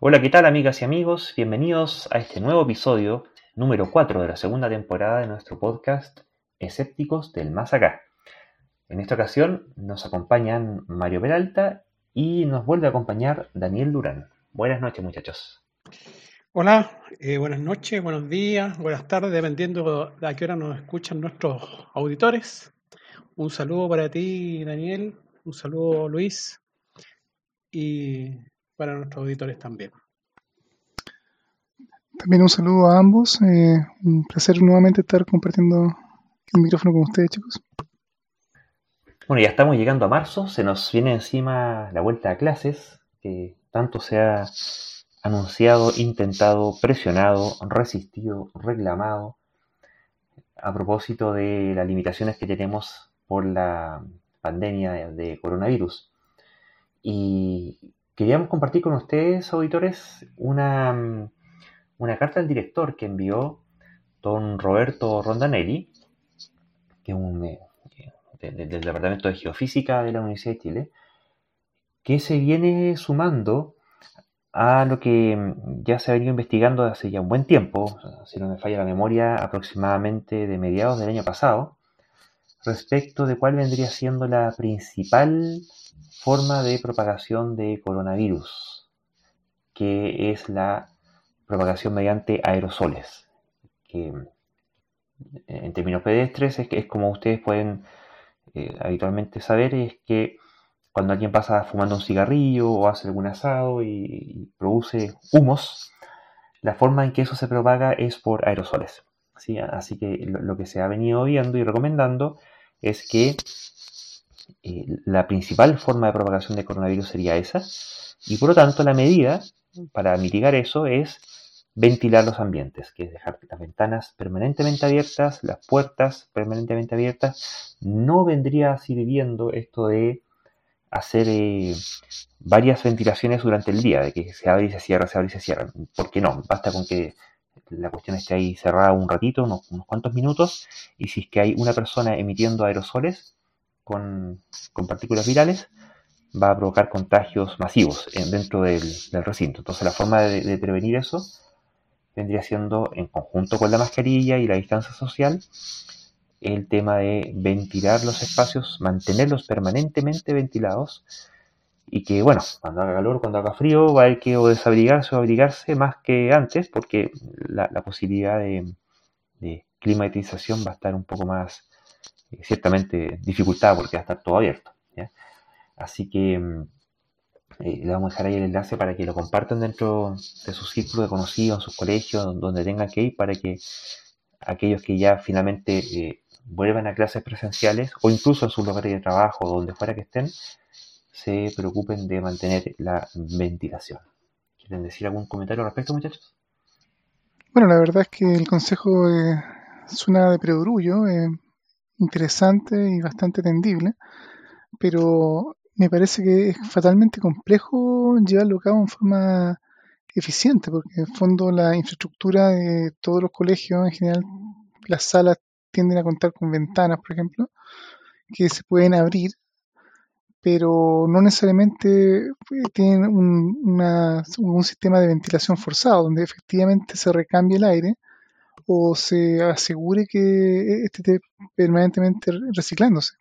Hola, ¿qué tal amigas y amigos? Bienvenidos a este nuevo episodio, número 4 de la segunda temporada de nuestro podcast Escépticos del Más Acá. En esta ocasión nos acompañan Mario Peralta y nos vuelve a acompañar Daniel Durán. Buenas noches muchachos. Hola, eh, buenas noches, buenos días, buenas tardes, dependiendo de a qué hora nos escuchan nuestros auditores. Un saludo para ti, Daniel, un saludo, Luis, y para nuestros auditores también. También un saludo a ambos. Eh, un placer nuevamente estar compartiendo el micrófono con ustedes, chicos. Bueno, ya estamos llegando a marzo, se nos viene encima la vuelta a clases, que tanto se ha anunciado, intentado, presionado, resistido, reclamado, a propósito de las limitaciones que tenemos por la pandemia de coronavirus. Y queríamos compartir con ustedes, auditores, una, carta del director que envió don Roberto Rondanelli, que es eh, del Departamento de Geofísica de la Universidad de Chile, que se viene sumando a lo que ya se ha venido investigando hace ya un buen tiempo, si no me falla la memoria, aproximadamente de mediados del año pasado, respecto de cuál vendría siendo la principal forma de propagación de coronavirus, que es la propagación mediante aerosoles, que en términos pedestres es, es como ustedes pueden eh, habitualmente saber, es que cuando alguien pasa fumando un cigarrillo o hace algún asado y, produce humos, la forma en que eso se propaga es por aerosoles. Así que lo, que se ha venido viendo y recomendando es que eh, la principal forma de propagación de coronavirus sería esa, y por lo tanto la medida para mitigar eso es ventilar los ambientes, que es dejar las ventanas permanentemente abiertas, las puertas permanentemente abiertas. No vendría así viviendo esto de hacer eh, varias ventilaciones durante el día, de que se abre y se cierra, se abre y se cierra. ¿Por qué no? Basta con que la cuestión esté ahí cerrada un ratito, unos, cuantos minutos, y si es que hay una persona emitiendo aerosoles con, partículas virales, va a provocar contagios masivos dentro del, recinto. Entonces la forma de prevenir eso vendría siendo, en conjunto con la mascarilla y la distancia social, el tema de ventilar los espacios, mantenerlos permanentemente ventilados y que, bueno, cuando haga calor, cuando haga frío, va a haber que desabrigarse o abrigarse más que antes porque la, posibilidad de, climatización va a estar un poco más, ciertamente, dificultada porque va a estar todo abierto. Así que mm, eh, le vamos a dejar ahí el enlace para que lo compartan dentro de su círculo de conocidos, en sus colegios, donde tengan que ir, para que aquellos que ya finalmente eh, vuelvan a clases presenciales o incluso en sus lugares de trabajo, donde fuera que estén, se preocupen de mantener la ventilación. ¿Quieren decir algún comentario al respecto, muchachos? Bueno, la verdad es que el consejo eh, suena de predurullo, interesante y bastante tendible, pero me parece que es fatalmente complejo llevarlo a cabo en forma eficiente, porque en fondo la infraestructura de todos los colegios, en general, las salas tienden a contar con ventanas, por ejemplo, que se pueden abrir, pero no necesariamente pues, tienen un, un sistema de ventilación forzado, donde efectivamente se recambie el aire o se asegure que esté permanentemente reciclándose.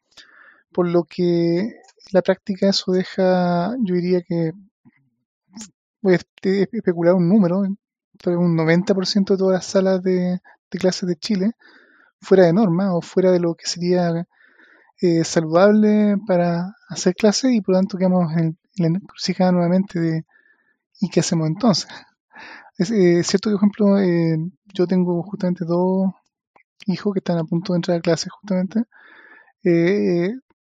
Por lo que la práctica eso deja, yo diría que voy a especular un número, un 90% de todas las salas de, clases de Chile fuera de norma o fuera de lo que sería eh, saludable para hacer clases y por lo tanto quedamos en, la encrucijada nuevamente de ¿y qué hacemos entonces? Es eh, cierto que, por ejemplo, eh, yo tengo justamente dos hijos que están a punto de entrar a clases justamente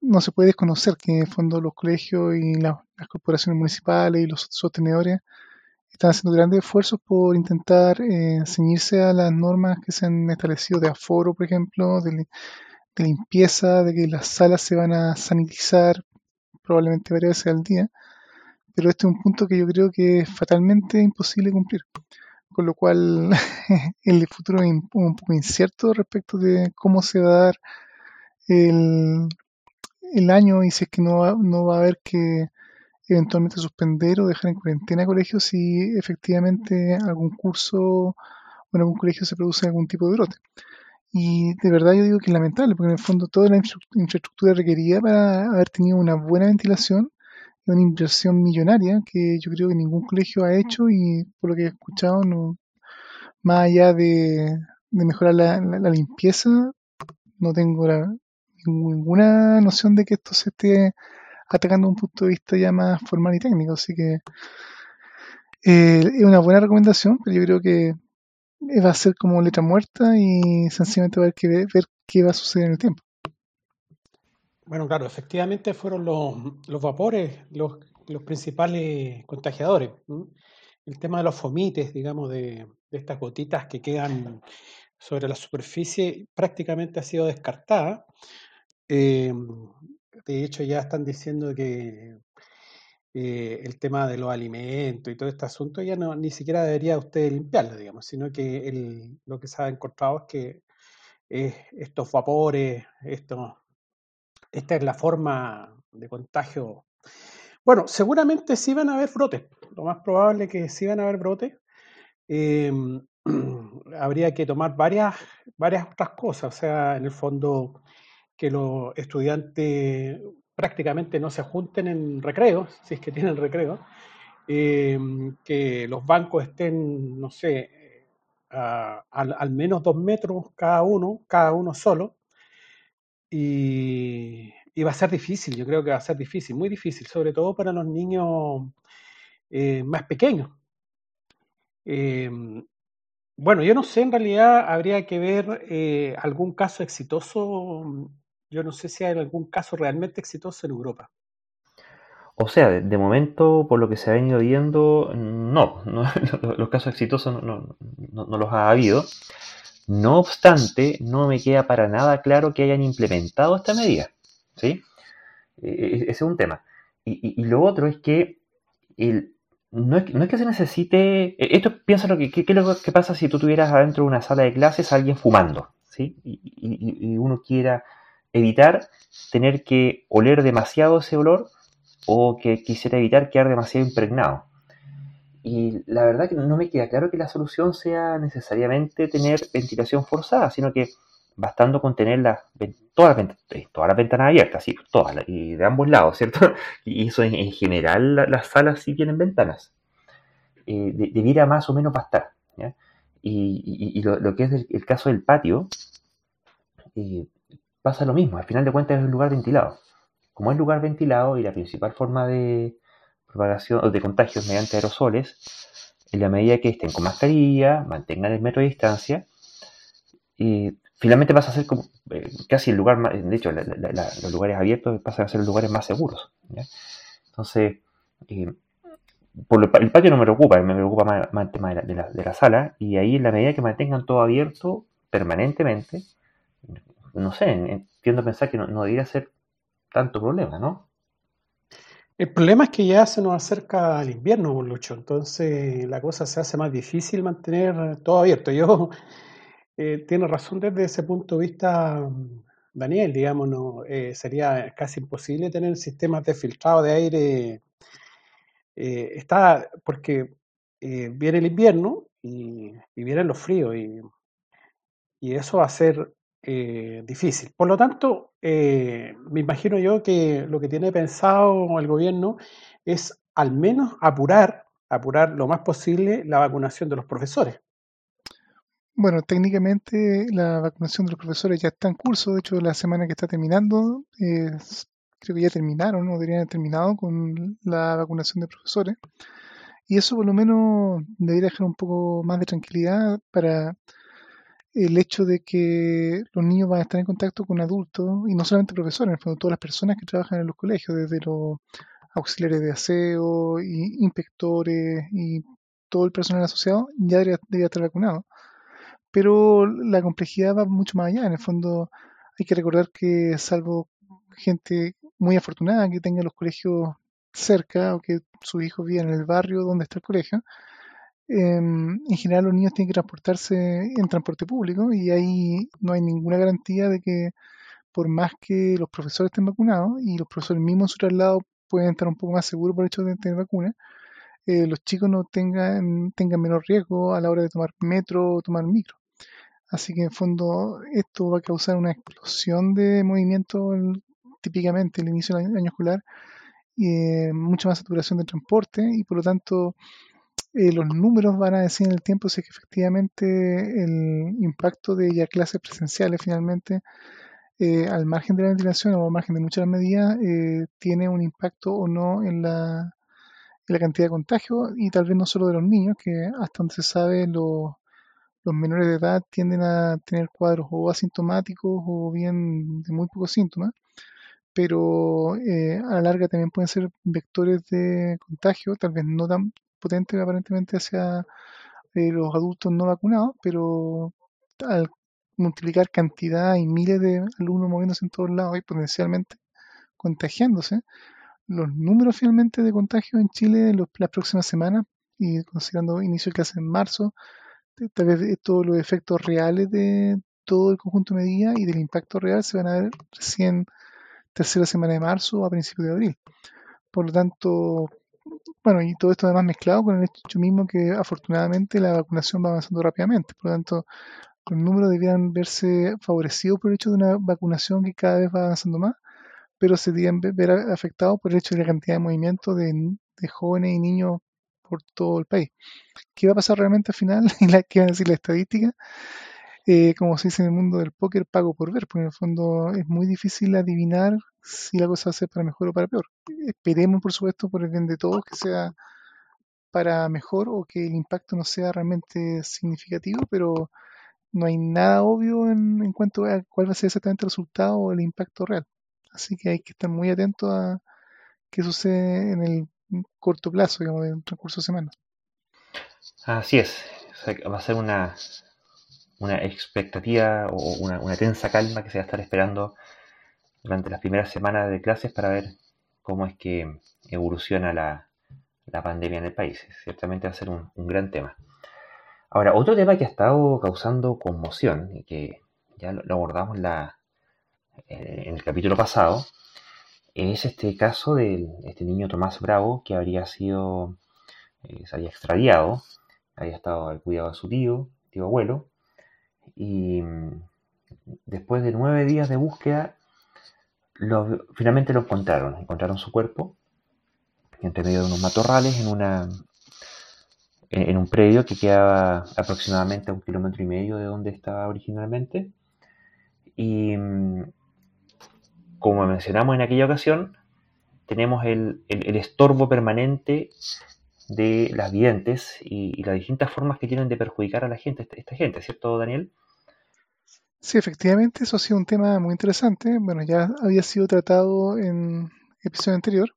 no se puede desconocer que en el fondo los colegios y las corporaciones municipales y los sostenedores están haciendo grandes esfuerzos por intentar eh, ceñirse a las normas que se han establecido de aforo, por ejemplo, de, limpieza, de que las salas se van a sanitizar probablemente varias veces al día. Pero este es un punto que yo creo que es fatalmente imposible cumplir. Con lo cual el futuro es un poco incierto respecto de cómo se va a dar el, el año y si es que no va, no va a haber que eventualmente suspender o dejar en cuarentena colegios si efectivamente algún curso o en algún colegio se produce algún tipo de brote. Y de verdad yo digo que es lamentable, porque en el fondo toda la infraestructura requerida para haber tenido una buena ventilación una inversión millonaria que yo creo que ningún colegio ha hecho y por lo que he escuchado, no, más allá de, mejorar la, limpieza, no tengo ninguna noción de que esto se esté atacando un punto de vista ya más formal y técnico. Así que eh, es una buena recomendación, pero yo creo que va a ser como letra muerta y sencillamente va a haber que ver, qué va a suceder en el tiempo. Bueno, claro, efectivamente fueron los, vapores los, principales contagiadores. El tema de los fomites, digamos, de, estas gotitas que quedan sobre la superficie, prácticamente ha sido descartada. Eh, de hecho, ya están diciendo que eh, el tema de los alimentos y todo este asunto ya no ni siquiera debería usted limpiarlo, digamos, sino que el, lo que se ha encontrado es que estos vapores, esto, esta es la forma de contagio. Bueno, seguramente sí van a haber brotes, lo más probable es que sí van a haber brotes. Em, habría que tomar varias, varias otras cosas, o sea, en el fondo que los estudiantes prácticamente no se junten en recreos, si es que tienen recreo, em, que los bancos estén, no sé, al, menos dos metros cada uno, cada uno solo, y, va a ser difícil, yo creo que va a ser difícil, muy difícil, sobre todo para los niños eh, más pequeños. Em, bueno, yo no sé, en realidad habría que ver eh, algún caso exitoso yo no sé si hay algún caso realmente exitoso en Europa. O sea, de, momento, por lo que se ha venido viendo, no, los casos exitosos no, los ha habido. No obstante, no me queda para nada claro que hayan implementado esta medida. ¿sí? E, e, ese es un tema. Y, lo otro es que no, es, que se necesite. E, esto piensa lo que, pasa si tú tuvieras adentro de una sala de clases a alguien fumando, ¿sí? y uno quiera evitar tener que oler demasiado ese olor o que quisiera evitar quedar demasiado impregnado. Y la verdad que no me queda claro que la solución sea necesariamente tener ventilación forzada, sino que bastando con tener las, todas, las, eh, todas las ventanas abiertas, sí, todas, y de ambos lados, ¿cierto? Y eso en, general las salas sí tienen ventanas. Eh, debiera más o menos bastar. Y, lo, que es el, caso del patio, eh, pasa lo mismo, al final de cuentas es un lugar ventilado. Como es lugar ventilado y la principal forma de propagación o de contagios mediante aerosoles, en la medida que estén con mascarilla, mantengan el metro de distancia, y finalmente pasa a ser como eh, casi el lugar más, de hecho, los lugares abiertos pasan a ser lugares más seguros. Entonces, eh, el patio no me preocupa, me preocupa más, el tema de de la, sala, y ahí en la medida que mantengan todo abierto permanentemente, no sé, entiendo pensar que no, debería ser tanto problema, ¿no? El problema es que ya se nos acerca el invierno, Lucho, entonces la cosa se hace más difícil mantener todo abierto. Yo eh, tiene razón desde ese punto de vista, Daniel, digamos, eh, sería casi imposible tener sistemas de filtrado de aire. Eh, está porque eh, viene el invierno y, vienen los fríos y, y eso va a ser eh, difícil. Por lo tanto, eh, me imagino yo que lo que tiene pensado el gobierno es al menos apurar, apurar lo más posible la vacunación de los profesores. Bueno, técnicamente la vacunación de los profesores ya está en curso, de hecho la semana que está terminando, creo que ya terminaron, o deberían haber terminado con la vacunación de profesores. Y eso por lo menos debería dejar un poco más de tranquilidad para el hecho de que los niños van a estar en contacto con adultos, y no solamente profesores, en todas las personas que trabajan en los colegios, desde los auxiliares de aseo, y inspectores y todo el personal asociado, ya debería, estar vacunado. Pero la complejidad va mucho más allá. En el fondo, hay que recordar que, salvo gente muy afortunada que tenga los colegios cerca o que sus hijos vivan en el barrio donde está el colegio, Em, en general los niños tienen que transportarse en transporte público y ahí no hay ninguna garantía de que por más que los profesores estén vacunados y los profesores mismos en su traslado pueden estar un poco más seguros por el hecho de tener vacuna, eh, los chicos no tengan, tengan menos riesgo a la hora de tomar metro o tomar micro. Así que en fondo esto va a causar una explosión de movimiento típicamente el inicio del año escolar, y eh, mucha más saturación de transporte y por lo tanto eh, los números van a decir en el tiempo si es que efectivamente el impacto de ya clases presenciales finalmente eh, al margen de la ventilación o al margen de muchas medidas tiene un impacto o no en la, en la cantidad de contagios y tal vez no solo de los niños que hasta donde se sabe los los menores de edad tienden a tener cuadros o asintomáticos o bien de muy pocos síntomas, pero eh, a la larga también pueden ser vectores de contagio, tal vez no tan potentes aparentemente hacia eh, los adultos no vacunados, pero al multiplicar cantidad y miles de alumnos moviéndose en todos lados y potencialmente contagiándose, los números finalmente de contagio en Chile en las próximas semanas y considerando inicio de clase en marzo, tal vez todos los efectos reales de todo el conjunto de medidas y del impacto real se van a ver recién tercera semana de marzo o a principios de abril. Por lo tanto, bueno, y todo esto además mezclado con el hecho mismo que afortunadamente la vacunación va avanzando rápidamente. Por lo tanto, los números debieran verse favorecidos por el hecho de una vacunación que cada vez va avanzando más, pero se deben ver afectados por el hecho de la cantidad de movimiento de, de jóvenes y niños por todo el país. ¿Qué va a pasar realmente al final? ¿Qué van a decir la estadística? Eh, como se dice en el mundo del póker, pago por ver, porque en el fondo es muy difícil adivinar si la cosa va a ser para mejor o para peor. Esperemos, por supuesto, por el bien de todos, que sea para mejor o que el impacto no sea realmente significativo, pero no hay nada obvio en, en cuanto a cuál va a ser exactamente el resultado o el impacto real. Así que hay que estar muy atento a qué sucede en el corto plazo, digamos, de un transcurso de semanas. Así es, va a ser una, una expectativa o una, tensa calma que se va a estar esperando durante las primeras semanas de clases para ver cómo es que evoluciona la, pandemia en el país. Ciertamente va a ser un, gran tema. Ahora, otro tema que ha estado causando conmoción y que ya lo, abordamos la, en el capítulo pasado, es este caso de este niño Tomás Bravo que habría sido, eh, se había había estado al cuidado de su tío, tío abuelo, y después de nueve días de búsqueda, finalmente lo encontraron, encontraron su cuerpo entre medio de unos matorrales en una en un predio que quedaba aproximadamente a un kilómetro y medio de donde estaba originalmente y como mencionamos en aquella ocasión, tenemos el, estorbo permanente de las videntes y, las distintas formas que tienen de perjudicar a la gente, esta, gente, ¿cierto, Daniel? Sí, efectivamente, eso ha sido un tema muy interesante. Bueno, ya había sido tratado en episodio anterior,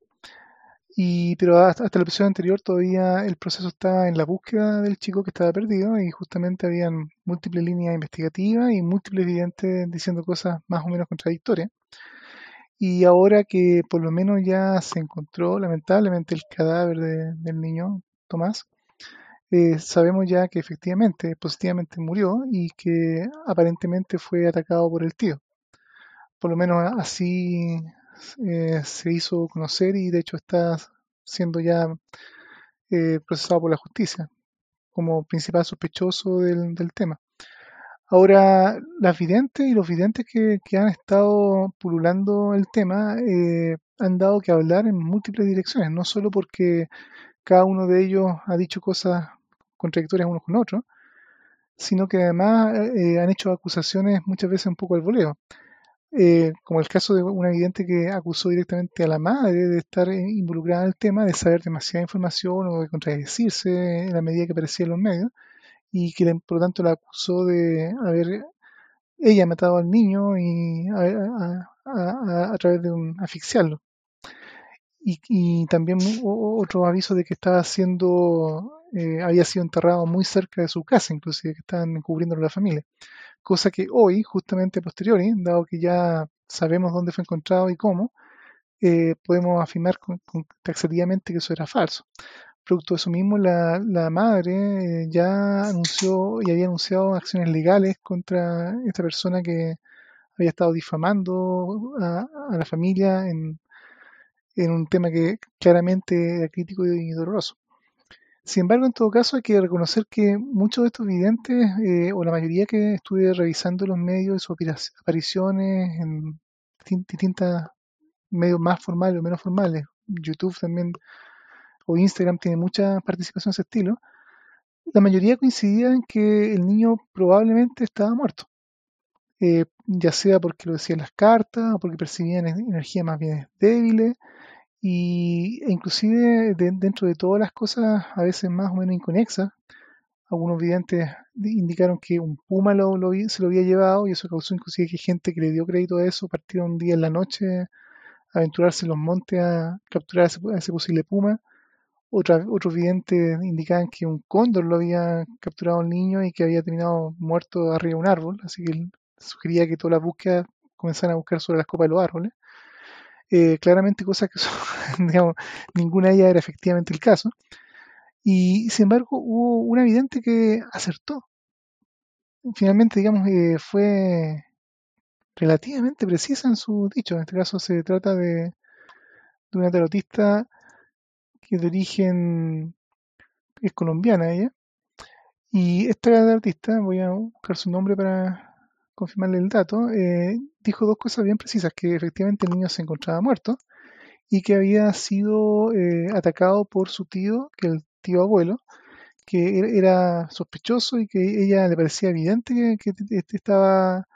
y, pero hasta, hasta, el episodio anterior todavía el proceso estaba en la búsqueda del chico que estaba perdido y justamente habían múltiples líneas investigativas y múltiples videntes diciendo cosas más o menos contradictorias. Y ahora que por lo menos ya se encontró lamentablemente el cadáver del niño Tomás, eh, sabemos ya que efectivamente, positivamente murió y que aparentemente fue atacado por el tío. Por lo menos así eh, se hizo conocer y de hecho está siendo ya eh, procesado por la justicia como principal sospechoso del tema. Ahora, las videntes y los videntes que, han estado pululando el tema han dado que hablar en múltiples direcciones, no solo porque cada uno de ellos ha dicho cosas contradictorias unos con otros, sino que además eh, han hecho acusaciones muchas veces un poco al voleo. Eh, como el caso de una vidente que acusó directamente a la madre de estar involucrada en el tema, de saber demasiada información o de contradecirse en la medida que aparecía en los medios y que por lo tanto la acusó de haber ella matado al niño y a, través de un asfixiarlo. Y, también otro aviso de que estaba siendo, eh, había sido enterrado muy cerca de su casa, inclusive que estaban encubriéndolo la familia. Cosa que hoy, justamente a posteriori, dado que ya sabemos dónde fue encontrado y cómo, eh, podemos afirmar con, taxativamente que eso era falso. Producto de eso mismo, la, madre eh, ya anunció y había anunciado acciones legales contra esta persona que había estado difamando a, la familia en, en un tema que claramente era crítico y doloroso. Sin embargo, en todo caso, hay que reconocer que muchos de estos videntes, eh, o la mayoría que estuve revisando los medios, sus apariciones en distintos medios más formales o menos formales, YouTube también, o Instagram tiene mucha participación de ese estilo, la mayoría coincidía en que el niño probablemente estaba muerto. Eh, ya sea porque lo decían las cartas o porque percibían energía más bien débiles y e inclusive dentro de todas las cosas a veces más o menos inconexas algunos videntes indicaron que un puma lo, se lo había llevado y eso causó inclusive que gente que le dio crédito a eso partiera un día en la noche a aventurarse en los montes a capturar a ese, posible puma otros videntes indicaban que un cóndor lo había capturado al niño y que había terminado muerto arriba de un árbol, así que sugería que todas las búsquedas comenzaran a buscar sobre las copas de los árboles. Eh, claramente cosas que son, digamos, ninguna de ellas era efectivamente el caso. Y sin embargo hubo una evidente que acertó. Finalmente, digamos, eh, fue relativamente precisa en su dicho. En este caso se trata de, de una tarotista que de origen es colombiana ella. Y esta tarotista, voy a buscar su nombre para confirmarle el dato, eh, dijo dos cosas bien precisas, que efectivamente el niño se encontraba muerto y que había sido eh, atacado por su tío, que el tío abuelo, que era sospechoso y que ella le parecía evidente que, este estaba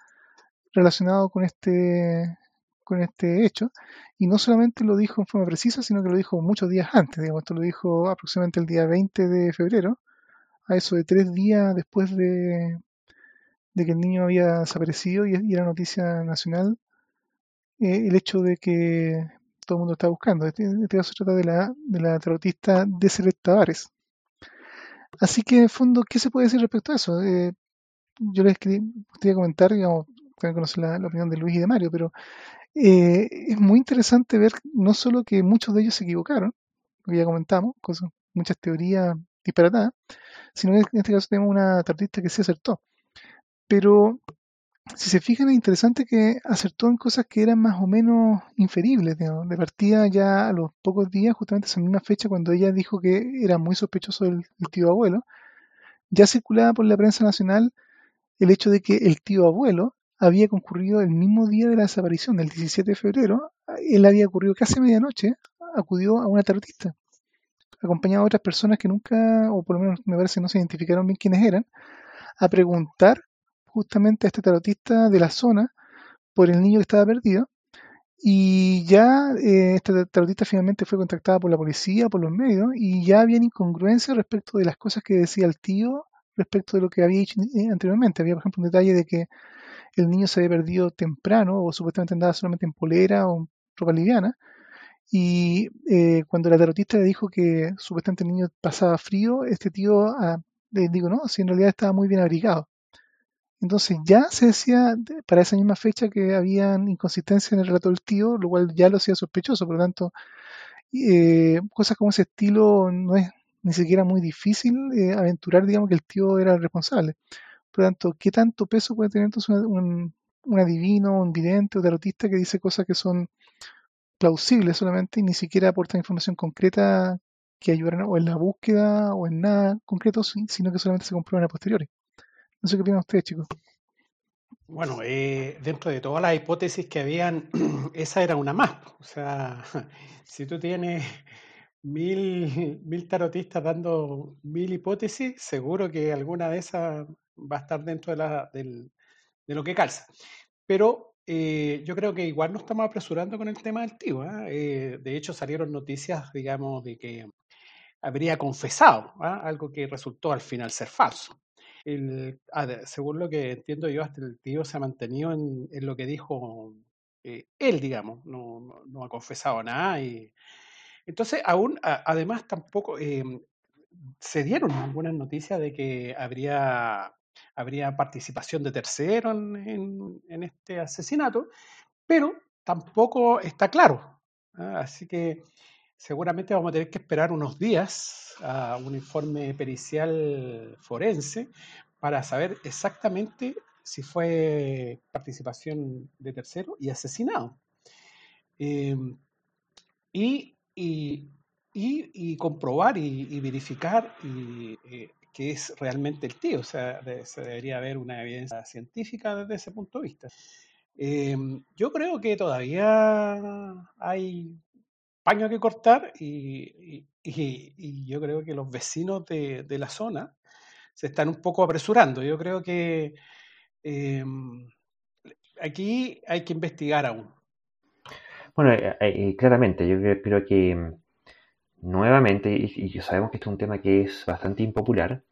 relacionado con este con este hecho. Y no solamente lo dijo en forma precisa sino que lo dijo muchos días antes digamos esto lo dijo aproximadamente el día 20 de febrero a eso de tres días después de, de que el niño había desaparecido y, era noticia nacional eh, el hecho de que todo el mundo está buscando. Este, este caso se trata de la, de la tarotista Tavares. Así que, en fondo, ¿qué se puede decir respecto a eso? Eh, yo les quería, comentar, digamos, también conocer la, opinión de Luis y de Mario, pero eh, es muy interesante ver no solo que muchos de ellos se equivocaron, lo que ya comentamos, cosas, muchas teorías disparatadas, sino que en este caso tenemos una tarotista que se acertó. Pero si se fijan, es interesante que acertó en cosas que eran más o menos inferibles. De partida ya a los pocos días, justamente esa misma fecha, cuando ella dijo que era muy sospechoso del, tío abuelo, ya circulaba por la prensa nacional el hecho de que el tío abuelo había concurrido el mismo día de la desaparición, el 17 de febrero. Él había ocurrido casi medianoche, acudió a una tarotista, acompañado de otras personas que nunca, o por lo menos me parece no se identificaron bien quiénes eran, a preguntar justamente a este tarotista de la zona por el niño que estaba perdido. Y ya eh, esta tarotista finalmente fue contactada por la policía, por los medios, y ya había incongruencias respecto de las cosas que decía el tío respecto de lo que había dicho eh, anteriormente. Había, por ejemplo, un detalle de que el niño se había perdido temprano, o supuestamente andaba solamente en polera o en ropa liviana. Y eh, cuando la tarotista le dijo que supuestamente el niño pasaba frío, este tío ah, le dijo, no, si en realidad estaba muy bien abrigado. Entonces ya se decía para esa misma fecha que habían inconsistencias en el relato del tío, lo cual ya lo hacía sospechoso, por lo tanto, eh, cosas como ese estilo no es ni siquiera muy difícil eh, aventurar, digamos, que el tío era el responsable. Por lo tanto, ¿qué tanto peso puede tener entonces un, adivino, un vidente o tarotista que dice cosas que son plausibles solamente y ni siquiera aportan información concreta que ayudaran o en la búsqueda o en nada concreto, sino que solamente se comprueban a posteriori? Qué opinan ustedes, chicos. Bueno, eh, dentro de todas las hipótesis que habían, esa era una más. O sea, si tú tienes mil, mil tarotistas dando mil hipótesis, seguro que alguna de esas va a estar dentro de lo que calza. Pero eh, yo creo que igual no estamos apresurando con el tema del tío. ¿ah? Eh, de hecho, salieron noticias, digamos, de que habría confesado ¿ah? algo que resultó al final ser falso según lo que entiendo yo, hasta el tío se ha mantenido en, lo que dijo eh, él, digamos, no, ha confesado nada. Y, entonces, aún, además, tampoco eh, se dieron algunas noticias de que habría, habría participación de tercero en, en, este asesinato, pero tampoco está claro. ¿ah? Así que seguramente vamos a tener que esperar unos días a un informe pericial forense para saber exactamente si fue participación de tercero y asesinado. Em, y, y, comprobar y, verificar eh, que es realmente el tío. O sea, se debería haber una evidencia científica desde ese punto de vista. Em, yo creo que todavía hay paño que cortar y, yo creo que los vecinos de, la zona se están un poco apresurando. Yo creo que em, aquí hay que investigar aún. Bueno, eh, eh, claramente, yo creo que mm, nuevamente, y, sabemos que este es un tema que es bastante impopular,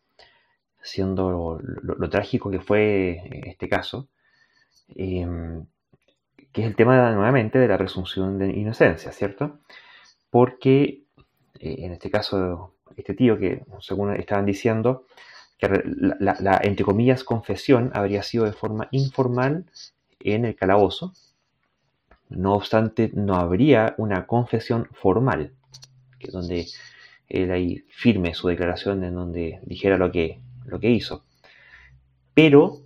siendo lo, trágico que fue este caso, em, que es el tema nuevamente de la presunción de inocencia, ¿cierto? Porque eh, en este caso, este tío que según estaban diciendo, que la, entre comillas confesión habría sido de forma informal en el calabozo, no obstante no habría una confesión formal, que donde él ahí firme su declaración en donde dijera lo que lo que hizo. Pero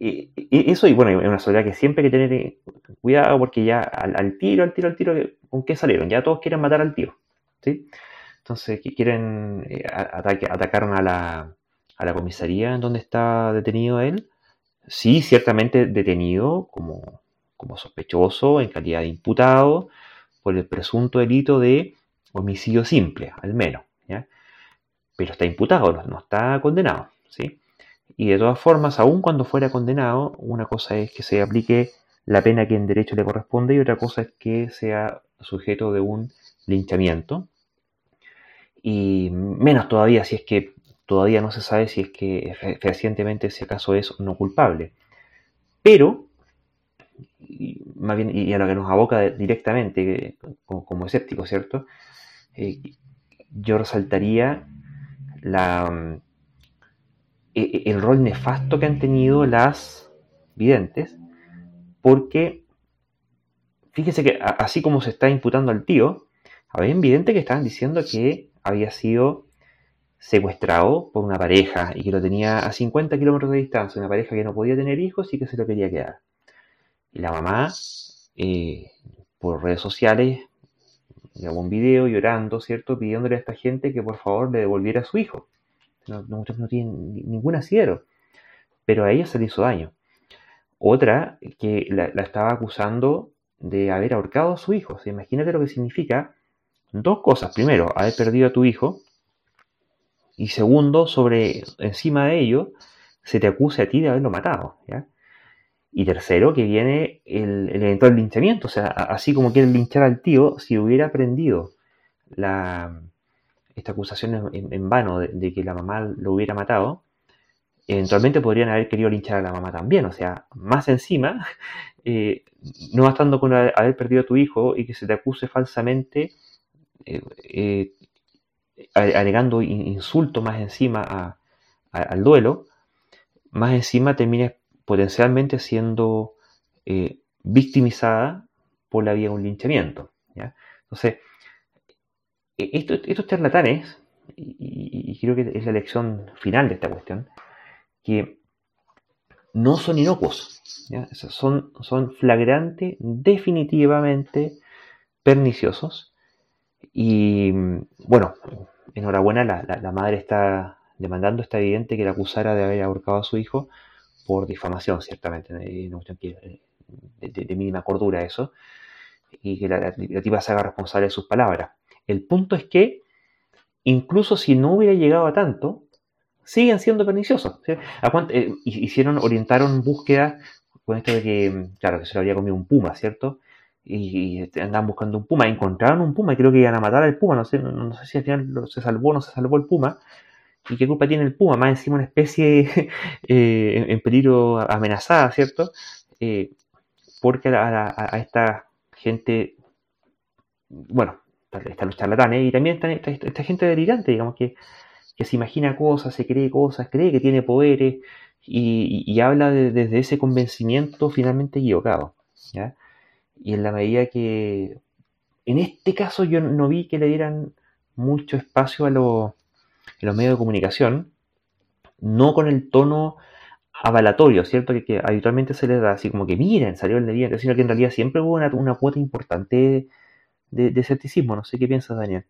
eso, y bueno, es una sociedad que siempre hay que tener eh, cuidado porque ya al, tiro, al tiro, al tiro, ¿con qué salieron? Ya todos quieren matar al tío. ¿sí? Entonces, quieren, eh, atacaron a la, a la comisaría en donde está detenido él. Sí, ciertamente detenido como, como sospechoso en calidad de imputado por el presunto delito de homicidio simple, al menos pero está imputado, no, está condenado. ¿sí? Y de todas formas, aun cuando fuera condenado, una cosa es que se aplique la pena que en derecho le corresponde y otra cosa es que sea sujeto de un linchamiento. Y menos todavía si es que todavía no se sabe si es que fehacientemente ese caso es no culpable. Pero, y, más bien, y a lo que nos aboca directamente como, escéptico, ¿cierto? Eh, yo resaltaría la, mm, el rol nefasto que han tenido las videntes, porque fíjese que así como se está imputando al tío, había videntes que estaban diciendo que había sido secuestrado por una pareja y que lo tenía a 50 kilómetros de distancia, una pareja que no podía tener hijos y que se lo quería quedar. Y la mamá, eh, por redes sociales, grabó un video llorando, ¿cierto? Pidiéndole a esta gente que por favor le devolviera a su hijo. No, no, tienen ningún asidero. Pero a ella se le hizo daño. Otra que la, estaba acusando de haber ahorcado a su hijo. O imagínate lo que significa dos cosas. Primero, haber perdido a tu hijo. Y segundo, sobre encima de ello, se te acuse a ti de haberlo matado. Y tercero, que viene el, el eventual linchamiento. O sea, así como quieren linchar al tío, si hubiera aprendido la, esta acusación en, vano de, que la mamá lo hubiera matado, eventualmente podrían haber querido linchar a la mamá también. O sea, más encima, eh, no bastando con haber perdido a tu hijo y que se te acuse falsamente, eh, eh, alegando insulto más encima al duelo, más encima termines potencialmente siendo eh, victimizada por la vía de un linchamiento. Entonces, e, estos charlatanes, y, creo que es la lección final de esta cuestión, que no son inocuos, Son, son flagrantes, definitivamente perniciosos. Y bueno, enhorabuena, la, la, madre está demandando, está evidente que la acusara de haber ahorcado a su hijo por difamación, ciertamente, eh, de, mínima cordura eso, y que la, la, se haga responsable de sus palabras. El punto es que, incluso si no hubiera llegado a tanto, siguen siendo perniciosos. Eh, hicieron, orientaron búsqueda con esto de que, claro, que se lo había comido un puma, ¿cierto? Y, andaban buscando un puma, encontraron un puma y creo que iban a matar al puma, no sé, no sé si al final se salvó o no se salvó el puma, ¿Y qué culpa tiene el puma? Más encima una especie eh, en peligro amenazada, ¿cierto? Eh, porque a, esta gente, bueno, están los charlatanes y también está esta, gente delirante, digamos, que, se imagina cosas, se cree cosas, cree que tiene poderes y, habla desde ese convencimiento finalmente equivocado. ¿ya? Y en la medida que, en este caso yo no vi que le dieran mucho espacio a los en los medios de comunicación, no con el tono avalatorio, ¿cierto? Que, habitualmente se les da así como que miren, salió el día, sino que en realidad siempre hubo una, cuota importante de, escepticismo. No sé qué piensas, Daniel.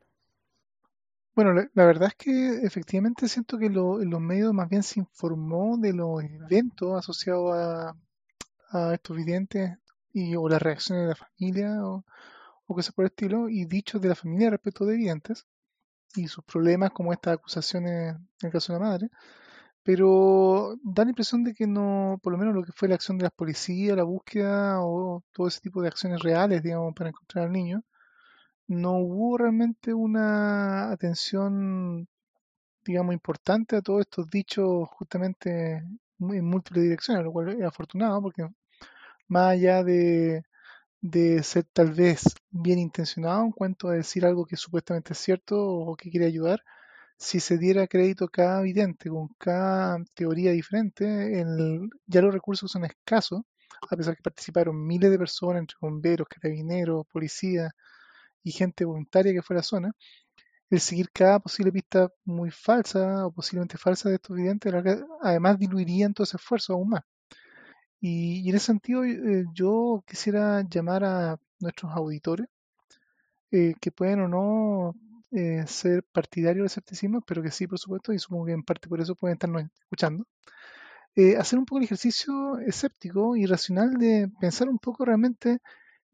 Bueno, la, verdad es que efectivamente siento que en los medios más bien se informó de los eventos asociados a, a estos videntes y, o las reacciones de la familia o, o cosas por el estilo, y dichos de la familia respecto de videntes y sus problemas como estas acusaciones en el caso de la madre, pero da la impresión de que no, por lo menos lo que fue la acción de las policías, la búsqueda o todo ese tipo de acciones reales, digamos, para encontrar al niño, no hubo realmente una atención, digamos, importante a todos estos dichos justamente en múltiples direcciones, lo cual es afortunado porque más allá de, de ser tal vez bien intencionado en cuanto a decir algo que supuestamente es cierto o que quiere ayudar, si se diera crédito a cada vidente con cada teoría diferente, ya los recursos son escasos, a pesar que participaron miles de personas, entre bomberos, carabineros, policías y gente voluntaria que fue a la zona, el seguir cada posible pista muy falsa o posiblemente falsa de estos videntes, además diluiría ese esfuerzo aún más. Y, en ese sentido eh, yo quisiera llamar a nuestros auditores eh, que pueden o no eh, ser partidarios del escepticismo, pero que sí, por supuesto, y supongo que en parte por eso pueden estarnos escuchando, hacer un poco el ejercicio escéptico y racional de pensar un poco realmente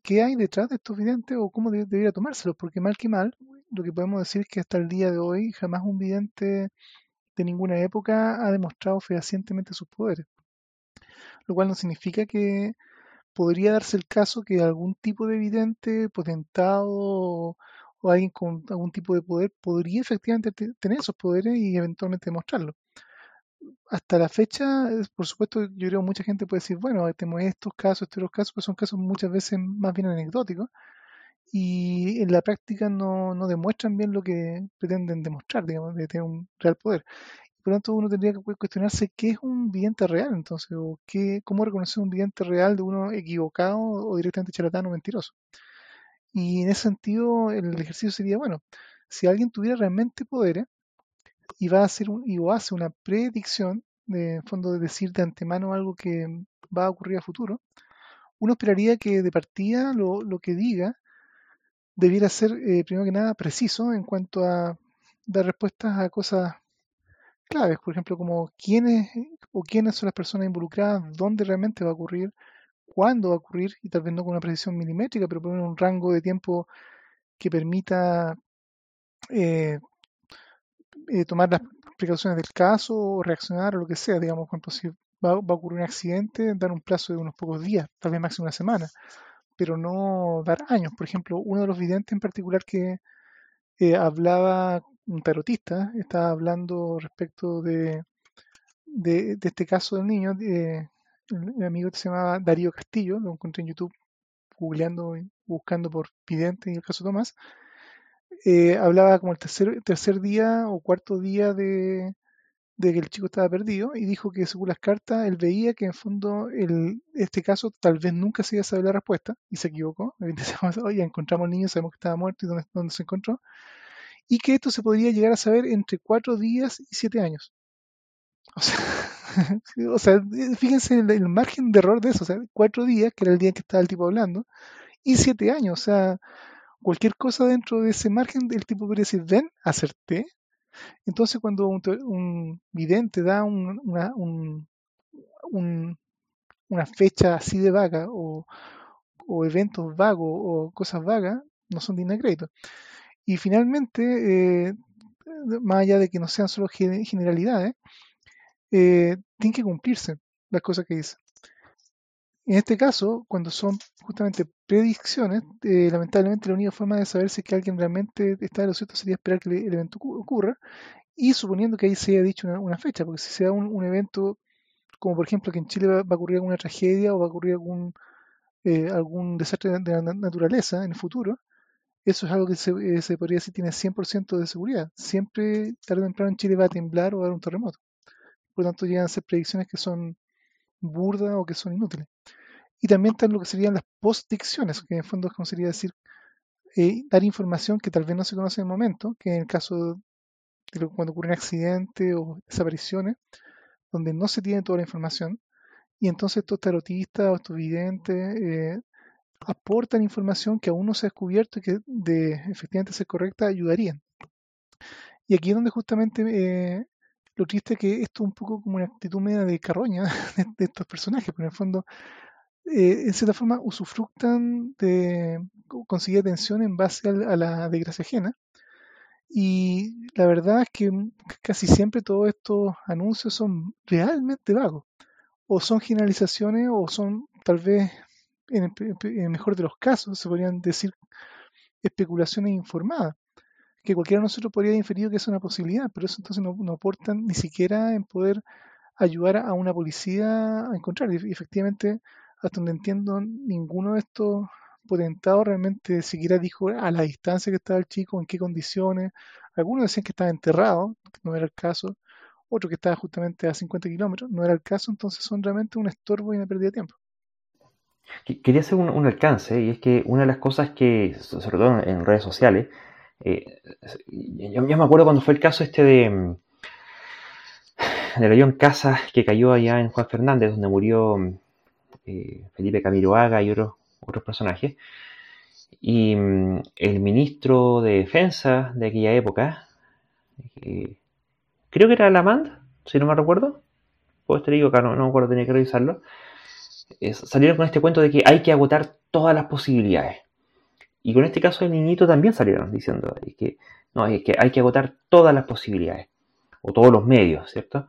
qué hay detrás de estos videntes o cómo debería tomárselos, porque mal que mal, lo que podemos decir es que hasta el día de hoy jamás un vidente de ninguna época ha demostrado fehacientemente sus poderes lo cual no significa que podría darse el caso que algún tipo de evidente, potentado o, alguien con algún tipo de poder podría efectivamente tener esos poderes y eventualmente demostrarlo. Hasta la fecha, por supuesto, yo creo que mucha gente puede decir, bueno, tenemos estos casos, estos casos, pero son casos muchas veces más bien anecdóticos y en la práctica no, no demuestran bien lo que pretenden demostrar, digamos, de tener un real poder. Por lo tanto, uno tendría que cuestionarse qué es un vidente real, entonces, o qué, cómo reconocer un vidente real de uno equivocado o directamente charlatán o mentiroso. Y en ese sentido, el ejercicio sería, bueno, si alguien tuviera realmente poderes y va a hacer un, y o hace una predicción, de fondo de decir de antemano algo que va a ocurrir a futuro, uno esperaría que de partida lo, lo que diga debiera ser, eh, primero que nada, preciso en cuanto a dar respuestas a cosas claves, por ejemplo, como quiénes o quiénes son las personas involucradas, dónde realmente va a ocurrir, cuándo va a ocurrir, y tal vez no con una precisión milimétrica, pero poner un rango de tiempo que permita eh, eh, tomar las precauciones del caso o reaccionar o lo que sea, digamos, cuando va, a ocurrir un accidente, dar un plazo de unos pocos días, tal vez máximo una semana, pero no dar años. Por ejemplo, uno de los videntes en particular que eh, hablaba un tarotista, estaba hablando respecto de, de, este caso del niño, de, amigo que se llamaba Darío Castillo, lo encontré en YouTube googleando y buscando por vidente y el caso Tomás, eh, hablaba como el tercer, tercer día o cuarto día de, que el chico estaba perdido y dijo que según las cartas él veía que en fondo este caso tal vez nunca se iba a saber la respuesta y se equivocó. Oye, encontramos al niño, sabemos que estaba muerto y dónde, dónde se encontró y que esto se podría llegar a saber entre cuatro días y siete años. O sea, o sea fíjense el, el, margen de error de eso, o sea, cuatro días, que era el día en que estaba el tipo hablando, y siete años, o sea, cualquier cosa dentro de ese margen, el tipo podría decir, ven, acerté. Entonces, cuando un, vidente da una, una fecha así de vaga o, o eventos vagos o cosas vagas, no son dignas de crédito. Y finalmente, eh, más allá de que no sean solo generalidades, eh, tienen que cumplirse las cosas que dice. En este caso, cuando son justamente predicciones, eh, lamentablemente la única forma de saber si que alguien realmente está de lo cierto sería esperar que el evento ocurra y suponiendo que ahí se haya dicho una, fecha, porque si se da un, evento como por ejemplo que en Chile va, a ocurrir alguna tragedia o va a ocurrir algún, algún desastre de la naturaleza en el futuro, eso es algo que se, eh, se podría decir tiene 100% de seguridad. Siempre, tarde o temprano, en Chile va a temblar o va a haber un terremoto. Por lo tanto, llegan a ser predicciones que son burdas o que son inútiles. Y también están lo que serían las postdicciones, que en el fondo sería decir, eh, dar información que tal vez no se conoce en el momento, que en el caso de cuando ocurren accidentes o desapariciones, donde no se tiene toda la información, y entonces estos tarotistas o estos videntes eh, aportan información que aún no se ha descubierto y que de efectivamente ser correcta ayudarían. Y aquí es donde justamente eh, lo triste es que esto es un poco como una actitud media de carroña de, estos personajes, pero en el fondo, eh, en cierta forma, usufructan de conseguir atención en base a, a la desgracia ajena. Y la verdad es que casi siempre todos estos anuncios son realmente vagos. O son generalizaciones o son tal vez en el, mejor de los casos, se podrían decir especulaciones informadas, que cualquiera de nosotros podría inferir que es una posibilidad, pero eso entonces no, aportan ni siquiera en poder ayudar a una policía a encontrar. Y efectivamente, hasta donde entiendo, ninguno de estos potentados realmente siquiera dijo a la distancia que estaba el chico, en qué condiciones. Algunos decían que estaba enterrado, no era el caso. Otro que estaba justamente a 50 kilómetros, no era el caso, entonces son realmente un estorbo y una pérdida de tiempo. Quería hacer un, alcance, y es que una de las cosas que, sobre todo en, redes sociales, eh, yo, me acuerdo cuando fue el caso este de del avión Casa que cayó allá en Juan Fernández, donde murió eh, Felipe Camiroaga y otros, otros personajes. Y mm, el ministro de Defensa de aquella época, eh, creo que era Lamand, si no me recuerdo, te digo que no, no me acuerdo, tenía que revisarlo salieron con este cuento de que hay que agotar todas las posibilidades. Y con este caso del niñito también salieron diciendo que, no, es que hay que agotar todas las posibilidades, o todos los medios, ¿cierto?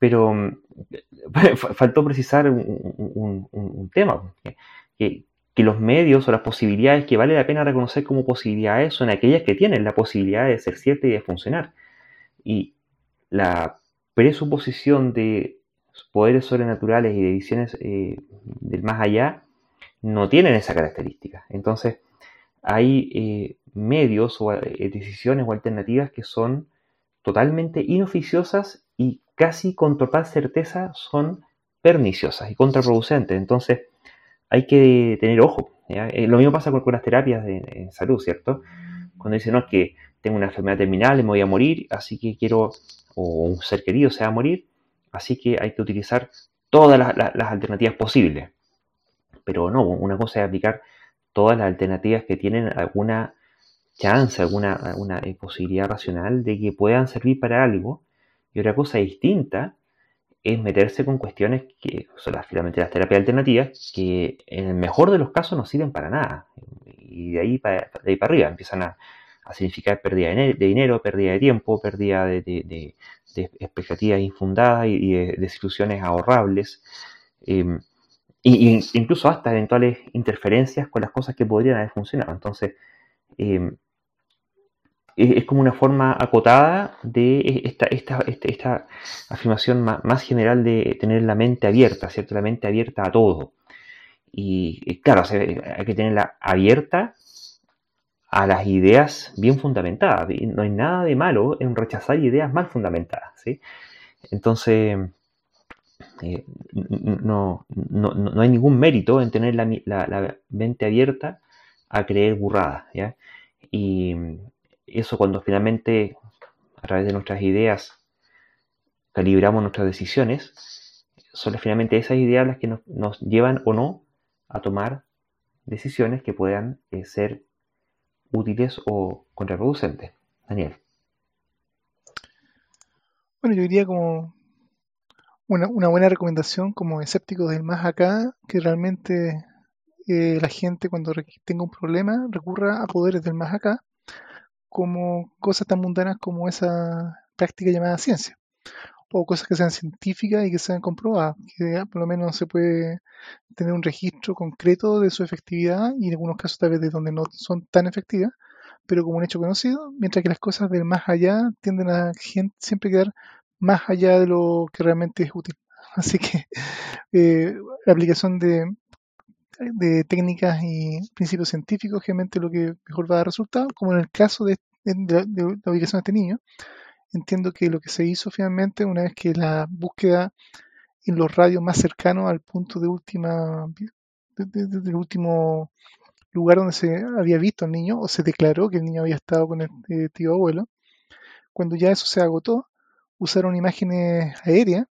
Pero mm, faltó precisar un, tema, que, que, los medios o las posibilidades que vale la pena reconocer como posibilidades son aquellas que tienen la posibilidad de ser cierta y de funcionar. Y la presuposición de poderes sobrenaturales y de visiones eh, del más allá no tienen esa característica. Entonces, hay eh, medios o eh, decisiones o alternativas que son totalmente inoficiosas y casi con total certeza son perniciosas y contraproducentes. Entonces, hay que tener ojo. lo mismo pasa con, las terapias de, en salud, ¿cierto? Cuando dicen, no, es que tengo una enfermedad terminal y me voy a morir, así que quiero, o un ser querido se va a morir, Así que hay que utilizar todas las, alternativas posibles. Pero no, una cosa es aplicar todas las alternativas que tienen alguna chance, alguna, eh, posibilidad racional de que puedan servir para algo. Y otra cosa distinta es meterse con cuestiones que son las, finalmente las terapias alternativas, que en el mejor de los casos no sirven para nada. Y de ahí para, de ahí para arriba empiezan a, significar pérdida de, dinero, pérdida de tiempo, pérdida de, de expectativas infundadas y, de desilusiones ahorrables, eh, e, incluso hasta eventuales interferencias con las cosas que podrían haber funcionado. Entonces, eh, es, como una forma acotada de esta, esta, este, esta, afirmación más, general de tener la mente abierta, ¿cierto? La mente abierta a todo. Y, claro, hay que tenerla abierta a las ideas bien fundamentadas. No hay nada de malo en rechazar ideas mal fundamentadas. ¿sí? Entonces, eh, no, no, hay ningún mérito en tener la, mente abierta a creer burrada. ¿ya? Y eso cuando finalmente, a través de nuestras ideas, calibramos nuestras decisiones, son finalmente esas ideas las que nos, llevan o no a tomar decisiones que puedan eh, ser útiles o contraproducentes. Daniel. Bueno, yo diría como una, buena recomendación como escépticos del más acá, que realmente eh, la gente cuando tenga un problema recurra a poderes del más acá, como cosas tan mundanas como esa práctica llamada ciencia o cosas que sean científicas y que sean comprobadas, que por lo menos se puede tener un registro concreto de su efectividad y en algunos casos tal vez de donde no son tan efectivas, pero como un hecho conocido, mientras que las cosas del más allá tienden a siempre quedar más allá de lo que realmente es útil. Así que eh, la aplicación de, de técnicas y principios científicos generalmente lo que mejor va a dar resultado, como en el caso de, la ubicación de este niño, entiendo que lo que se hizo finalmente, una vez que la búsqueda en los radios más cercanos al punto de última, del último lugar donde se había visto al niño, o se declaró que el niño había estado con el eh, tío abuelo, cuando ya eso se agotó, usaron imágenes aéreas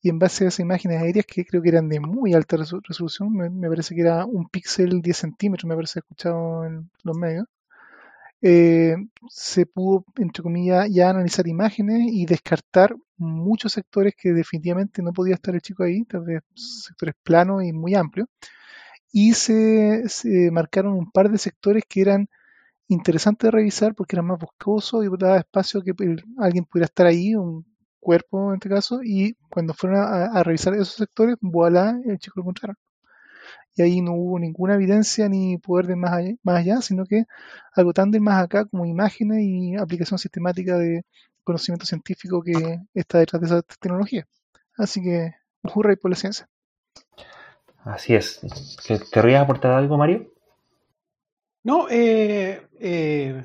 y en base a esas imágenes aéreas que creo que eran de muy alta resolución, me, parece que era un píxel 10 centímetros, me parece escuchado en los medios, eh, se pudo, entre comillas, ya analizar imágenes y descartar muchos sectores que definitivamente no podía estar el chico ahí, tal vez sectores planos y muy amplios, y se, marcaron un par de sectores que eran interesantes de revisar porque eran más boscosos y daba espacio que alguien pudiera estar ahí, un cuerpo en este caso, y cuando fueron a, revisar esos sectores, voilà, el chico lo encontraron y ahí no hubo ninguna evidencia ni poder de más allá, más allá sino que algo tan de más acá como imágenes y aplicación sistemática de conocimiento científico que está detrás de esa tecnología. Así que, hurra por la ciencia. Así es. ¿Querrías aportar algo, Mario? No, eh, eh,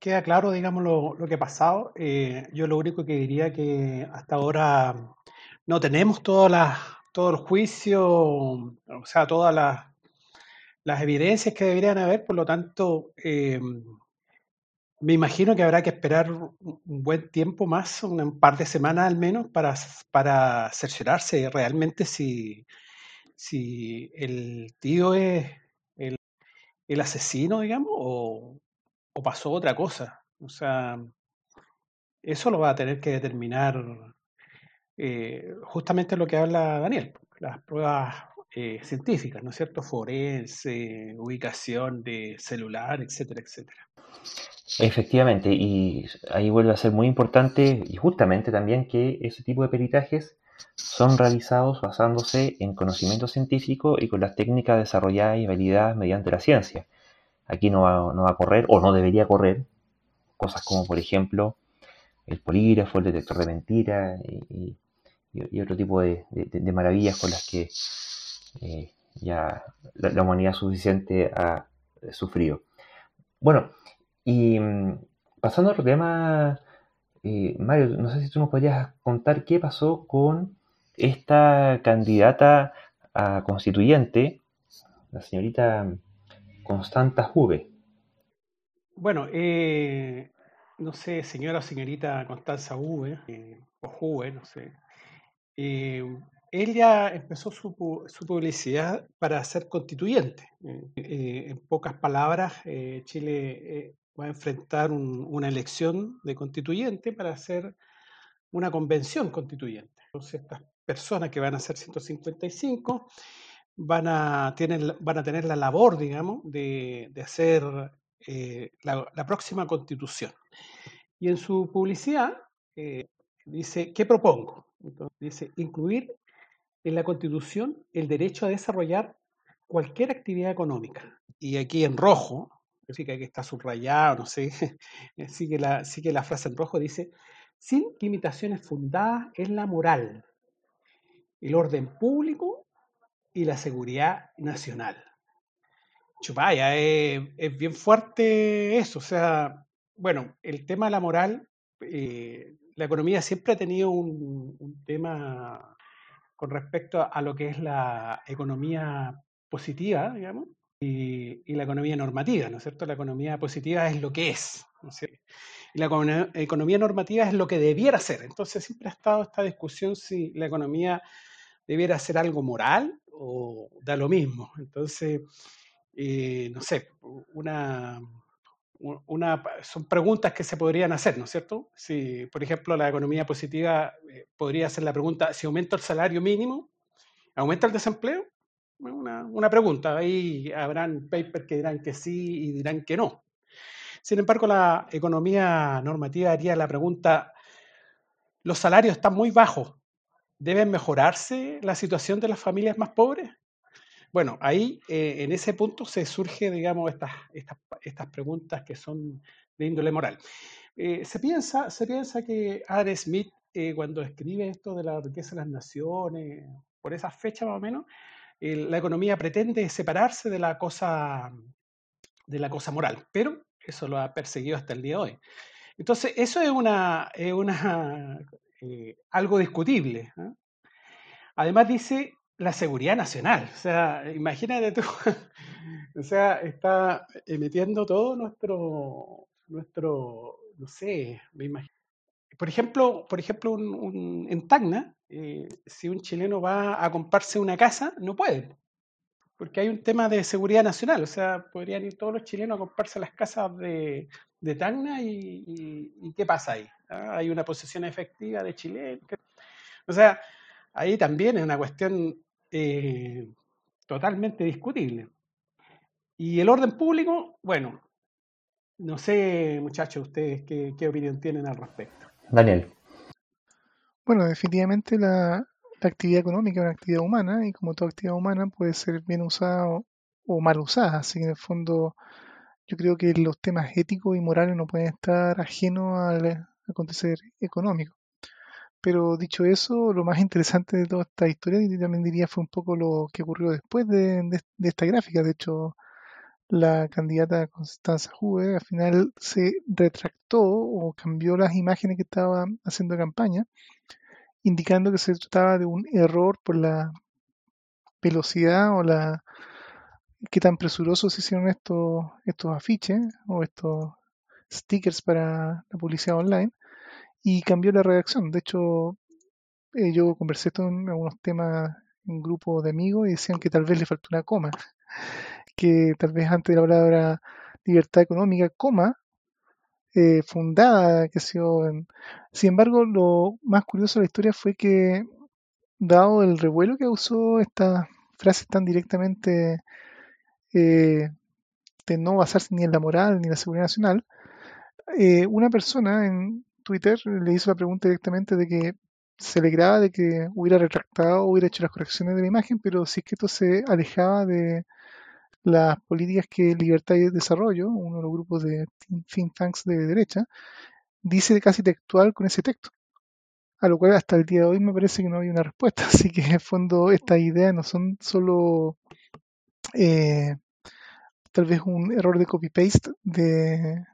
queda claro, digamos, lo, que ha pasado. Eh, yo lo único que diría que hasta ahora no tenemos todas las todo el juicio, o sea, todas las, las evidencias que deberían haber, por lo tanto, eh, me imagino que habrá que esperar un buen tiempo más, un par de semanas al menos, para, para cerciorarse realmente si el tío es el, asesino, digamos, o, o, pasó otra cosa. O sea, eso lo va a tener que determinar eh, justamente lo que habla Daniel, las pruebas eh, científicas, ¿no es cierto? Forense, ubicación de celular, etcétera, etcétera. Efectivamente, y ahí vuelve a ser muy importante y justamente también que ese tipo de peritajes son realizados basándose en conocimiento científico y con las técnicas desarrolladas y validadas mediante la ciencia. Aquí no va, no va a correr o no debería correr cosas como por ejemplo el polígrafo, el detector de mentiras y, y, otro tipo de, maravillas con las que eh, ya la, humanidad suficiente ha sufrido. Bueno, y mm, pasando a otro tema, eh, Mario, no sé si tú nos podrías contar qué pasó con esta candidata a constituyente, la señorita Constanta Juve. Bueno, eh, no sé, señora o señorita Constanza Juve, o Juve, no sé, eh, ella empezó su, publicidad para ser constituyente. Eh, eh, en pocas palabras, Chile va a enfrentar una elección de constituyente para hacer una convención constituyente. Entonces, estas personas que van a ser 155 van a, van a tener la labor, digamos, de, hacer la, la, próxima constitución. Y en su publicidad dice, ¿qué propongo? Entonces, dice, incluir en la Constitución el derecho a desarrollar cualquier actividad económica. Y aquí en rojo, significa que está subrayado, no sé, sigue la, sigue la frase en rojo, dice, sin limitaciones fundadas en la moral, el orden público y la seguridad nacional. Chupaya, es, bien fuerte eso, o sea, bueno, el tema de la moral eh, la economía siempre ha tenido un, tema con respecto a lo que es la economía positiva, digamos, y, la economía normativa, ¿no es cierto? La economía positiva es lo que es, Y la economía normativa es lo que debiera ser. Entonces siempre ha estado esta discusión si la economía debiera ser algo moral o da lo mismo. Entonces, eh, no sé, una, una, son preguntas que se podrían hacer, ¿no es cierto? Si, por ejemplo, la economía positiva eh, podría hacer la pregunta, si aumenta el salario mínimo, ¿aumenta el desempleo? Una, una pregunta, ahí habrán papers que dirán que sí y dirán que no. Sin embargo, la economía normativa haría la pregunta, ¿los salarios están muy bajos? ¿Deben mejorarse la situación de las familias más pobres? Bueno, ahí eh, en ese punto se surge, digamos, estas, estas, estas preguntas que son de índole moral. Eh, se, piensa, que Adam Smith, eh, cuando escribe esto de la riqueza de las naciones, por esa fecha más o menos, la economía pretende separarse de la cosa de la cosa moral, pero eso lo ha perseguido hasta el día de hoy. Entonces, eso es una, es una algo discutible. Además dice la seguridad nacional. O sea, imagínate tú, o sea, está metiendo todo nuestro, nuestro, no sé, me imagino, por ejemplo, por ejemplo en Tacna, eh, si un chileno va a comprarse una casa, no puede, porque hay un tema de seguridad nacional. O sea, podrían ir todos los chilenos a comprarse las casas de, de Tacna y, ¿qué pasa ahí? ¿Ah? Hay una posesión efectiva de Chile. O sea, ahí también es una cuestión eh, totalmente discutible. Y el orden público, bueno, no sé, muchachos, ustedes qué opinión tienen al respecto. Daniel. Bueno, definitivamente la, actividad económica es una actividad humana y como toda actividad humana puede ser bien usada o, mal usada. Así que en el fondo yo creo que los temas éticos y morales no pueden estar ajenos al acontecer económico. Pero dicho eso, lo más interesante de toda esta historia, y también diría, fue un poco lo que ocurrió después de, esta gráfica. De hecho, la candidata Constanza Juve al final se retractó o cambió las imágenes que estaba haciendo campaña, indicando que se trataba de un error por la velocidad o la qué tan presurosos hicieron estos, estos afiches o estos stickers para la publicidad online y cambió la redacción. De hecho, eh, yo conversé esto en algunos temas en un grupo de amigos y decían que tal vez le faltó una coma, que tal vez antes de la palabra libertad económica, coma, eh, fundada, que se Sin embargo, lo más curioso de la historia fue que, dado el revuelo que usó estas frases tan directamente eh, de no basarse ni en la moral ni en la seguridad nacional, una persona en Twitter le hizo la pregunta directamente de que se alegraba de que hubiera retractado, hubiera hecho las correcciones de la imagen, pero si es que esto se alejaba de las políticas que Libertad y Desarrollo, uno de los grupos de think tanks de derecha, dice casi textual con ese texto. A lo cual hasta el día de hoy me parece que no hay una respuesta. Así que en el fondo estas ideas no son solo eh, tal vez un error de copy-paste de,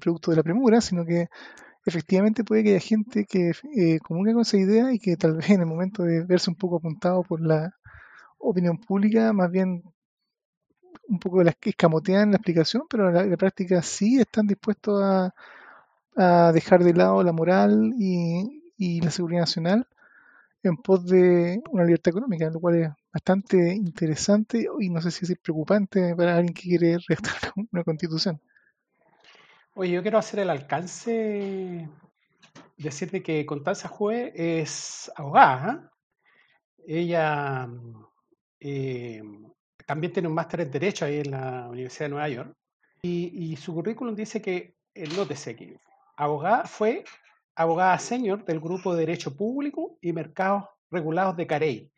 producto de la premura, sino que efectivamente puede que haya gente que eh, comulgue con esa idea y que tal vez en el momento de verse un poco apuntado por la opinión pública, más bien un poco las escamotean la explicación, pero en la, práctica sí están dispuestos a, dejar de lado la moral y, la seguridad nacional en pos de una libertad económica, lo cual es bastante interesante y no sé si es preocupante para alguien que quiere redactar una constitución. Oye, yo quiero hacer el alcance, decirte que Constanza Jue es abogada. ¿ah? Ella eh, también tiene un máster en Derecho ahí en la Universidad de Nueva York. Y, su currículum dice que, nótese aquí, abogada, fue abogada senior del Grupo de Derecho Público y Mercados Regulados de Carey.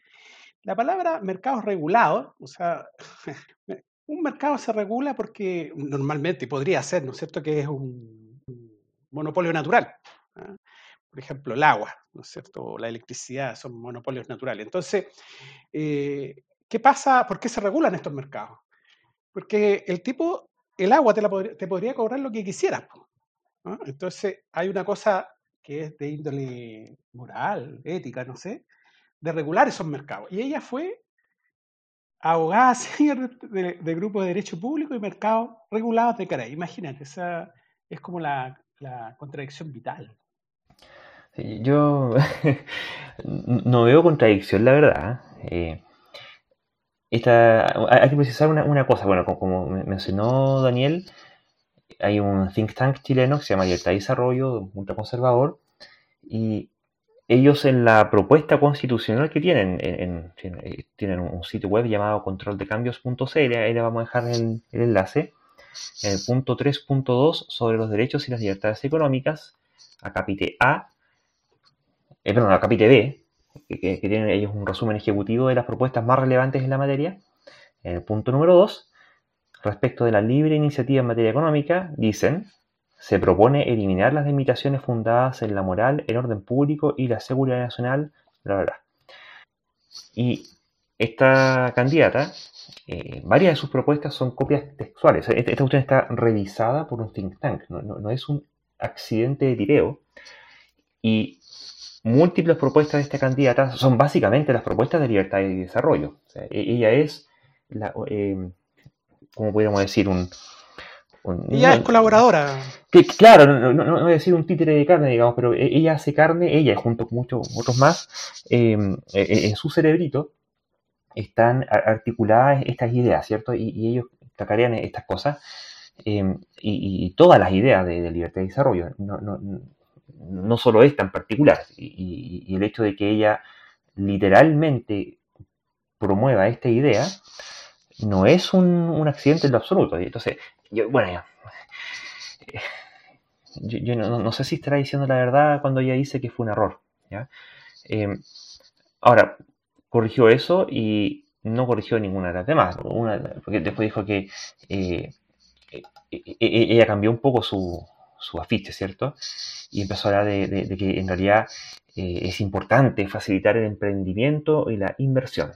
La palabra mercados regulados, o sea, Un mercado se regula porque normalmente podría ser, ¿no es cierto?, que es un, monopolio natural. ¿ah? Por ejemplo, el agua, ¿no es cierto?, la electricidad son monopolios naturales. Entonces, eh, ¿qué pasa? ¿Por qué se regulan estos mercados? Porque el tipo, el agua te, podría cobrar lo que quisieras. Entonces, hay una cosa que es de índole moral, ética, no sé, de regular esos mercados. Y ella fue abogada senior de, Grupo de Derecho Público y Mercados Regulados de Caray. Imagínate, esa es como la, contradicción vital. yo no veo contradicción, la verdad. Eh, hay que precisar una, cosa. Bueno, como, mencionó Daniel, hay un think tank chileno que se llama Libertad y Desarrollo, ultraconservador, y ellos en la propuesta constitucional que tienen, eh, tienen un sitio web llamado controldecambios.cl, ahí le vamos a dejar el, enlace, en el punto 3.2 sobre los derechos y las libertades económicas, a capite A, eh, perdón, a capite B, que, tienen ellos un resumen ejecutivo de las propuestas más relevantes en la materia, en el punto número 2, respecto de la libre iniciativa en materia económica, dicen, se propone eliminar las limitaciones fundadas en la moral, el orden público y la seguridad nacional, bla, bla, Y esta candidata, eh, varias de sus propuestas son copias textuales. Esta, cuestión está revisada por un think tank, no, es un accidente de tireo. Y múltiples propuestas de esta candidata son básicamente las propuestas de libertad y desarrollo. E, ella es, eh, ¿cómo podríamos decir? Un, ella es colaboradora. Que, claro, no, voy a decir un títere de carne, digamos, pero e, ella hace carne, ella junto con muchos otros más, em, e, e, en su cerebrito están articuladas estas ideas, ¿cierto? Y, ellos cacarean estas cosas. Em, y, todas las ideas de, libertad y desarrollo, no, no, no, solo esta en particular, y, el hecho de que ella literalmente promueva esta idea, no es un, accidente en lo absoluto. Entonces, yo, bueno, yo, no, sé si estará diciendo la verdad cuando ella dice que fue un error. Em, ahora, corrigió eso y no corrigió ninguna de las demás. porque después dijo que eh, e, e, e, ella cambió un poco su, su afiche, ¿cierto? Y empezó a hablar de, que en realidad eh, es importante facilitar el emprendimiento y la inversión.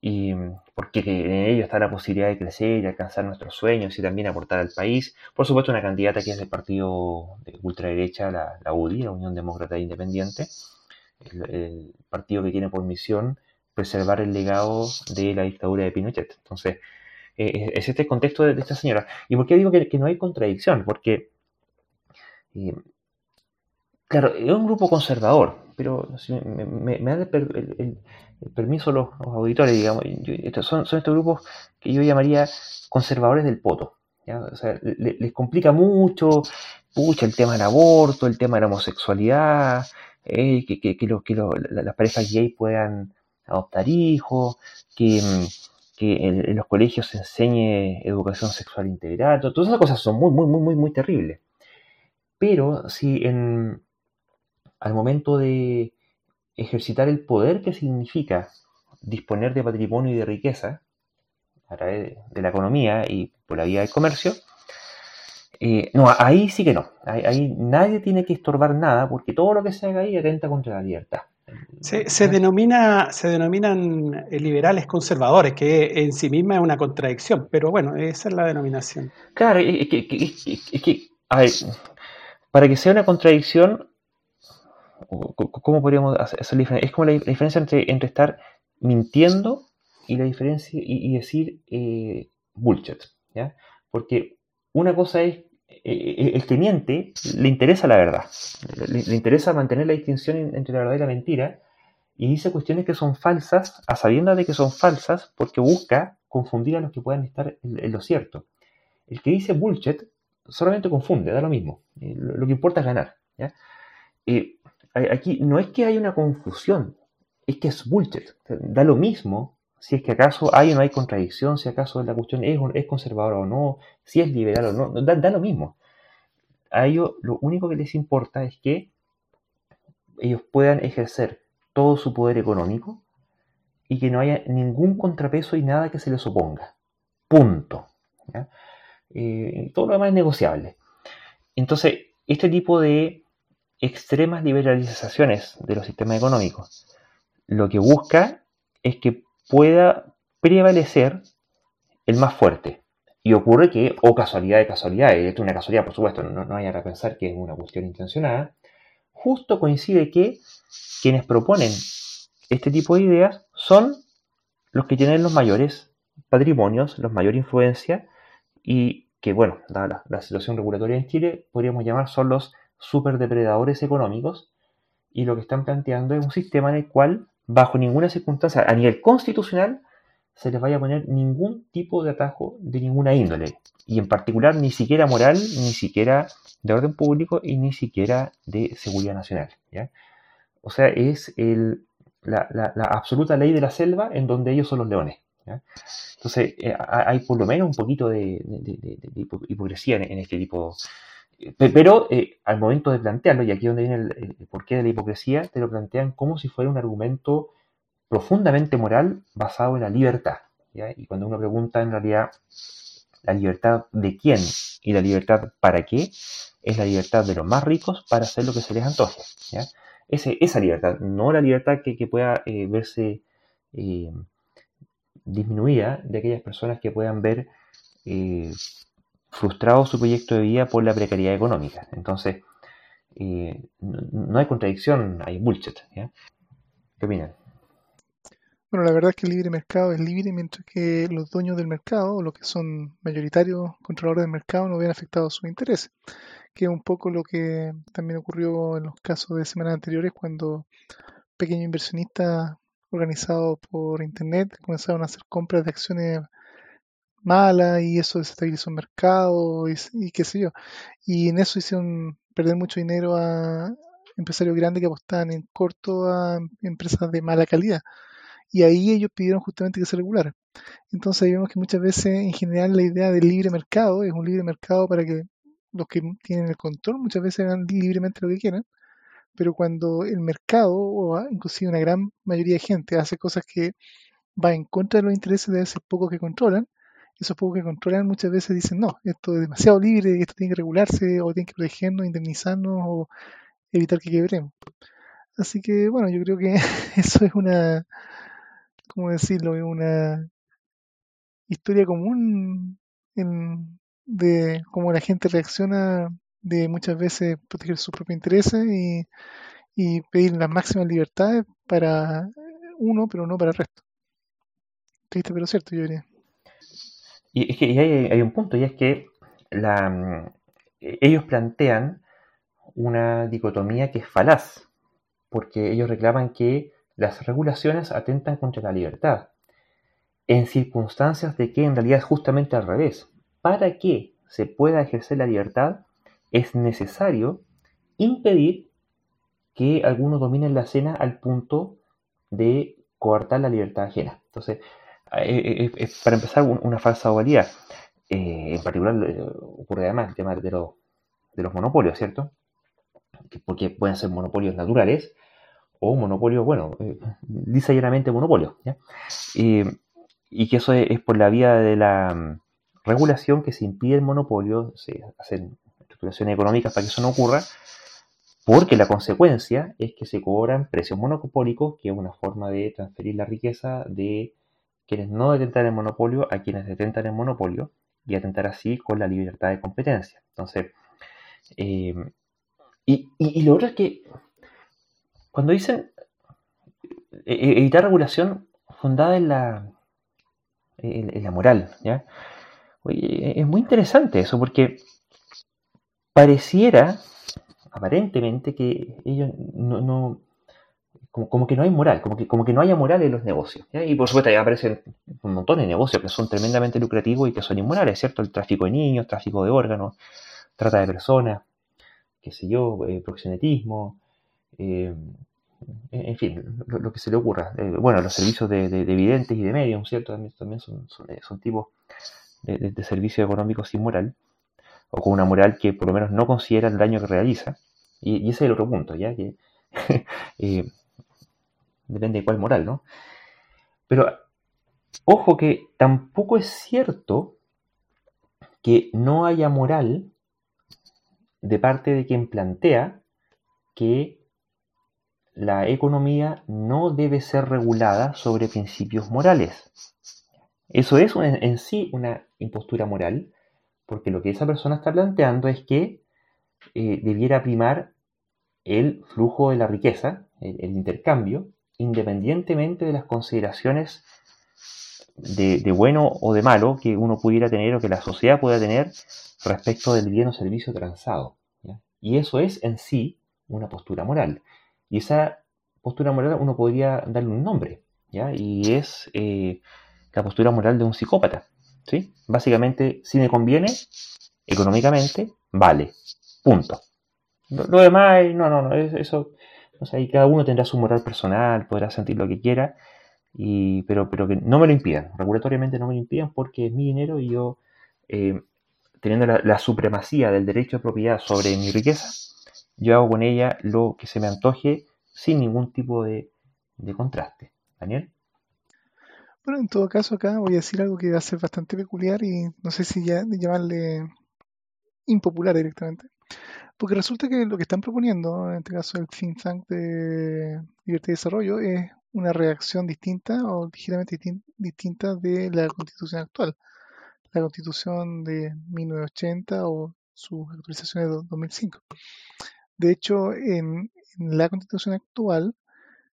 Y porque en ello está la posibilidad de crecer y alcanzar nuestros sueños y también aportar al país. Por supuesto, una candidata que es del partido de ultraderecha, la, UDI, la Unión Demócrata Independiente, el, partido que tiene por misión preservar el legado de la dictadura de Pinochet. Entonces, eh, es este el contexto de, esta señora. ¿Y por qué digo que, no hay contradicción? Porque, eh, claro, es un grupo conservador, pero me, me, dan el, permiso los, auditores, digamos, son, son, estos grupos que yo llamaría conservadores del poto. O sea, les complica mucho, pucha, el tema del aborto, el tema de la homosexualidad, eh, que, que, que, lo, que las parejas gay puedan adoptar hijos, que, que en, los colegios se enseñe educación sexual integral, todas esas cosas son muy, muy, muy, muy, muy terribles. Pero si en, al momento de ejercitar el poder que significa disponer de patrimonio y de riqueza a través de la economía y por la vía del comercio, eh, no, ahí sí que no. Ahí, nadie tiene que estorbar nada porque todo lo que se haga ahí atenta contra la libertad. Se, denomina, se denominan eh, liberales conservadores, que en sí misma es una contradicción, pero bueno, esa es la denominación. Claro, es que, a ver, para que sea una contradicción, ¿cómo podríamos hacer la diferencia? Es como la, diferencia entre, entre, estar mintiendo y la diferencia y, decir eh, bullshit, ¿ya? Porque una cosa es eh, eh, el que miente le interesa la verdad, le, interesa mantener la distinción entre la verdad y la mentira, y dice cuestiones que son falsas a sabiendas de que son falsas porque busca confundir a los que puedan estar en, lo cierto. El que dice bullshit solamente confunde, da lo mismo, eh, lo, que importa es ganar. Aquí no es que haya una confusión, es que es bullshit, da lo mismo si es que acaso hay o no hay contradicción, si acaso la cuestión es, es conservadora o no, si es liberal o no, da, lo mismo. A ellos lo único que les importa es que ellos puedan ejercer todo su poder económico y que no haya ningún contrapeso y nada que se les oponga. Punto. Eh, todo lo demás es negociable. Entonces, este tipo de extremas liberalizaciones de los sistemas económicos lo que busca es que pueda prevalecer el más fuerte. Y ocurre que, o casualidad de casualidad, y esto es una casualidad, por supuesto, no, no vayan a pensar que es una cuestión intencionada, justo coincide que quienes proponen este tipo de ideas son los que tienen los mayores patrimonios, los mayor influencia, y que, bueno, dada la, situación regulatoria en Chile, podríamos llamar son los superdepredadores económicos, y lo que están planteando es un sistema en el cual bajo ninguna circunstancia a nivel constitucional se les vaya a poner ningún tipo de atajo de ninguna índole, y en particular ni siquiera moral, ni siquiera de orden público y ni siquiera de seguridad nacional. O sea, es el, la, absoluta ley de la selva en donde ellos son los leones. Entonces, eh, hay por lo menos un poquito de, hipocresía en, este tipo pero eh, al momento de plantearlo, y aquí es donde viene el, porqué de la hipocresía, te lo plantean como si fuera un argumento profundamente moral basado en la libertad. Y cuando uno pregunta en realidad la libertad de quién y la libertad para qué, es la libertad de los más ricos para hacer lo que se les antoje. esa libertad, no la libertad que, pueda eh, verse eh, disminuida de aquellas personas que puedan ver frustrado su proyecto de vida por la precariedad económica. Entonces, eh, no hay contradicción, hay bullshit. ¿Qué opinan? Bueno, la verdad es que el libre mercado es libre mientras que los dueños del mercado, o los que son mayoritarios controladores del mercado, no vean afectados sus intereses, que es un poco lo que también ocurrió en los casos de semanas anteriores cuando pequeños inversionistas organizados por Internet comenzaron a hacer compras de acciones malas y eso desestabilizó el mercado y, y qué sé yo. Y en eso hicieron perder mucho dinero a empresarios grandes que apostaban en corto a empresas de mala calidad. Y ahí ellos pidieron justamente que se regulara. Entonces vemos que muchas veces en general la idea del libre mercado es un libre mercado para que los que tienen el control muchas veces hagan libremente lo que quieran, pero cuando el mercado o inclusive una gran mayoría de gente hace cosas que va en contra de los intereses de esos pocos que controlan, esos pocos que controlan muchas veces dicen, no, esto es demasiado libre, esto tiene que regularse, o tiene que protegernos, indemnizarnos, o evitar que quebremos. Así que, bueno, yo creo que eso es una, ¿cómo decirlo? Una historia común de cómo la gente reacciona de muchas veces proteger sus propios intereses y, y pedir las máximas libertades para uno, pero no para el resto. Triste, pero cierto, yo diría. Y es que hay, un punto, y es que mm, ellos plantean una dicotomía que es falaz, porque ellos reclaman que las regulaciones atentan contra la libertad, en circunstancias de que en realidad es justamente al revés. Para que se pueda ejercer la libertad, es necesario impedir que algunos dominen la escena al punto de coartar la libertad ajena. Entonces, eh, eh, eh, para empezar, una falsa valía. en particular, ocurre además el tema de, de los monopolios, ¿cierto? Porque pueden ser monopolios naturales o monopolios, bueno, lisa y llanamente monopolios. y que eso es, por la vía de la mm, regulación que se impide el monopolio, se hacen estructuraciones económicas para que eso no ocurra, porque la consecuencia es que se cobran precios monopólicos, que es una forma de transferir la riqueza de quienes no detentan el monopolio a quienes detentan el monopolio y atentar así con la libertad de competencia. Entonces, eh, y, lo otro es que cuando dicen e, e, evitar regulación fundada en la, en, la moral, ¿ya? es muy interesante eso porque pareciera, aparentemente, que ellos no como, que no hay moral, como que, como que no haya moral en los negocios. Y por supuesto, ahí aparecen un montón de negocios que son tremendamente lucrativos y que son inmorales, ¿cierto? El tráfico de niños, tráfico de órganos, trata de personas, qué sé yo, eh, proxenetismo, eh, en fin, lo, que se le ocurra. Eh, bueno, los servicios de, de, evidentes y de medium, ¿cierto? También, son, son, tipos de, de, servicios económicos sin moral, o con una moral que por lo menos no considera el daño que realiza. Y, ese es el otro punto, ¿ya? Que, depende de cuál moral, ¿no? Pero ojo que tampoco es cierto que no haya moral de parte de quien plantea que la economía no debe ser regulada sobre principios morales. Eso es en, sí una impostura moral, porque lo que esa persona está planteando es que eh, debiera primar el flujo de la riqueza, el intercambio, independientemente de las consideraciones de, bueno o de malo que uno pudiera tener o que la sociedad pueda tener respecto del bien o servicio transado. Y eso es en sí una postura moral. Y esa postura moral uno podría darle un nombre, ¿ya? y es eh, la postura moral de un psicópata. ¿sí? Básicamente, si me conviene, económicamente, vale. Punto. Lo, demás, no, no, no, eso o sea, y cada uno tendrá su moral personal, podrá sentir lo que quiera, y, pero, pero que no me lo impidan, regulatoriamente no me lo impidan porque es mi dinero y yo, eh, teniendo la, supremacía del derecho de propiedad sobre mi riqueza, yo hago con ella lo que se me antoje sin ningún tipo de, de contraste. Daniel. Bueno, en todo caso acá voy a decir algo que va a ser bastante peculiar y no sé si ya llamarle impopular directamente. Porque resulta que lo que están proponiendo, en este caso el think de libertad y desarrollo, es una reacción distinta o ligeramente distinta de la constitución actual. La constitución de 1980 o sus actualizaciones de 2005. De hecho, en, la constitución actual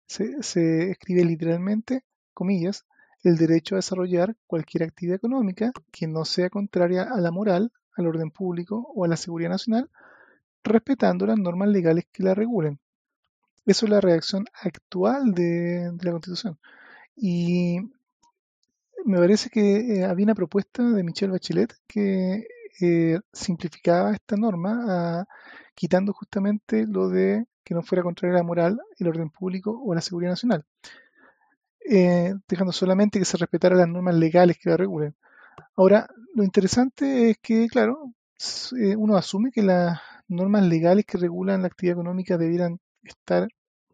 se escribe literalmente comillas, el derecho a desarrollar cualquier actividad económica que no sea contraria a la moral, al orden público o a la seguridad nacional, respetando las normas legales que la regulen. Eso es la reacción actual de, la Constitución. Y me parece que eh, había una propuesta de Michelle Bachelet que eh, simplificaba esta norma quitando justamente lo de que no fuera contraria a la moral, el orden público o la seguridad nacional, eh, dejando solamente que se respetaran las normas legales que la regulen. Ahora, lo interesante es que, claro, uno asume que las normas legales que regulan la actividad económica debieran estar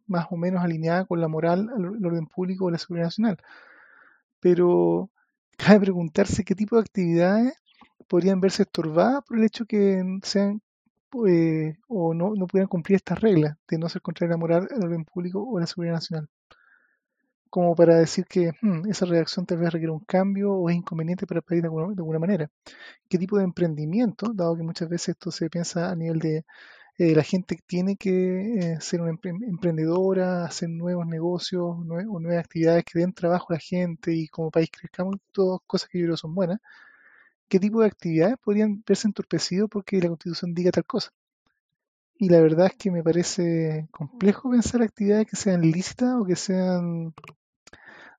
más o menos alineadas con la moral, el orden público o la seguridad nacional. Pero cabe preguntarse qué tipo de actividades podrían verse estorbadas por el hecho que sean eh, o no, no pudieran cumplir estas reglas de no ser contraria a la moral, el orden público o la seguridad nacional. Como para decir que hmm, esa redacción tal vez requiere un cambio o es inconveniente para el país de alguna, manera. ¿Qué tipo de emprendimiento, dado que muchas veces esto se piensa a nivel de eh, la gente tiene que eh, ser una emprendedora, hacer nuevos negocios o nuevas actividades que den trabajo a la gente y como país crezcamos, todas cosas que yo creo son buenas qué tipo de actividades podrían verse entorpecidos porque la Constitución diga tal cosa. Y la verdad es que me parece complejo pensar actividades que sean lícitas o que sean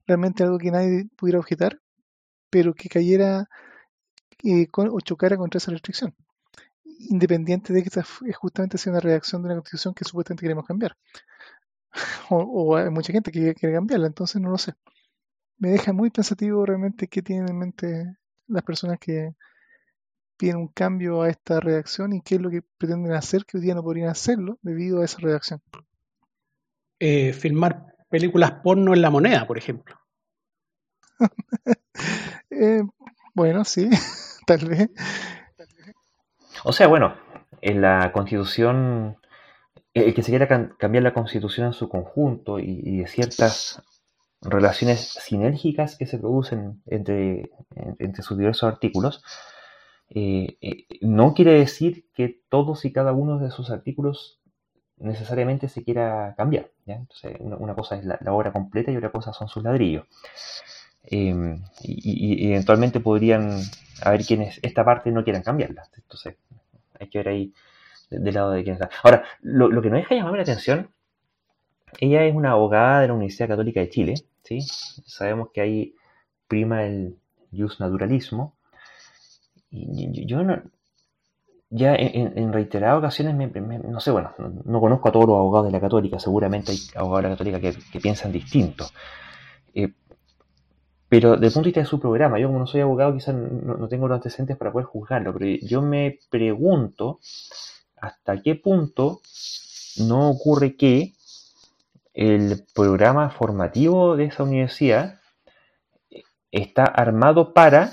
realmente algo que nadie pudiera objetar, pero que cayera eh, o chocara contra esa restricción, independiente de que esta justamente sea una redacción de una constitución que supuestamente queremos cambiar. o, hay mucha gente que quiere cambiarla, entonces no lo sé. Me deja muy pensativo realmente qué tienen en mente las personas que piden un cambio a esta redacción y qué es lo que pretenden hacer que hoy día no podrían hacerlo debido a esa redacción. Eh, filmar películas porno en la moneda, por ejemplo. Eh, bueno, sí, tal vez. O sea, bueno, en la constitución, el que se quiera cambiar la constitución en su conjunto y, y de ciertas relaciones sinérgicas que se producen entre, entre sus diversos artículos, eh, eh, no quiere decir que todos y cada uno de sus artículos necesariamente se quiera cambiar. Entonces, una, cosa es la, obra completa y otra cosa son sus ladrillos. Em, y, eventualmente podrían haber quienes esta parte no quieran cambiarla. Entonces, hay que ver ahí del lado de quienes está. Ahora, lo, lo que no deja de llamarme la atención, ella es una abogada de la Universidad Católica de Chile, ¿sí? Sabemos que ahí prima el naturalismo. Y yo no, ya en, reiteradas ocasiones, no sé, bueno, no, conozco a todos los abogados de la católica, seguramente hay abogados de la católica que, piensan distinto. Eh, pero desde el punto de vista de su programa, yo como no soy abogado quizás no, no, tengo los antecedentes para poder juzgarlo, pero yo me pregunto hasta qué punto no ocurre que el programa formativo de esa universidad está armado para,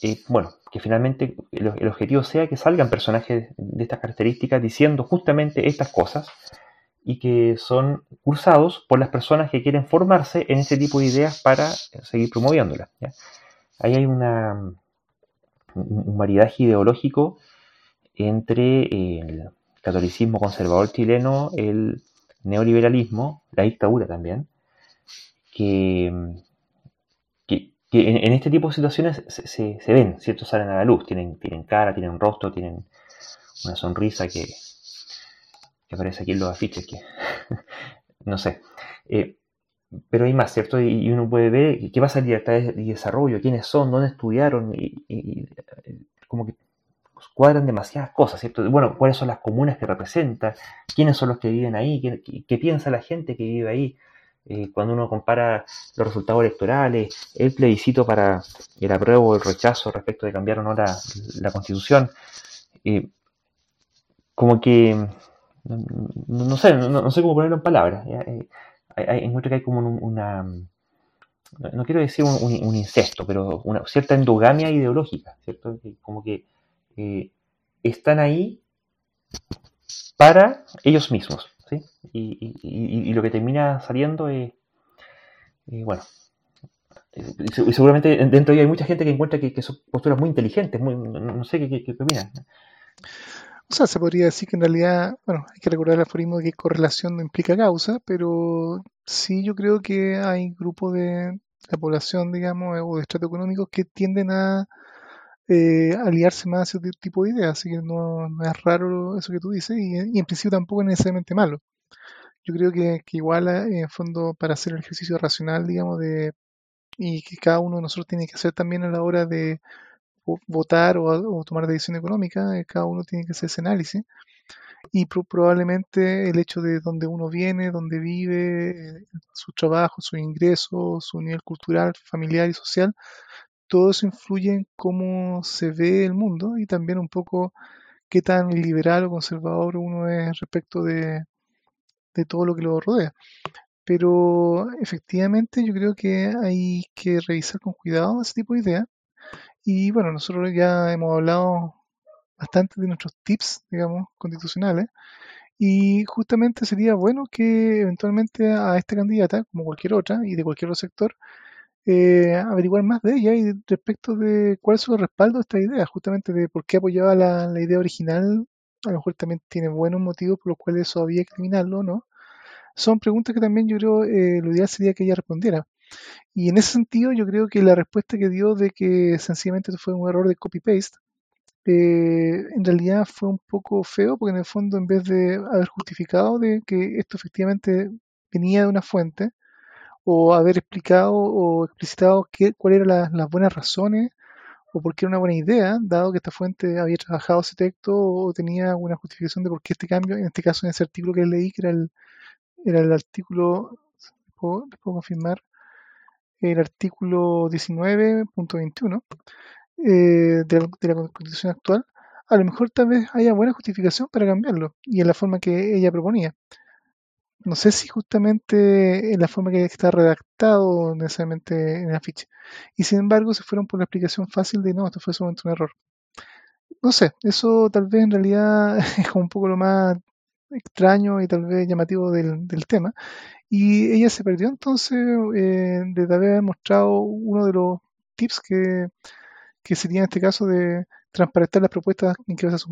eh, bueno, que finalmente el, objetivo sea que salgan personajes de estas características diciendo justamente estas cosas y que son cursados por las personas que quieren formarse en ese tipo de ideas para seguir promoviéndolas. Ahí hay una, un maridaje ideológico entre el catolicismo conservador chileno, el neoliberalismo, la dictadura también, que, en, este tipo de situaciones se, ven, ¿cierto? Salen a la luz, tienen, tienen cara, tienen rostro, tienen una sonrisa que, aparece aquí en los afiches, que no sé. Eh, pero hay más, ¿cierto? Y, uno puede ver qué pasa en libertad y desarrollo, quiénes son, dónde estudiaron, y, como que cuadran demasiadas cosas, ¿cierto? Bueno, cuáles son las comunas que representa, quiénes son los que viven ahí, qué, piensa la gente que vive ahí. Eh, cuando uno compara los resultados electorales, el plebiscito para el apruebo o el rechazo respecto de cambiar o no la, constitución, eh, como que, no, sé, no, sé cómo ponerlo en palabras. Eh, encuentro que hay como una, no quiero decir un, incesto, pero una cierta endogamia ideológica, ¿cierto? Como que están ahí para ellos mismos. ¿Sí? Y, lo que termina saliendo es, bueno, y seguramente dentro de ahí hay mucha gente que encuentra que, son posturas muy inteligentes, muy, no, sé qué, qué, opinan. O sea, se podría decir que en realidad, bueno, hay que recordar el aforismo de que correlación no implica causa, pero sí yo creo que hay grupos de, la población, digamos, o de estrato económico que tienden a eh, aliarse más a ese tipo de ideas, así que no, es raro eso que tú dices y, en principio tampoco es necesariamente malo. Yo creo que, igual, eh, en fondo, para hacer el ejercicio racional, digamos, de y que cada uno de nosotros tiene que hacer también a la hora de votar o, tomar decisión económica, eh, cada uno tiene que hacer ese análisis. Y probablemente el hecho de dónde uno viene, dónde vive, su trabajo, su ingreso, su nivel cultural, familiar y social, todo eso influye en cómo se ve el mundo y también un poco qué tan liberal o conservador uno es respecto de, todo lo que lo rodea. Pero efectivamente yo creo que hay que revisar con cuidado ese tipo de ideas. Y bueno, nosotros ya hemos hablado bastante de nuestros tips, digamos, constitucionales. Y justamente sería bueno que eventualmente a esta candidata, como cualquier otra, y de cualquier otro sector, eh, averiguar más de ella y respecto de cuál es su respaldo a esta idea, justamente de por qué apoyaba la, idea original, a lo mejor también tiene buenos motivos por los cuales eso había que eliminarlo, ¿no? Son preguntas que también yo creo eh, lo ideal sería que ella respondiera. Y en ese sentido yo creo que la respuesta que dio de que sencillamente fue un error de copy-paste, eh, en realidad fue un poco feo porque en el fondo en vez de haber justificado de que esto efectivamente venía de una fuente, o haber explicado o explicitado qué, cuáles eran las buenas razones o por qué era una buena idea, dado que esta fuente había trabajado ese texto o tenía alguna justificación de por qué este cambio, en este caso en ese artículo que leí, que era el, era el artículo, puedo, confirmar, el artículo 19.21 eh, de la Constitución actual, a lo mejor tal vez haya buena justificación para cambiarlo y en la forma que ella proponía no sé si justamente en la forma que está redactado necesariamente en el afiche. Y sin embargo se fueron por la explicación fácil de no, esto fue solamente un error. No sé, eso tal vez en realidad es un poco lo más extraño y tal vez llamativo del, tema. Y ella se perdió entonces eh, de haber mostrado uno de los tips que, que sería en este caso de transparentar las propuestas en que basa su,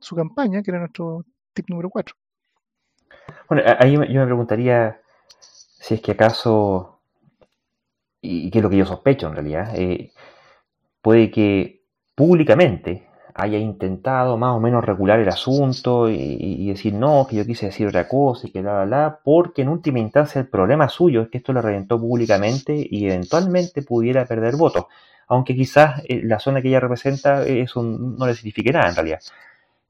su campaña, que era nuestro tip número 4. Bueno, ahí yo me preguntaría si es que acaso, y qué es lo que yo sospecho en realidad, eh, puede que públicamente haya intentado más o menos regular el asunto y, decir no, que yo quise decir otra cosa y que bla, bla, bla, porque en última instancia el problema suyo es que esto lo reventó públicamente y eventualmente pudiera perder votos, aunque quizás eh, la zona que ella representa eso no le signifique nada en realidad.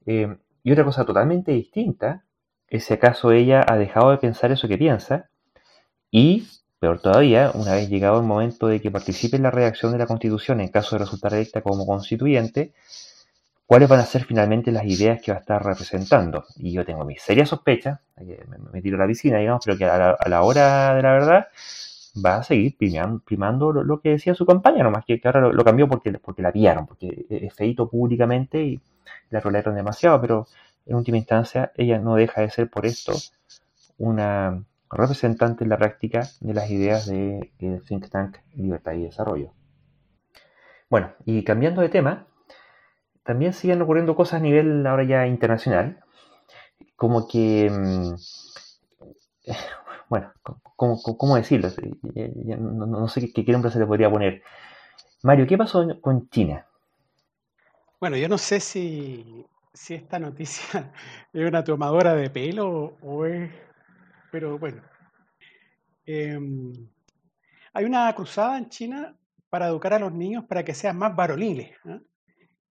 Eh, y otra cosa totalmente distinta si acaso ella ha dejado de pensar eso que piensa y, peor todavía, una vez llegado el momento de que participe en la redacción de la Constitución en caso de resultar electa como constituyente, cuáles van a ser finalmente las ideas que va a estar representando. Y yo tengo mis serias sospechas, me, tiro a la piscina, digamos, pero que a la, hora de la verdad va a seguir primando, lo, que decía su campaña, nomás que, que ahora lo, cambió porque, porque la pillaron, porque es feito públicamente y la rolearon demasiado, pero en última instancia, ella no deja de ser por esto una representante en la práctica de las ideas del de think tank Libertad y Desarrollo. Bueno, y cambiando de tema, también siguen ocurriendo cosas a nivel ahora ya internacional, como que, mm, bueno, ¿cómo, decirlo? No, sé qué nombre se le podría poner. Mario, ¿qué pasó con China? Bueno, yo no sé si si esta noticia es una tomadora de pelo o es... Pero bueno. Em, hay una cruzada en China para educar a los niños para que sean más varoniles. ¿eh?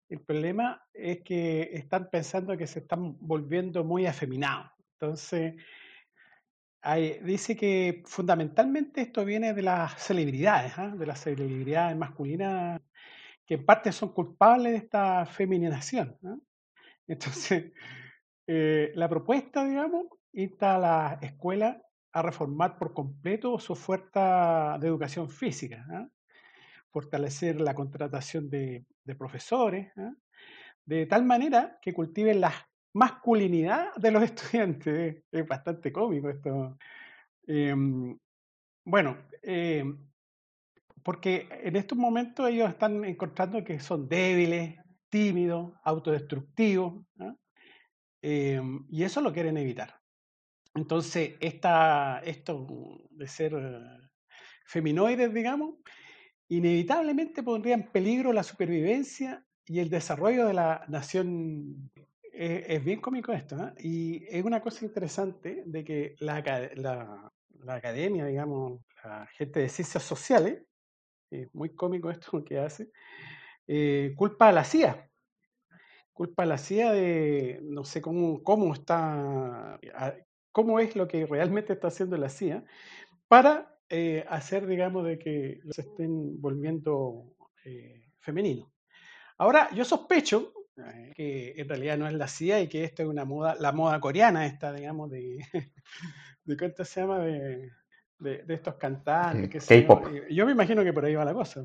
El problema es que están pensando que se están volviendo muy afeminados. Entonces, dice que fundamentalmente esto viene de las celebridades, ¿eh? de las celebridades masculinas que en parte son culpables de esta feminización. ¿eh? Entonces, eh, la propuesta, digamos, insta a la escuela a reformar por completo su oferta de educación física, ¿ah? fortalecer la contratación de, profesores, ¿ah? de tal manera que cultiven la masculinidad de los estudiantes. Es bastante cómico esto. Em, bueno, em, porque en estos momentos ellos están encontrando que son débiles, tímido, autodestructivo, em, y eso lo quieren evitar. Entonces, esta, esto de ser feminoides, digamos, inevitablemente pondría en peligro la supervivencia y el desarrollo de la nación. Es, bien cómico esto, ¿eh? y es una cosa interesante de que la, la, academia, digamos, la gente de ciencias sociales, es muy cómico esto que hace, eh, culpa a la CIA. Culpa a la CIA de, no sé cómo, cómo está, cómo es lo que realmente está haciendo la CIA para eh, hacer, digamos, de que los estén volviendo eh, femeninos. Ahora, yo sospecho eh, que en realidad no es la CIA y que esta es una moda, la moda coreana esta, digamos, de, de ¿cuánto se llama? De, de, estos cantantes. K-pop. Yo me imagino que por ahí va la cosa.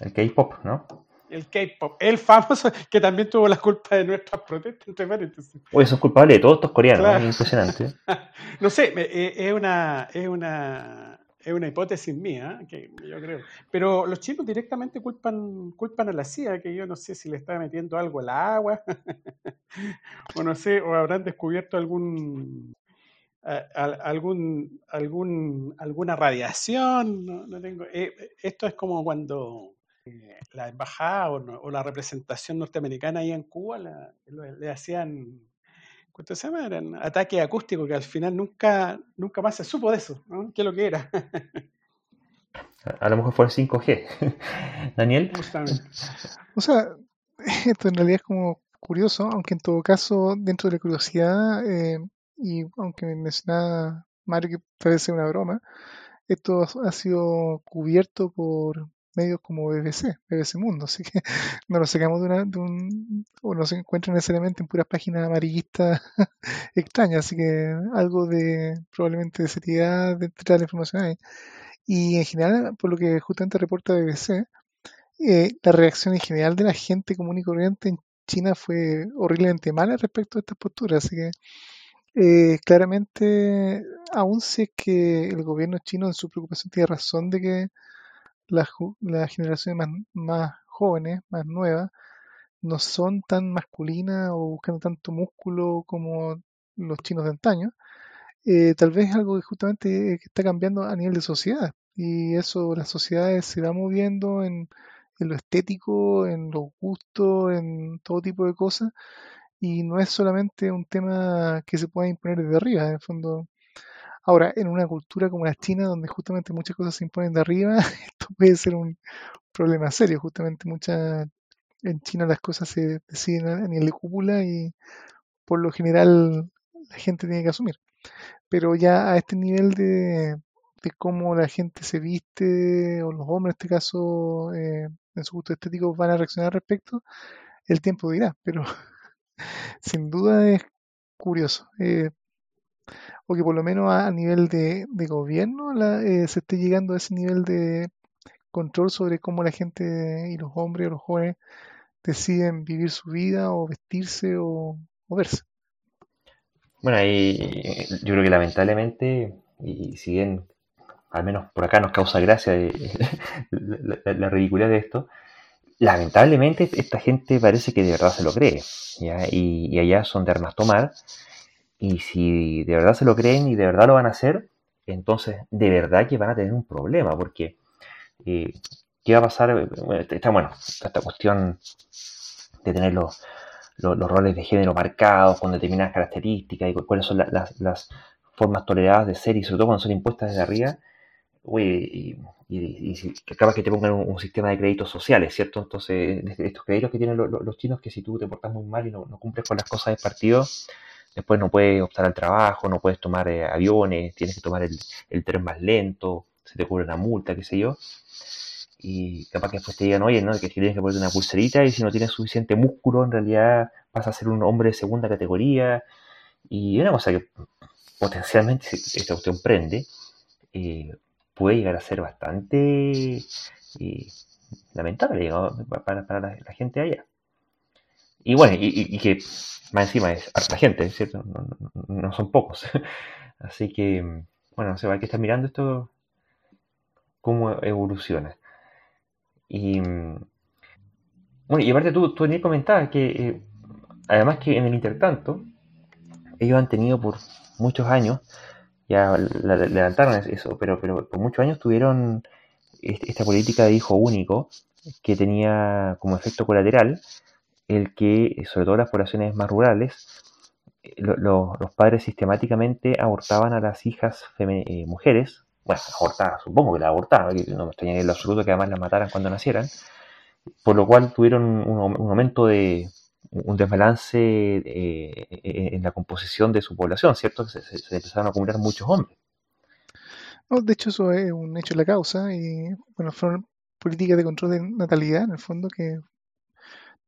El K-pop, ¿no? El K-pop, el famoso que también tuvo la culpa de nuestras protestas, entre paréntesis. Oye, son culpables de todos estos coreanos, impresionante. no sé, eh, es una, es una, es una hipótesis mía, que yo creo. Pero los chinos directamente culpan, culpan a la CIA, que yo no sé si le está metiendo algo al agua, o no sé, o habrán descubierto algún algún, algún, alguna radiación, no, tengo. Eh, esto es como cuando eh, la embajada o, la representación norteamericana ahí en Cuba le hacían, ¿cuánto se llama? Eran ataques acústicos que al final nunca, nunca más se supo de eso, ¿no? ¿Qué es lo que era? A lo mejor fue el 5G. Daniel. O sea, esto en realidad es como curioso, aunque en todo caso, dentro de la curiosidad, eh, y aunque me mencionaba Mario que parece una broma, esto ha sido cubierto por medios como BBC, BBC Mundo, así que no lo sacamos de, una, de un, o no se encuentra necesariamente en puras páginas amarillistas extrañas, así que algo de probablemente de seriedad detrás de la información hay. Y en general, por lo que justamente reporta BBC, eh, la reacción en general de la gente común y corriente en China fue horriblemente mala respecto a estas posturas, así que eh, claramente, aún si es que el gobierno chino en su preocupación tiene razón de que las, generaciones más, jóvenes, más nuevas, no son tan masculinas o buscando tanto músculo como los chinos de antaño, eh, tal vez es algo que justamente está cambiando a nivel de sociedad. Y eso, las sociedades se va moviendo en, en lo estético, en los gustos, en todo tipo de cosas. Y no es solamente un tema que se pueda imponer desde arriba, en el fondo Ahora, en una cultura como la China, donde justamente muchas cosas se imponen de arriba, esto puede ser un problema serio. Justamente muchas en China las cosas se deciden a nivel de cúpula y por lo general la gente tiene que asumir. Pero ya a este nivel de, cómo la gente se viste, o los hombres en este caso, eh, en su gusto estético, van a reaccionar al respecto, el tiempo dirá. Pero sin duda es curioso. Eh, o que por lo menos a, nivel de, gobierno eh, se esté llegando a ese nivel de control sobre cómo la gente y los hombres o los jóvenes deciden vivir su vida o vestirse o, verse. Bueno, y yo creo que lamentablemente, y si bien al menos por acá nos causa gracia la, ridiculez de esto, lamentablemente esta gente parece que de verdad se lo cree, Y, y allá son de armas tomar, y si de verdad se lo creen y de verdad lo van a hacer, entonces de verdad que van a tener un problema, porque eh, ¿qué va a pasar? Esta, bueno, esta cuestión de tener los, roles de género marcados con determinadas características y cuáles son las, formas toleradas de ser y sobre todo cuando son impuestas desde arriba, y, y, y, capaz que te pongan un, sistema de créditos sociales, ¿cierto? Entonces, estos créditos que tienen los, chinos, que si tú te portas muy mal y no, no cumples con las cosas del partido, Después no puedes optar al trabajo, no puedes tomar eh, aviones, tienes que tomar el, tren más lento, se te cubre una multa, qué sé yo. Y capaz que después te digan, oye, ¿no? que tienes que ponerte una pulserita y si no tienes suficiente músculo, en realidad vas a ser un hombre de segunda categoría. Y una cosa que potencialmente, si esta cuestión prende, eh, puede llegar a ser bastante eh, lamentable para, la, gente allá. Y bueno, y, que más encima es harta gente, ¿cierto? No, son pocos. Así que, bueno, se va hay que estar mirando esto, cómo evoluciona. Y, bueno, y aparte tú, tú comentabas que, eh, además que en el intertanto, ellos han tenido por muchos años, ya levantaron eso, pero, pero por muchos años tuvieron esta política de hijo único que tenía como efecto colateral el que, sobre todo en las poblaciones más rurales, los padres sistemáticamente abortaban a las hijas eh, mujeres, bueno, abortaban, supongo que las abortaban, no me extrañaría en lo absoluto que además las mataran cuando nacieran, por lo cual tuvieron un, momento de un desbalance eh, en la composición de su población, ¿cierto? Se, se, empezaron a acumular muchos hombres. de hecho, eso es un hecho de la causa y, bueno, fueron políticas de control de natalidad, en el fondo, que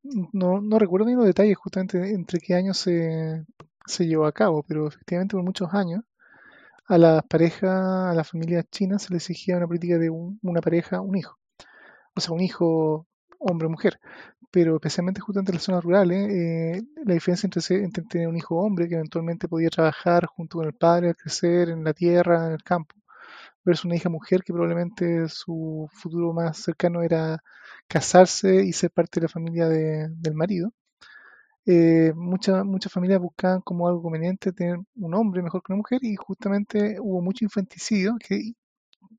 no, no recuerdo ni los detalles justamente entre qué años se, llevó a cabo, pero efectivamente por muchos años a las parejas, a las familias chinas se les exigía una política de una pareja, un hijo. O sea, un hijo hombre o mujer. Pero especialmente justamente en las zonas rurales, eh, la diferencia entre, entre, tener un hijo hombre que eventualmente podía trabajar junto con el padre al crecer en la tierra, en el campo, versus una hija mujer que probablemente su futuro más cercano era casarse y ser parte de la familia del marido. Eh, muchas familias buscaban como algo conveniente tener un hombre mejor que una mujer y justamente hubo mucho infanticidio que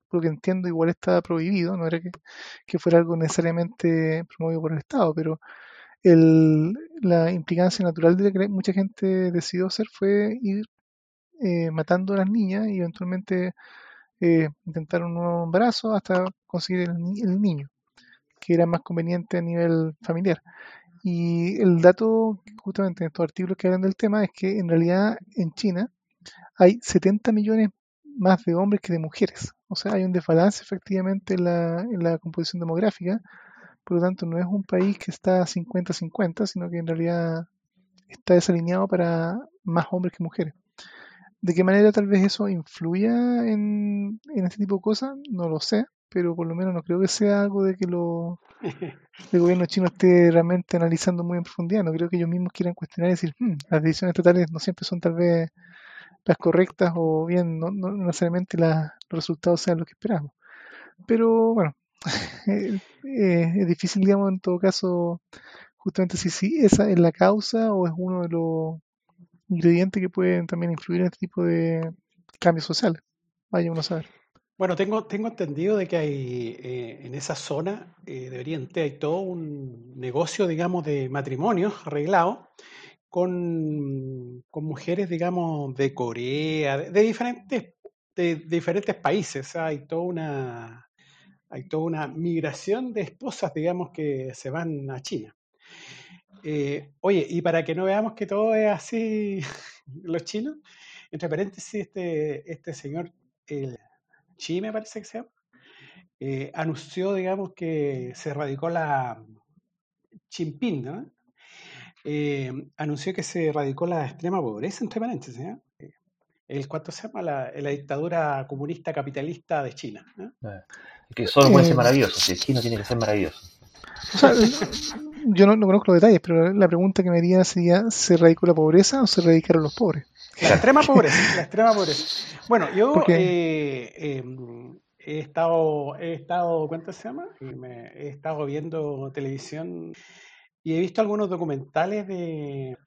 por lo que entiendo igual estaba prohibido, no era que, fuera algo necesariamente promovido por el Estado, pero el, la implicancia natural de que mucha gente decidió hacer fue ir eh, matando a las niñas y eventualmente eh, intentar un nuevo embarazo hasta conseguir el, niño, que era más conveniente a nivel familiar. Y el dato, justamente en estos artículos que hablan del tema, es que en realidad en China hay 70 millones más de hombres que de mujeres. O sea, hay un desbalance efectivamente en la, en la composición demográfica. Por lo tanto, no es un país que está 50-50, sino que en realidad está desalineado para más hombres que mujeres. ¿De qué manera tal vez eso influya en, este tipo de cosas? No lo sé, pero por lo menos no creo que sea algo de que lo, el gobierno chino esté realmente analizando muy en profundidad. No creo que ellos mismos quieran cuestionar y decir, hmm, las decisiones estatales no siempre son tal vez las correctas o bien no, necesariamente los resultados sean los que esperamos. Pero bueno, eh, eh, es difícil, digamos, en todo caso, justamente si, si esa es la causa o es uno de los ingredientes que pueden también influir en este tipo de cambios sociales. Vaya uno a saber. Bueno, tengo, tengo entendido de que hay eh, en esa zona eh, de hay todo un negocio, digamos, de matrimonios arreglado con, con mujeres, digamos, de Corea, de, diferentes, de, diferentes países. Hay toda una hay toda una migración de esposas, digamos, que se van a China. Eh, oye, y para que no veamos que todo es así, los chinos, entre paréntesis, este, este señor, el Chi me parece que se llama, eh, anunció, digamos, que se radicó la Jinping, ¿no? Eh, anunció que se radicó la extrema pobreza, entre paréntesis, ¿eh? el cuánto se llama la, la, dictadura comunista capitalista de China. Que solo puede ser maravilloso, si el chino tiene que ser maravilloso. O sea, yo no, conozco los detalles, pero la pregunta que me haría sería, ¿se radicó la pobreza o se radicaron los pobres? La extrema pobreza, la extrema pobreza. Bueno, yo eh, em, he estado, he estado, ¿cuánto se llama? he estado viendo televisión y he visto algunos documentales de,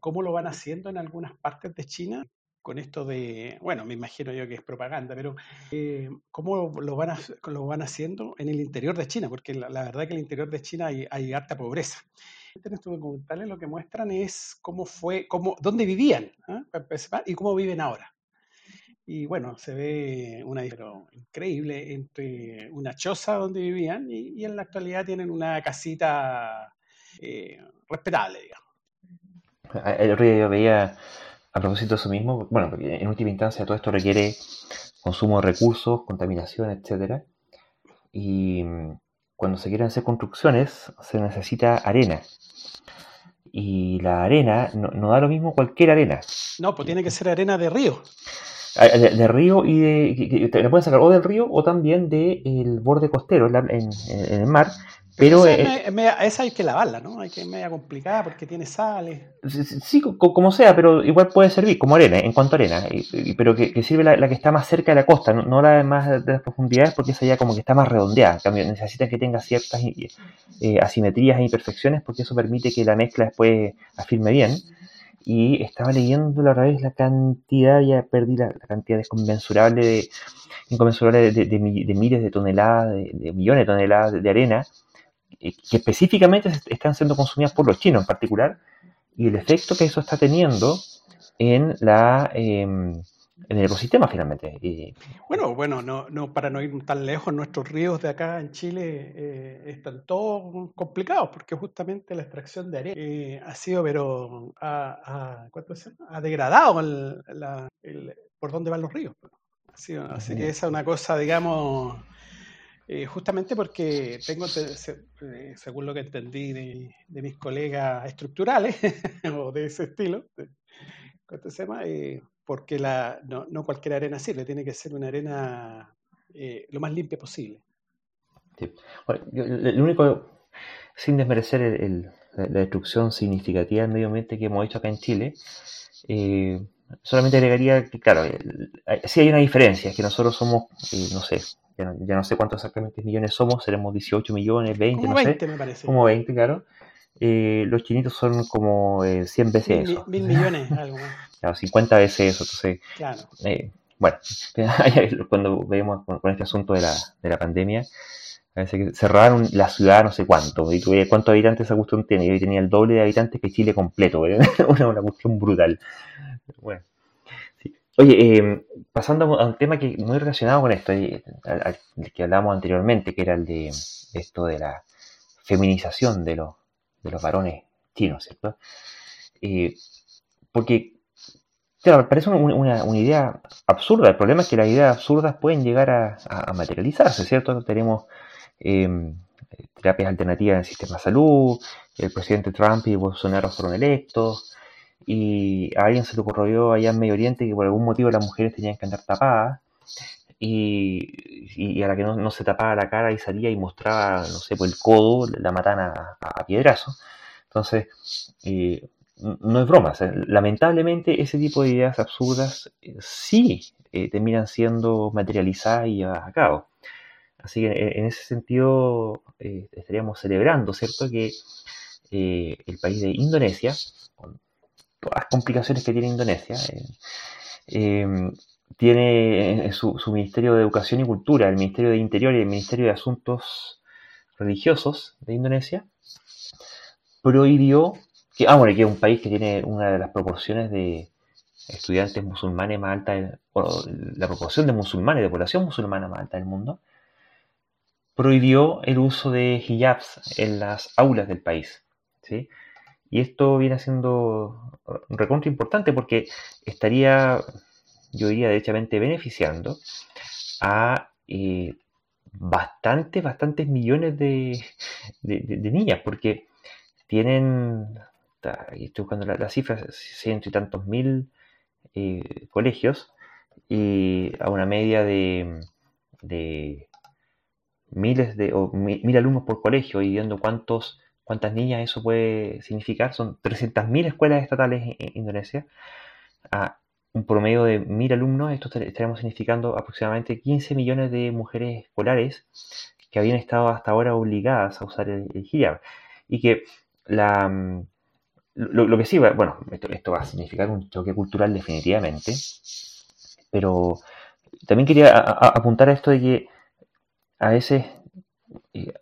cómo lo van haciendo en algunas partes de China con esto de, bueno, me imagino yo que es propaganda, pero eh, cómo lo van, lo van haciendo en el interior de China, porque la, verdad que en el interior de China hay, hay harta pobreza. En estos documentales lo que muestran es cómo fue, cómo, dónde vivían, ¿ah? y cómo viven ahora. Y bueno, se ve una diferencia increíble entre una choza donde vivían y, en la actualidad tienen una casita eh, respetable, digamos. El otro día yo veía, a propósito de eso mismo, bueno, porque en última instancia todo esto requiere consumo de recursos, contaminación, etcétera. Y mm, cuando se quieren hacer construcciones se necesita arena. Y la arena no, da lo mismo cualquier arena. No, pues tiene que ser arena de río. Ah, de, río y de. la pueden sacar o del río o también del borde costero en, el mar, pero esa, hay que lavarla, ¿no? Hay que es media complicada porque tiene sales. Sí, como sea, pero igual puede servir como arena, en cuanto a arena. pero que, sirve la, que está más cerca de la costa, no, la de más de las profundidades, porque esa ya como que está más redondeada. En cambio, necesita que tenga ciertas eh, asimetrías e imperfecciones, porque eso permite que la mezcla después afirme bien. y estaba leyendo la vez la cantidad, ya perdí la, cantidad desconmensurable de, inconmensurable de, de, miles de toneladas, de, millones de toneladas de, arena, eh, que específicamente están siendo consumidas por los chinos en particular, y el efecto que eso está teniendo en la... Em, en el ecosistema finalmente. Y, bueno, bueno, no, no, para no ir tan lejos, nuestros ríos de acá en Chile eh, están todos complicados porque justamente la extracción de arena eh, ha sido, pero ha, ha degradado el, por dónde van los ríos. así que esa es una cosa, digamos, eh, justamente porque tengo, según lo que entendí de, mis colegas estructurales o de ese estilo, de, se llama? porque la, no, no, cualquier arena sirve, tiene que ser una arena eh, lo más limpia posible. Sí. Bueno, el único, sin desmerecer el, la destrucción significativa del medio ambiente que hemos hecho acá en Chile, eh, solamente agregaría que, claro, sí hay una diferencia, es que nosotros somos, eh, no sé, ya no, sé cuántos exactamente millones somos, seremos 18 millones, 20, como no 20 sé, me parece. Como 20, claro. los chinitos son como 100 veces eso. Mil millones, algo más. Claro, 50 veces eso. Entonces, claro. eh, bueno, cuando vemos con, este asunto de la, de la pandemia, parece que cerraron la ciudad no sé cuánto. Y tuve cuántos habitantes esa cuestión tiene. Y hoy tenía el doble de habitantes que Chile completo. una, una cuestión brutal. Bueno. Oye, eh, pasando a un tema que muy relacionado con esto, eh, al, que hablamos anteriormente, que era el de, esto de la feminización de los, de los varones chinos, ¿cierto? Eh, porque Claro, parece una, idea absurda. El problema es que las ideas absurdas pueden llegar a, materializarse, ¿cierto? Tenemos em, terapias alternativas en el sistema de salud, el presidente Trump y Bolsonaro fueron electos, y a alguien se le ocurrió allá en Medio Oriente que por algún motivo las mujeres tenían que andar tapadas, y, a la que no, se tapaba la cara y salía y mostraba, no sé, por el codo, la matan a, piedrazo. Entonces, eh, no es broma. lamentablemente ese tipo de ideas absurdas eh, sí eh, terminan siendo materializadas y llevadas a cabo. Así que en ese sentido estaríamos celebrando, ¿cierto?, que el país de Indonesia, todas las complicaciones que tiene Indonesia, em, tiene su, su, Ministerio de Educación y Cultura, el Ministerio de Interior y el Ministerio de Asuntos Religiosos de Indonesia, prohibió que, ah, es un país que tiene una de las proporciones de estudiantes musulmanes más alta, o la proporción de musulmanes, de población musulmana más alta del mundo, prohibió el uso de hijabs en las aulas del país. ¿sí? Y esto viene siendo un recontra importante porque estaría, yo diría, derechamente beneficiando a eh, bastantes, bastantes millones de, de niñas, porque tienen estoy buscando las cifras, ciento y tantos mil eh, colegios y a una media de, miles de o mil, alumnos por colegio y viendo cuántos cuántas niñas eso puede significar, son 300.000 escuelas estatales en Indonesia, a un promedio de mil alumnos, esto estaremos significando aproximadamente 15 millones de mujeres escolares que habían estado hasta ahora obligadas a usar el, el hijab. Y que la, lo, que sí, bueno, esto, va a significar un choque cultural definitivamente, pero también quería apuntar a esto de que a veces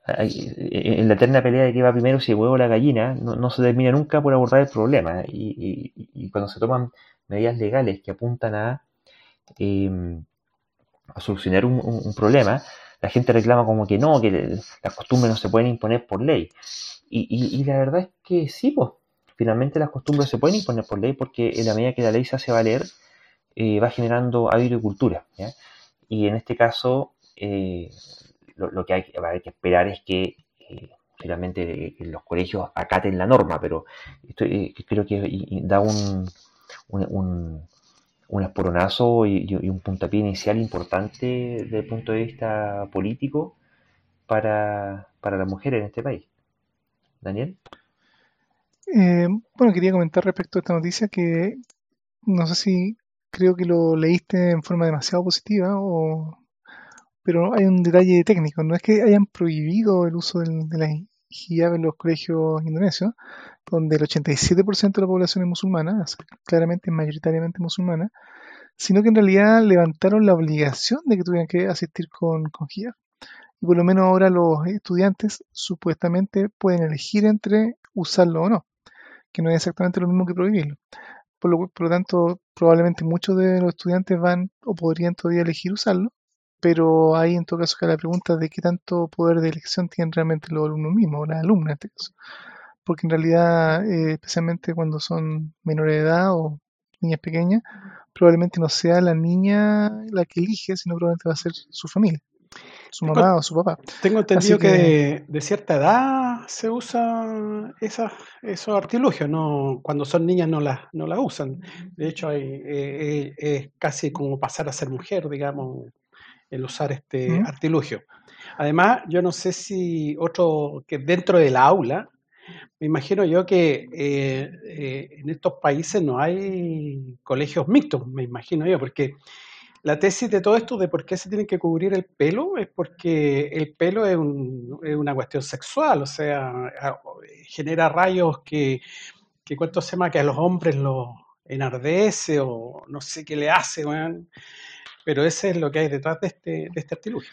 en la eterna pelea de que va primero si el huevo la gallina, no, se termina nunca por abordar el problema. Y, cuando se toman medidas legales que apuntan a, em, solucionar un, problema, la gente reclama como que no, que las costumbres no se pueden imponer por ley. Y, la verdad es que sí, pues, finalmente las costumbres se pueden imponer por ley porque en la medida que la ley se hace valer, eh, va generando hábito y cultura. Y en este caso, eh, lo, que hay, que esperar es que eh, finalmente los colegios acaten la norma, pero esto, creo que da un, un, esporonazo y, un puntapié inicial importante desde el punto de vista político para, para las mujeres en este país. Daniel. Eh, bueno, quería comentar respecto a esta noticia que no sé si creo que lo leíste en forma demasiado positiva o pero hay un detalle técnico, no es que hayan prohibido el uso de la hijab en los colegios indonesios, donde el 87% de la población es musulmana, claramente mayoritariamente musulmana, sino que en realidad levantaron la obligación de que tuvieran que asistir con, con hijab. Y por lo menos ahora los estudiantes supuestamente pueden elegir entre usarlo o no, que no es exactamente lo mismo que prohibirlo. Por lo, por lo tanto, probablemente muchos de los estudiantes van o podrían todavía elegir usarlo, pero ahí en todo caso que la pregunta de qué tanto poder de elección tienen realmente los alumnos mismos, las alumnas en este caso. Porque en realidad, eh, especialmente cuando son menores de edad o niñas pequeñas, probablemente no sea la niña la que elige, sino probablemente va a ser su familia, su mamá o su papá. Tengo entendido que, de, cierta edad se usa esa, esos artilugios, no, cuando son niñas no las no la usan. De hecho, hay, eh, eh, es casi como pasar a ser mujer, digamos, el usar este artilugio. Además, yo no sé si otro, que dentro del aula, me imagino yo que eh, eh, en estos países no hay colegios mixtos, me imagino yo, porque la tesis de todo esto de por qué se tiene que cubrir el pelo es porque el pelo es, una cuestión sexual, o sea, genera rayos que, que cuánto se llama, que a los hombres los enardece o no sé qué le hace, pero ese es lo que hay detrás de este, de este artilugio.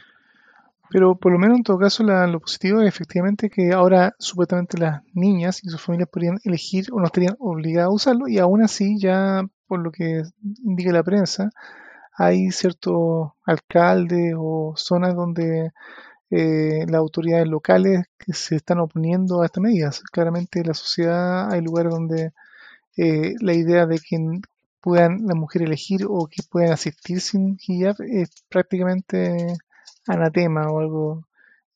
Pero por lo menos en todo caso lo positivo es efectivamente que ahora supuestamente las niñas y sus familias podrían elegir o no estarían obligadas a usarlo y aún así ya por lo que indica la prensa hay ciertos alcaldes o zonas donde eh, las autoridades locales que se están oponiendo a estas medidas. Claramente en la sociedad hay lugares donde eh, la idea de que puedan las mujeres elegir o que puedan asistir sin hijab es prácticamente anatema o algo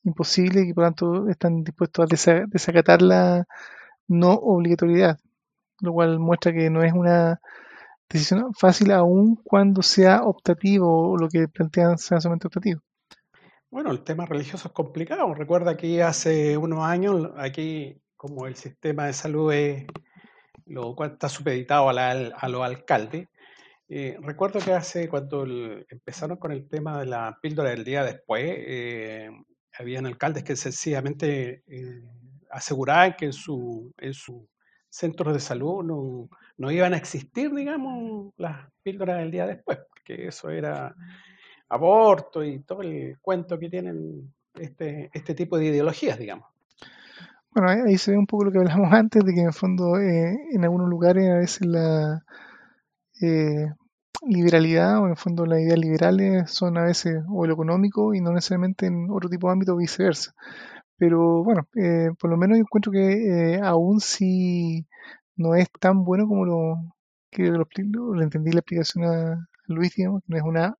imposible y por lo tanto están dispuestos a desacatar la no obligatoriedad, lo cual muestra que no es una decisión fácil aún cuando sea optativo o lo que plantean sea solamente optativo. Bueno, el tema religioso es complicado. Recuerda que hace unos años, aquí como el sistema de salud es, lo cual está supeditado a, a los alcaldes, eh, recuerdo que hace cuando empezaron con el tema de la píldora del día después, eh, habían alcaldes que sencillamente eh, aseguraban que en su, en su centros de salud no, no, iban a existir, digamos, las píldoras del día después, porque eso era aborto y todo el cuento que tienen este, este tipo de ideologías, digamos. Bueno, ahí, se ve un poco lo que hablamos antes, de que en el fondo en algunos lugares a veces la, eh, liberalidad o en el fondo las ideas liberales son a veces o lo económico y no necesariamente en otro tipo de ámbito viceversa. Pero bueno, eh, por lo menos yo encuentro que eh, aún si no es tan bueno como lo que lo, lo, entendí la explicación a, Luis, digamos, no es una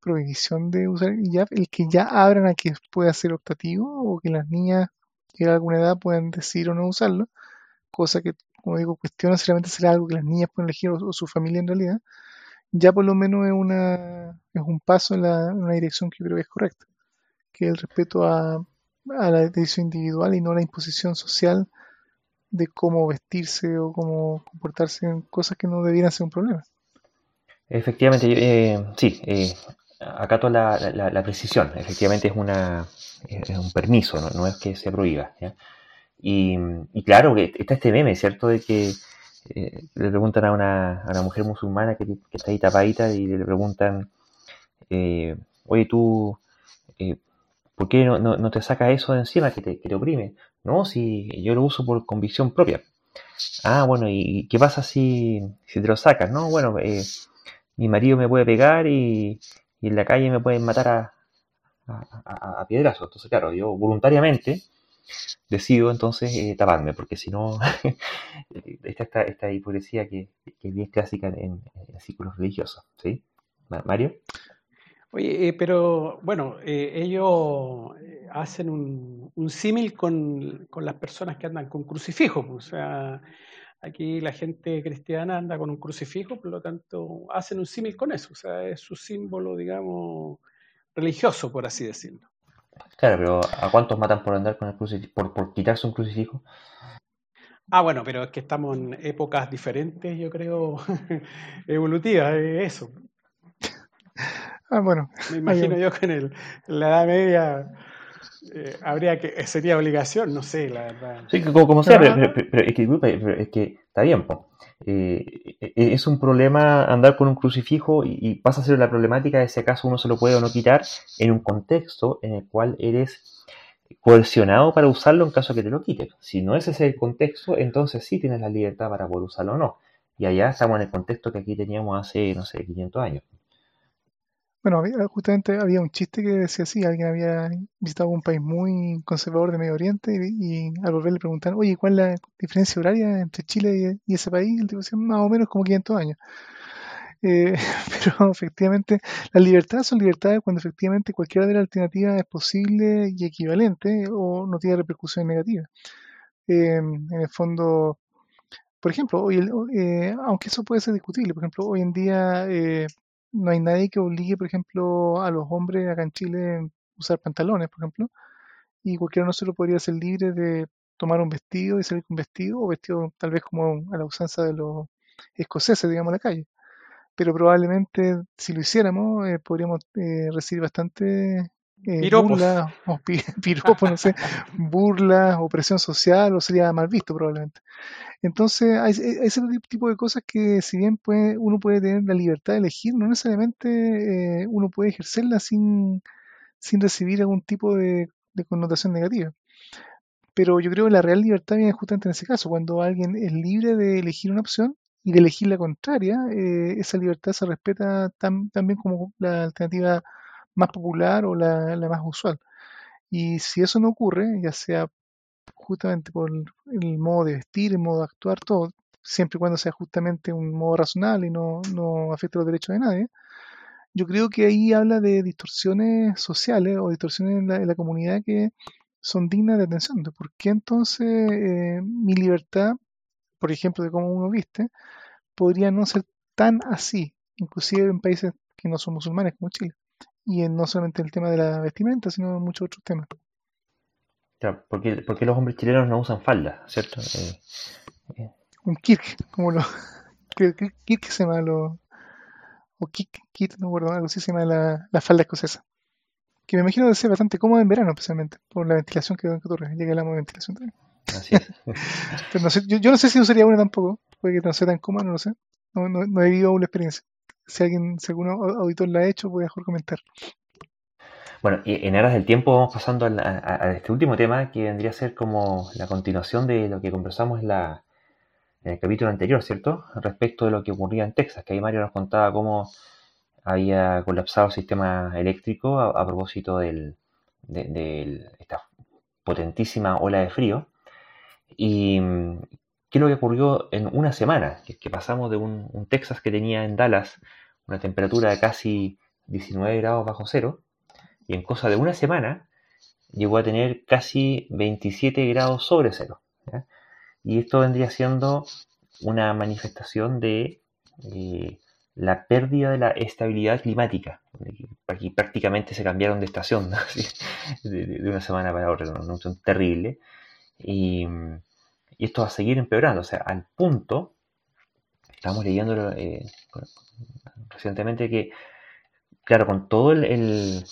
prohibición de usar ya el que ya abran a que pueda ser optativo o que las niñas que a alguna edad puedan decidir o no usarlo, cosa que como digo, cuestiona si realmente será algo que las niñas pueden elegir o, su familia en realidad, ya por lo menos es, una, es un paso en, la, una dirección que yo creo que es correcta, que es el respeto a, a la decisión individual y no a la imposición social de cómo vestirse o cómo comportarse en cosas que no debieran ser un problema. Efectivamente, eh, sí, eh, acato la, la, precisión. Efectivamente es, una, es un permiso, no, no es que se prohíba. ¿ya? Y, claro, que está este meme, ¿cierto? De que eh, le preguntan a una, a una, mujer musulmana que, está ahí tapadita y le preguntan, eh, oye, tú, eh, ¿por qué no, no, te sacas eso de encima que te, que te oprime? No, si yo lo uso por convicción propia. Ah, bueno, ¿y qué pasa si, si te lo sacas? No, bueno, mi marido me puede pegar y, y, en la calle me pueden matar a, a, a piedrazos. Entonces, claro, yo voluntariamente decido entonces eh, taparme, porque si no, está esta, esta hipocresía que, es bien clásica en, círculos religiosos. ¿sí? Mario. Oye, eh, pero bueno, eh, ellos hacen un, un símil con, con, las personas que andan con crucifijos. Pues, o sea, aquí la gente cristiana anda con un crucifijo, por lo tanto, hacen un símil con eso. O sea, es su símbolo, digamos, religioso, por así decirlo. Claro, pero ¿a cuántos matan por andar con el crucifijo, por, por quitarse un crucifijo? Ah, bueno, pero es que estamos en épocas diferentes, yo creo, evolutivas, eso. Ah, bueno. Me imagino yo que en, la Edad Media eh, habría que, sería obligación, no sé, la verdad. Sí, como, sea, pero, es, que, es, que, está bien, eh, es un problema andar con un crucifijo y, pasa a ser la problemática de si acaso uno se lo puede o no quitar en un contexto en el cual eres coercionado para usarlo en caso de que te lo quiten. Si no es ese el contexto, entonces sí tienes la libertad para poder usarlo o no. Y allá estamos en el contexto que aquí teníamos hace, no sé, 500 años. Bueno, justamente había un chiste que decía así, alguien había visitado un país muy conservador de Medio Oriente y, al volver le preguntaron, oye, ¿cuál es la diferencia horaria entre Chile y, ese país? El tipo decía, más o menos como 500 años. Eh, pero efectivamente, las libertades son libertades cuando efectivamente cualquiera de las alternativas es posible y equivalente o no tiene repercusiones negativas. Eh, en el fondo, por ejemplo, hoy, eh, aunque eso puede ser discutible, por ejemplo, hoy en día no hay nadie que obligue, por ejemplo, a los hombres acá en Chile a usar pantalones, por ejemplo, y cualquiera no se lo podría ser libre de tomar un vestido y salir con vestido, o vestido tal vez como a la usanza de los escoceses, digamos, a la calle. Pero probablemente si lo hiciéramos, eh, podríamos eh, recibir bastante eh, burlas, o piropos, no sé, burlas o presión social, o sería mal visto probablemente. Entonces, hay, ese tipo de cosas que si bien puede, uno puede tener la libertad de elegir, no necesariamente eh, uno puede ejercerla sin, sin recibir algún tipo de, connotación negativa. Pero yo creo que la real libertad viene justamente en ese caso, cuando alguien es libre de elegir una opción y de elegir la contraria, eh, esa libertad se respeta tan, bien como la alternativa más popular o la, la más usual. Y si eso no ocurre, ya sea justamente por el modo de vestir, el modo de actuar, todo, siempre y cuando sea justamente un modo razonable y no, afecte los derechos de nadie, yo creo que ahí habla de distorsiones sociales o distorsiones en la, comunidad que son dignas de atención. ¿Por qué entonces eh, mi libertad, por ejemplo, de cómo uno viste, podría no ser tan así, inclusive en países que no son musulmanes como Chile? Y no solamente el tema de la vestimenta, sino en muchos otros temas. Porque, porque los hombres chilenos no usan falda, ¿cierto? Eh, eh. Un kirk, como lo. Kirk se llama lo. O kik, kit, no recuerdo, algo así se llama la, la falda escocesa. Que me imagino de ser bastante cómoda en verano, especialmente, por la ventilación que, que ocurre. Llega el amo de ventilación también. Así es. Pero no sé, yo, yo, no sé si usaría una tampoco, puede que no sea tan cómoda, no lo sé. No, no, no he vivido aún la experiencia si alguien, si algún auditor la ha hecho, puede mejor comentar. Bueno, y en aras del tiempo vamos pasando a, este último tema que vendría a ser como la continuación de lo que conversamos en, la, el capítulo anterior, ¿cierto? Respecto de lo que ocurría en Texas, que ahí Mario nos contaba cómo había colapsado el sistema eléctrico a, propósito de, esta potentísima ola de frío. Y qué es lo que ocurrió en una semana, que, que pasamos de un Texas que tenía en Dallas una temperatura de casi 19 grados bajo cero, en cosa de una semana llegó a tener casi 27 grados sobre cero. Y esto vendría siendo una manifestación de eh, la pérdida de la estabilidad climática. Aquí prácticamente se cambiaron de estación de, una semana para otra, una situación terrible. Y, esto va a seguir empeorando, o sea, al punto, estamos leyendo eh, recientemente que, claro, con todo el,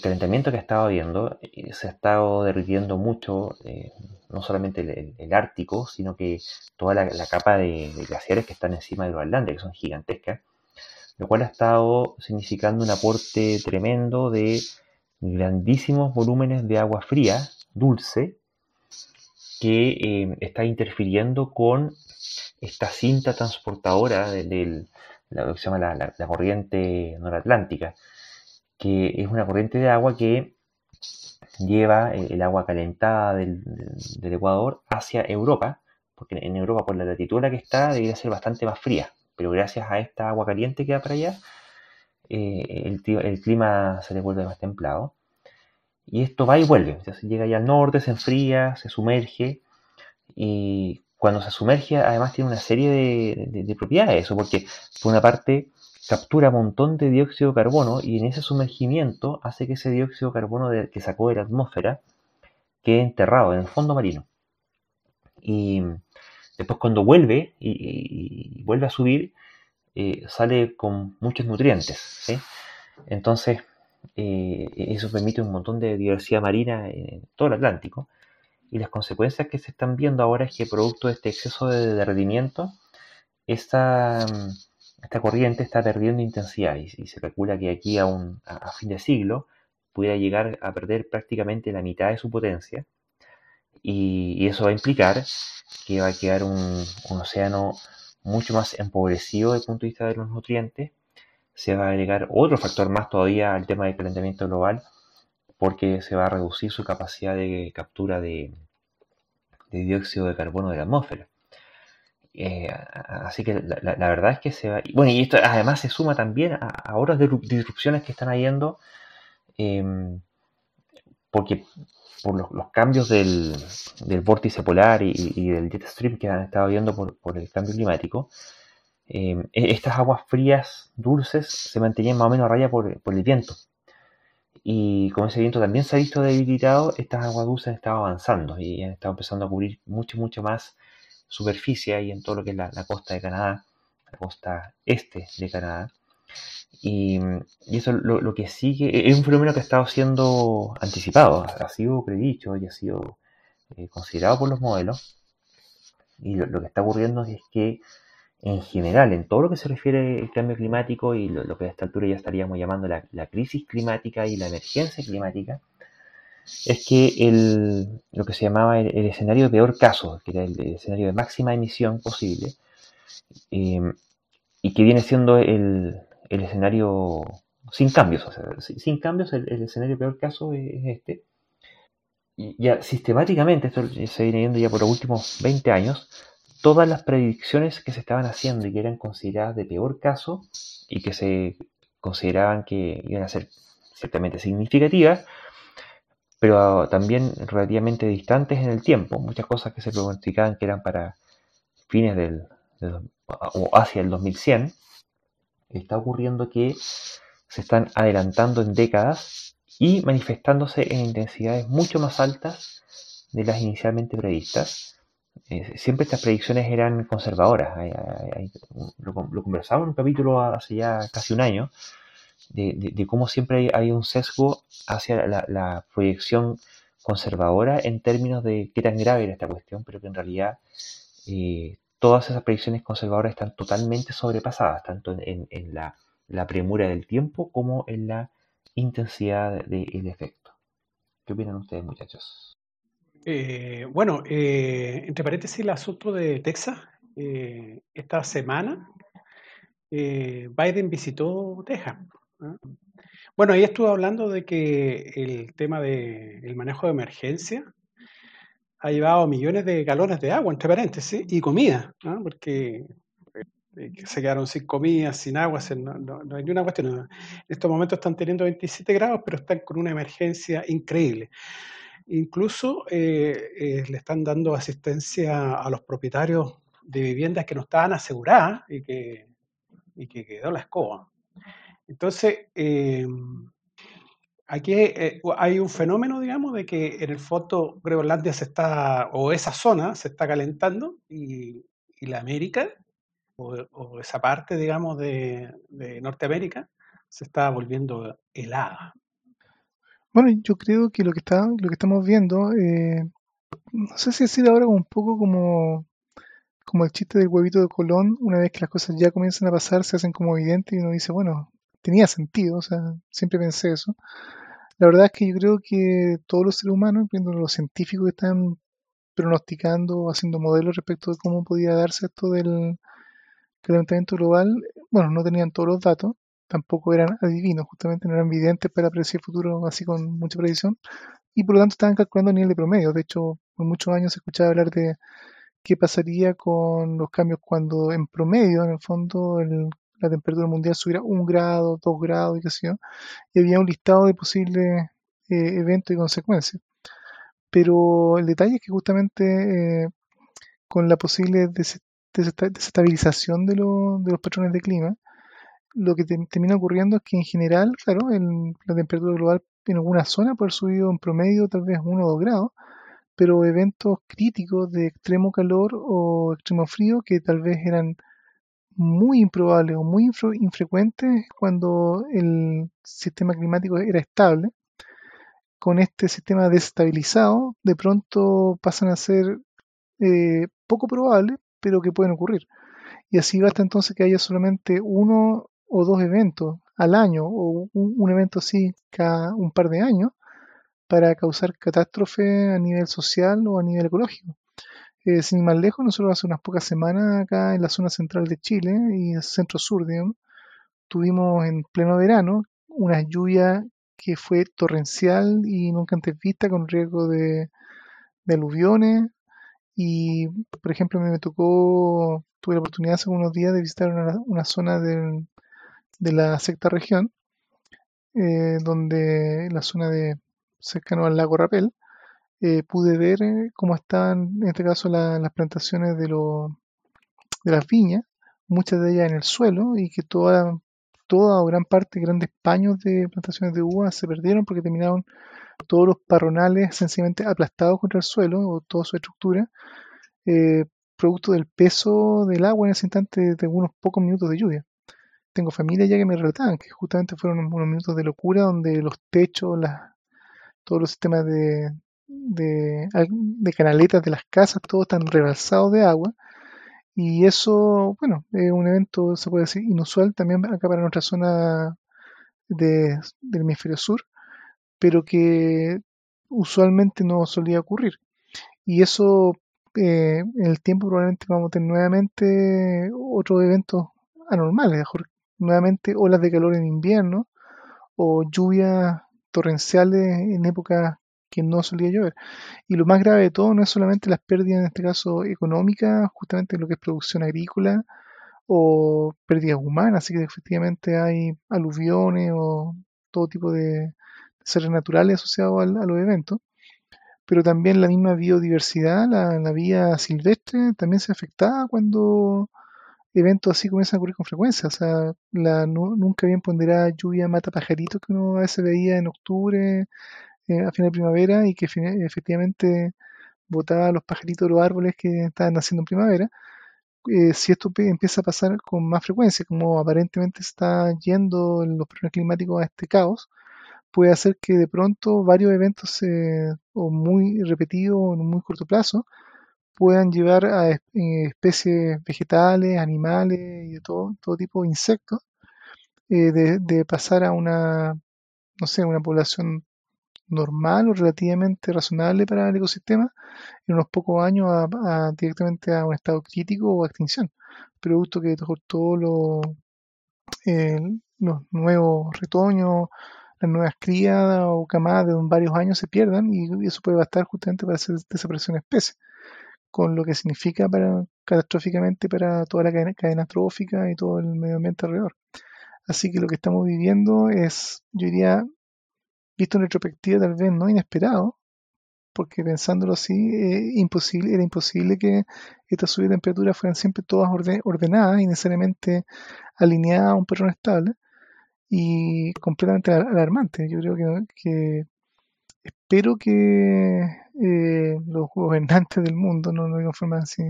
calentamiento que ha estado habiendo, eh, se ha estado derritiendo mucho, eh, no solamente el, Ártico, sino que toda la, capa de, glaciares que están encima de Groenlandia, que son gigantescas, lo cual ha estado significando un aporte tremendo de grandísimos volúmenes de agua fría, dulce, que eh, está interfiriendo con esta cinta transportadora lo que se llama la, corriente noratlántica, que es una corriente de agua que lleva el agua calentada del, Ecuador hacia Europa, porque en Europa por la latitud la que está debería ser bastante más fría, pero gracias a esta agua caliente que va para allá, eh, el, clima se le vuelve más templado. Y esto va y vuelve, llega allá al norte, se enfría, se sumerge, y cuando se sumerge, además tiene una serie de, propiedades, eso, porque por una parte captura un montón de dióxido de carbono y en ese sumergimiento hace que ese dióxido de carbono que sacó de la atmósfera quede enterrado en el fondo marino. Y después cuando vuelve y, vuelve a subir, eh, sale con muchos nutrientes. Entonces, eh, eso permite un montón de diversidad marina en todo el Atlántico. Y las consecuencias que se están viendo ahora es que producto de este exceso de derretimiento, esta, esta corriente está perdiendo intensidad y, se calcula que aquí a, un, a, fin de siglo pudiera llegar a perder prácticamente la mitad de su potencia. Y, eso va a implicar que va a quedar un, un océano mucho más empobrecido desde el punto de vista de los nutrientes se va a agregar otro factor más todavía al tema del calentamiento global, porque se va a reducir su capacidad de captura de, dióxido de carbono de la atmósfera. Eh, así que la, verdad es que se va. Bueno, y esto además se suma también a, otras disrupciones que están habiendo, em, porque por los, cambios del, vórtice polar y, del jet stream que han estado viendo por el cambio climático, Em, e-, estas aguas frías, dulces, se mantenían más o menos a raya por, el viento. Y como ese viento también se ha visto debilitado, estas aguas dulces han estado avanzando y han estado empezando a cubrir mucho, mucho más superficie ahí en todo lo que es la, costa de Canadá, la costa este de Canadá. Y, eso lo, lo, que sigue e-, es un fenómeno que ha estado siendo anticipado, ha sido predicho y ha sido eh, considerado por los modelos. Y lo, que está ocurriendo es que en general, en todo lo que se refiere al cambio climático y lo, que a esta altura ya estaríamos llamando la, crisis climática y la emergencia climática, es que el, lo que se llamaba el, escenario de peor caso, que era el, escenario de máxima emisión posible, eh, y que viene siendo el, escenario sin cambios, o sea, sin cambios el, escenario peor caso es, este. Y ya sistemáticamente, esto se viene viendo ya por los últimos 20 años, todas las predicciones que se estaban haciendo y que eran consideradas de peor caso y que se consideraban que iban a ser ciertamente significativas, pero también relativamente distantes en el tiempo. Muchas cosas que se pronosticaban que eran para fines del, o hacia el 2100, está ocurriendo que se están adelantando en décadas y manifestándose en intensidades mucho más altas de las inicialmente previstas eh, siempre estas predicciones eran conservadoras. lo, conversamos en un capítulo hace ya casi un año, de, cómo siempre hay, un sesgo hacia la, proyección conservadora en términos de qué tan grave era esta cuestión, pero que en realidad eh, todas esas predicciones conservadoras están totalmente sobrepasadas, tanto en, la, premura del tiempo como en la intensidad del efecto. ¿Qué opinan ustedes, muchachos? Eh, bueno, eh, entre paréntesis, el asunto de Texas. Esta semana Biden visitó Texas. Bueno, ahí estuvo hablando de que el tema del manejo de emergencia ha llevado millones de galones de agua, entre paréntesis, y comida, porque se quedaron sin comida, sin agua, no, no, hay ninguna cuestión. En estos momentos están teniendo 27 grados, pero están con una emergencia increíble. Incluso eh, eh, le están dando asistencia a los propietarios de viviendas que no estaban aseguradas y que quedó la escoba. Entonces, em, aquí eh, hay un fenómeno, digamos, de que en el fondo Groenlandia se está, o esa zona se está calentando y, la América, o, esa parte, digamos, de, de Norteamérica, se está volviendo helada. Bueno, yo creo que lo que está, lo que estamos viendo, eh, no sé si decir ahora un poco como, como el chiste del huevito de Colón, una vez que las cosas ya comienzan a pasar, se hacen como evidentes y uno dice, bueno, tenía sentido, o sea, siempre pensé eso. La verdad es que yo creo que todos los seres humanos, incluyendo los científicos que están pronosticando, haciendo modelos respecto de cómo podía darse esto del calentamiento global, bueno, no tenían todos los datos, tampoco eran adivinos, justamente no eran videntes para predecir el futuro así con mucha precisión, y por lo tanto estaban calculando a nivel de promedio. De hecho, por muchos años se escuchaba hablar de qué pasaría con los cambios cuando en promedio, en el fondo, la temperatura mundial subiera un grado, dos grados y qué sé yo, y había un listado de posibles eh, eventos y consecuencias. Pero el detalle es que justamente eh, con la posible desestabilización de, de los patrones de clima, lo que termina ocurriendo es que en general, claro, la temperatura global en alguna zona puede haber subido en promedio tal vez 1 o 2 grados, pero eventos críticos de extremo calor o extremo frío que tal vez eran muy improbable o muy infrecuente cuando el sistema climático era estable. Con este sistema desestabilizado, de pronto pasan a ser eh, poco probables, pero que pueden ocurrir. Y así basta entonces que haya solamente uno o dos eventos al año, o un, evento así cada un par de años, para causar catástrofe a nivel social o a nivel ecológico. Eh, sin más lejos, nosotros hace unas pocas semanas acá en la zona central de Chile y el centro sur, digamos, tuvimos en pleno verano una lluvia que fue torrencial y nunca antes vista con riesgo de, aluviones. Y, por ejemplo, me tocó, tuve la oportunidad hace unos días de visitar una, zona de la sexta región, eh, donde la zona de cercano al lago Rapel, eh, pude ver eh, cómo están, en este caso, las plantaciones de, de las viñas, muchas de ellas en el suelo, y que toda, o gran parte, grandes paños de plantaciones de uvas se perdieron porque terminaron todos los parronales sencillamente aplastados contra el suelo o toda su estructura, eh, producto del peso del agua en ese instante de unos pocos minutos de lluvia. Tengo familia ya que me relataban que justamente fueron unos minutos de locura donde los techos, todos los sistemas de, de, canaletas de las casas, todos están rebalsados de agua. Y eso, bueno, es un evento, se puede decir, inusual también acá para nuestra zona de, del hemisferio sur, pero que usualmente no solía ocurrir. Y eso, eh, en el tiempo probablemente vamos a tener nuevamente otros eventos anormales, nuevamente olas de calor en invierno o lluvias torrenciales en épocas que no solía llover. Y lo más grave de todo no es solamente las pérdidas, en este caso económicas, justamente lo que es producción agrícola o pérdidas humanas, así que efectivamente hay aluviones o todo tipo de seres naturales asociados a, los eventos, pero también la misma biodiversidad, la, la vida silvestre, también se afectada cuando eventos así comienzan a ocurrir con frecuencia. O sea, la nunca bien ponderada lluvia mata pajaritos que uno a veces veía en octubre, eh, a final de primavera y que efectivamente botaba los pajaritos de los árboles que estaban naciendo en primavera. Eh, si esto empieza a pasar con más frecuencia, como aparentemente está yendo los problemas climáticos a este caos, puede hacer que de pronto varios eventos o muy repetidos en un muy corto plazo puedan llevar a especies vegetales, animales y de todo, todo tipo de insectos eh, de, de, pasar a una, no sé, una población normal o relativamente razonable para el ecosistema en unos pocos años a, directamente a un estado crítico o a extinción, producto que todos los, eh, los nuevos retoños, las nuevas crías o camadas de varios años se pierdan y, eso puede bastar justamente para hacer desaparición de especies, con lo que significa para, catastróficamente para toda la cadena, cadena trófica y todo el medio ambiente alrededor. Así que lo que estamos viviendo es, yo diría, visto en retrospectiva tal vez no inesperado, porque pensándolo así, eh, imposible, era imposible que estas subidas de temperatura fueran siempre todas ordenadas y necesariamente alineadas a un patrón estable y completamente alarmante. Yo creo que, espero que eh, los gobernantes del mundo no nos conforman así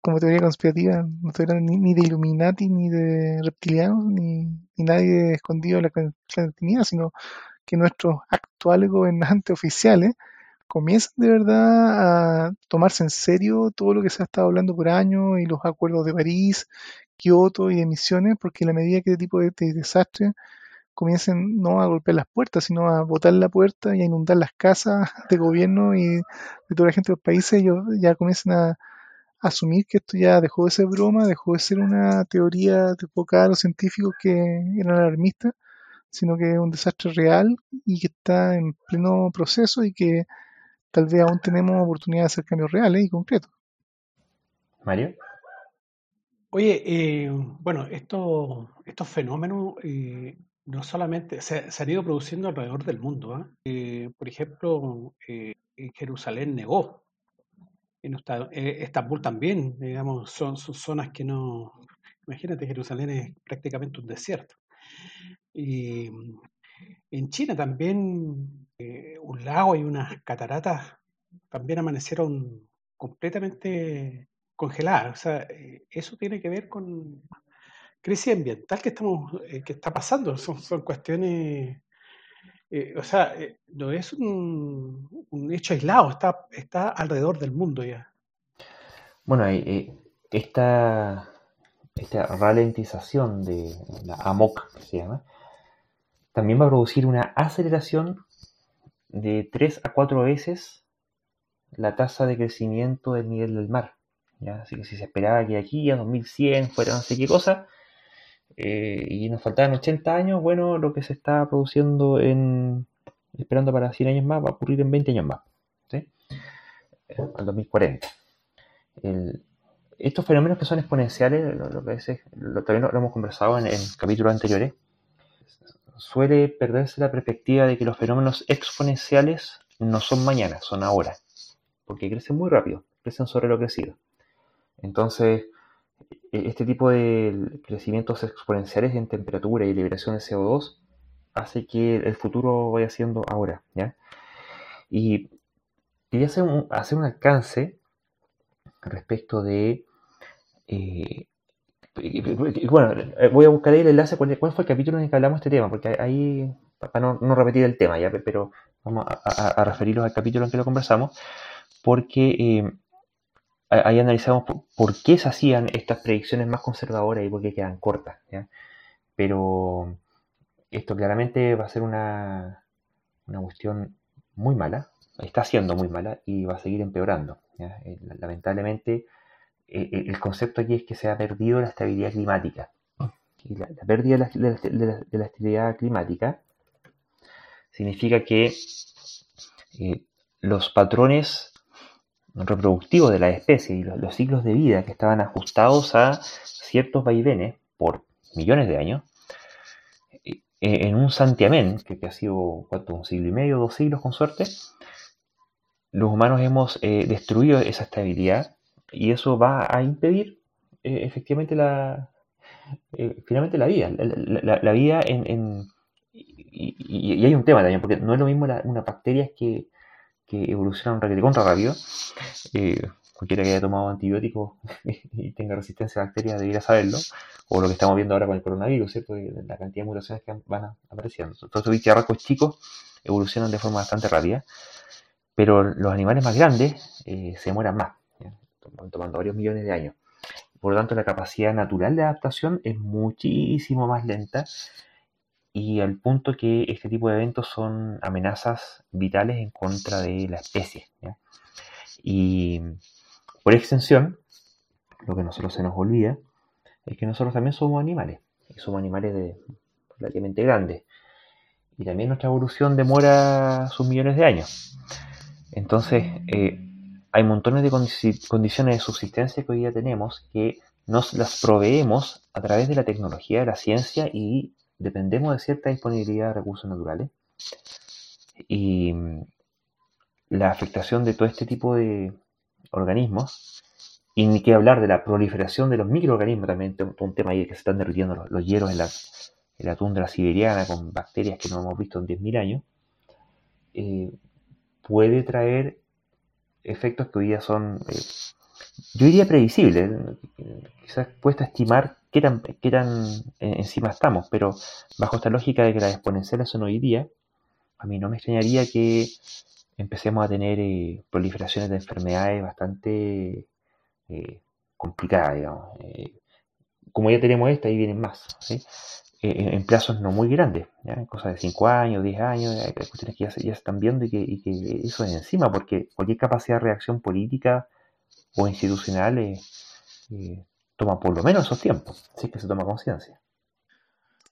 como teoría conspirativa, no hablando ni, de Illuminati, ni de reptilianos, ni, ni nadie escondido en la clandestinidad, sino que nuestros actuales gobernantes oficiales comiencen de verdad a tomarse en serio todo lo que se ha estado hablando por años y los acuerdos de París, Kioto y emisiones, porque a la medida que este tipo de, desastres comiencen no a golpear las puertas, sino a botar la puerta y a inundar las casas de gobierno y de toda la gente de los países, ellos ya comienzan a, asumir que esto ya dejó de ser broma, dejó de ser una teoría de a los científicos que eran alarmistas sino que es un desastre real y que está en pleno proceso y que tal vez aún tenemos oportunidad de hacer cambios reales y concretos. Mario. Oye, eh, bueno, estos fenómenos eh, no solamente se, han ido produciendo alrededor del mundo. ¿ah? Eh, por ejemplo, en Jerusalén negó. En Estambul también, digamos, son, son zonas que no... Imagínate, Jerusalén es prácticamente un desierto. Mm, en China también eh, un lago y unas cataratas también amanecieron completamente congelada. O sea, eh, eso tiene que ver con crisis ambiental que estamos, eh, que está pasando. Son, son cuestiones, eh, o sea, no es un, hecho aislado, está, está alrededor del mundo ya. Bueno, esta, esta ralentización de la AMOC, que se llama, también va a producir una aceleración de 3 a 4 veces la tasa de crecimiento del nivel del mar. Así que si se esperaba que aquí a 2100 fuera no sé qué cosa, eh, y nos faltaban 80 años, bueno, lo que se está produciendo en esperando para 100 años más va a ocurrir en 20 años más, ¿sí? al 2040. estos fenómenos que son exponenciales, lo, que es, lo, también lo, hemos conversado en, en capítulos anteriores, suele perderse la perspectiva de que los fenómenos exponenciales no son mañana, son ahora, porque crecen muy rápido, crecen sobre lo crecido. Entonces, e-, este tipo de crecimientos exponenciales en temperatura y liberación de CO2 hace que el futuro vaya siendo ahora, ¿ya? Y quería hacer un, hacer un alcance respecto de... Eh, bueno, eh, voy a buscar ahí el enlace, cuál, fue el capítulo en el que hablamos de este tema, porque ahí, para no, repetir el tema, ya, pero vamos a, a, referirnos al capítulo en que lo conversamos, porque eh, ahí analizamos por, qué se hacían estas predicciones más conservadoras y por qué quedan cortas. Pero esto claramente va a ser una, una cuestión muy mala, está siendo muy mala y va a seguir empeorando. Eh, lamentablemente, eh, eh, el concepto aquí es que se ha perdido la estabilidad climática. Y la, pérdida de la, estabilidad climática significa que los patrones reproductivos de la especie y los, ciclos de vida que estaban ajustados a ciertos vaivenes por millones de años, eh, en un santiamén, que, ha sido ¿cuánto? un siglo y medio, dos siglos con suerte, los humanos hemos eh, destruido esa estabilidad y eso va a impedir eh, efectivamente la, finalmente la vida. La, vida en... y, hay un tema también, porque no es lo mismo una bacteria que que evolucionan contra rápido. Eh, cualquiera que haya tomado antibióticos y tenga resistencia a bacterias debería saberlo, o lo que estamos viendo ahora con el coronavirus, ¿cierto? La cantidad de mutaciones que van apareciendo. Todos estos bicharracos chicos evolucionan de forma bastante rápida, pero los animales más grandes eh, se mueran más, tomando varios millones de años. Por lo tanto, la capacidad natural de adaptación es muchísimo más lenta y al punto que este tipo de eventos son amenazas vitales en contra de la especie. Y por extensión, lo que a nosotros se nos olvida es que nosotros también somos animales, y somos animales de, relativamente grandes. Y también nuestra evolución demora sus millones de años. Entonces, eh, hay montones de condiciones de subsistencia que hoy día tenemos que nos las proveemos a través de la tecnología, de la ciencia y dependemos de cierta disponibilidad de recursos naturales. Y la afectación de todo este tipo de organismos, y ni que hablar de la proliferación de los microorganismos, también un tema ahí que se están derritiendo los, hielos en la, tundra siberiana con bacterias que no hemos visto en 10.000 años, eh, puede traer efectos que hoy día son, eh, yo diría previsibles, quizás puesta a estimar qué tan, qué tan encima estamos, pero bajo esta lógica de que las exponenciales son hoy día, a mí no me extrañaría que empecemos a tener eh, proliferaciones de enfermedades bastante eh, complicadas, digamos. Eh, como ya tenemos esta, ahí vienen más, en plazos no muy grandes, ¿ya? cosas de 5 años, 10 años, hay cuestiones que ya se, están viendo y que, y que, eso es encima, porque cualquier capacidad de reacción política o institucional toma por lo menos esos tiempos, si es que se toma conciencia.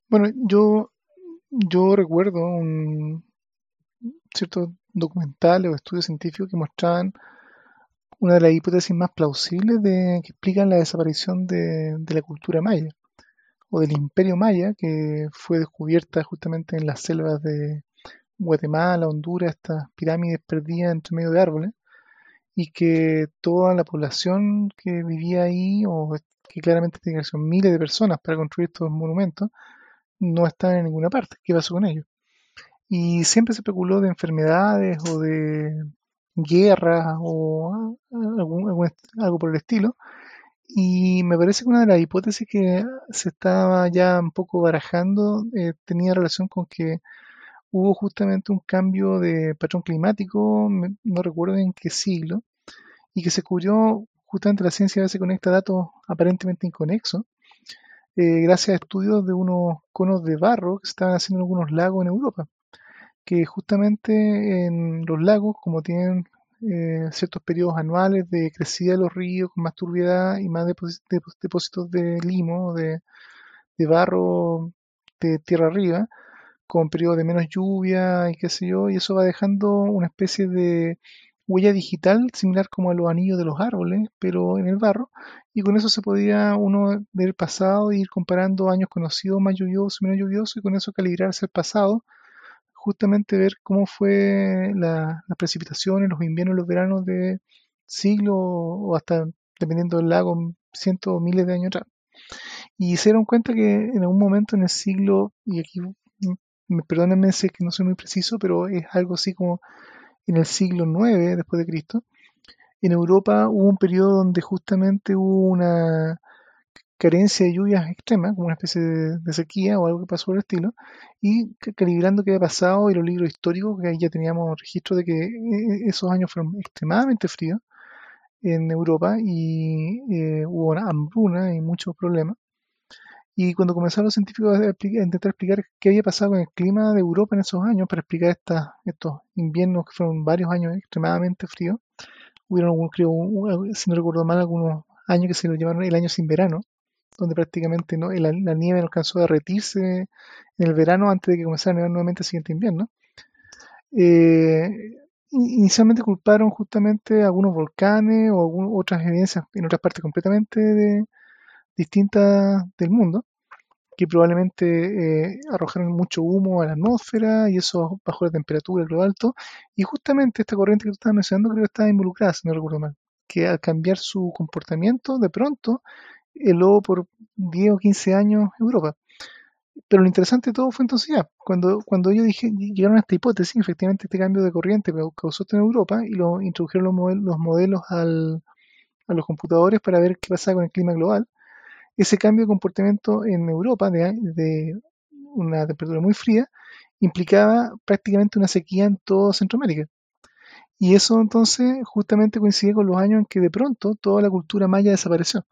Bueno, yo, yo recuerdo un, ciertos documentales o estudios científicos que mostraban una de las hipótesis más plausibles de, que explican la desaparición de, la cultura maya o del imperio maya que fue descubierta justamente en las selvas de Guatemala, Honduras, estas pirámides perdidas entre medio de árboles y que toda la población que vivía ahí o que claramente tiene que miles de personas para construir estos monumentos, no están en ninguna parte. ¿Qué pasó con ellos? Y siempre se especuló de enfermedades o de, guerras o algo por el estilo. Y me parece que una de las hipótesis que se estaba ya un poco barajando eh, tenía relación con que hubo justamente un cambio de patrón climático, no recuerdo en qué siglo, y que se cubrió justamente la ciencia se conecta datos aparentemente inconexos, eh, gracias a estudios de unos conos de barro que se estaban haciendo en algunos lagos en Europa, que justamente en los lagos, como tienen eh, ciertos periodos anuales de crecida de los ríos con más turbiedad y más depósitos de limo, de, barro de tierra arriba, con periodos de menos lluvia y qué sé yo, y eso va dejando una especie de huella digital similar como a los anillos de los árboles, pero en el barro, y con eso se podía uno ver el pasado e ir comparando años conocidos, más lluviosos, menos lluviosos, y con eso calibrarse el pasado, justamente ver cómo fue la, las precipitaciones, los inviernos, los veranos de siglos o hasta, dependiendo del lago, cientos o miles de años atrás. Y se dieron cuenta que en algún momento en el siglo, y aquí perdónenme si es que no soy muy preciso, pero es algo así como en el siglo IX después de Cristo, en Europa hubo un periodo donde justamente hubo una carencia de lluvias extremas, como una especie de, sequía o algo que pasó por el estilo, y calibrando qué había pasado y los libros históricos, que ahí ya teníamos registro de que eh, esos años fueron extremadamente fríos en Europa y eh, hubo una hambruna y muchos problemas. Y cuando comenzaron los científicos a, intentar explicar qué había pasado con el clima de Europa en esos años, para explicar estos inviernos que fueron varios años extremadamente fríos, hubieron, creo, si no recuerdo mal, algunos años que se lo llamaron el año sin verano, donde prácticamente ¿no? la, nieve no alcanzó a derretirse en el verano antes de que comenzara a nevar nuevamente el siguiente invierno. Eh, inicialmente culparon justamente algunos volcanes o otras evidencias en otras partes completamente de, distintas del mundo, que probablemente eh, arrojaron mucho humo a la atmósfera y eso bajó la temperatura lo alto. Y justamente esta corriente que tú estabas mencionando creo que estaba involucrada, si no recuerdo mal, que al cambiar su comportamiento, de pronto, heló por 10 o 15 años Europa. Pero lo interesante de todo fue entonces ya, cuando, cuando ellos dije, llegaron a esta hipótesis, efectivamente este cambio de corriente causó esto en Europa y lo introdujeron los modelos, al, a los computadores para ver qué pasaba con el clima global ese cambio de comportamiento en Europa de, una temperatura muy fría implicaba prácticamente una sequía en toda Centroamérica. Y eso entonces justamente coincide con los años en que de pronto toda la cultura maya desapareció.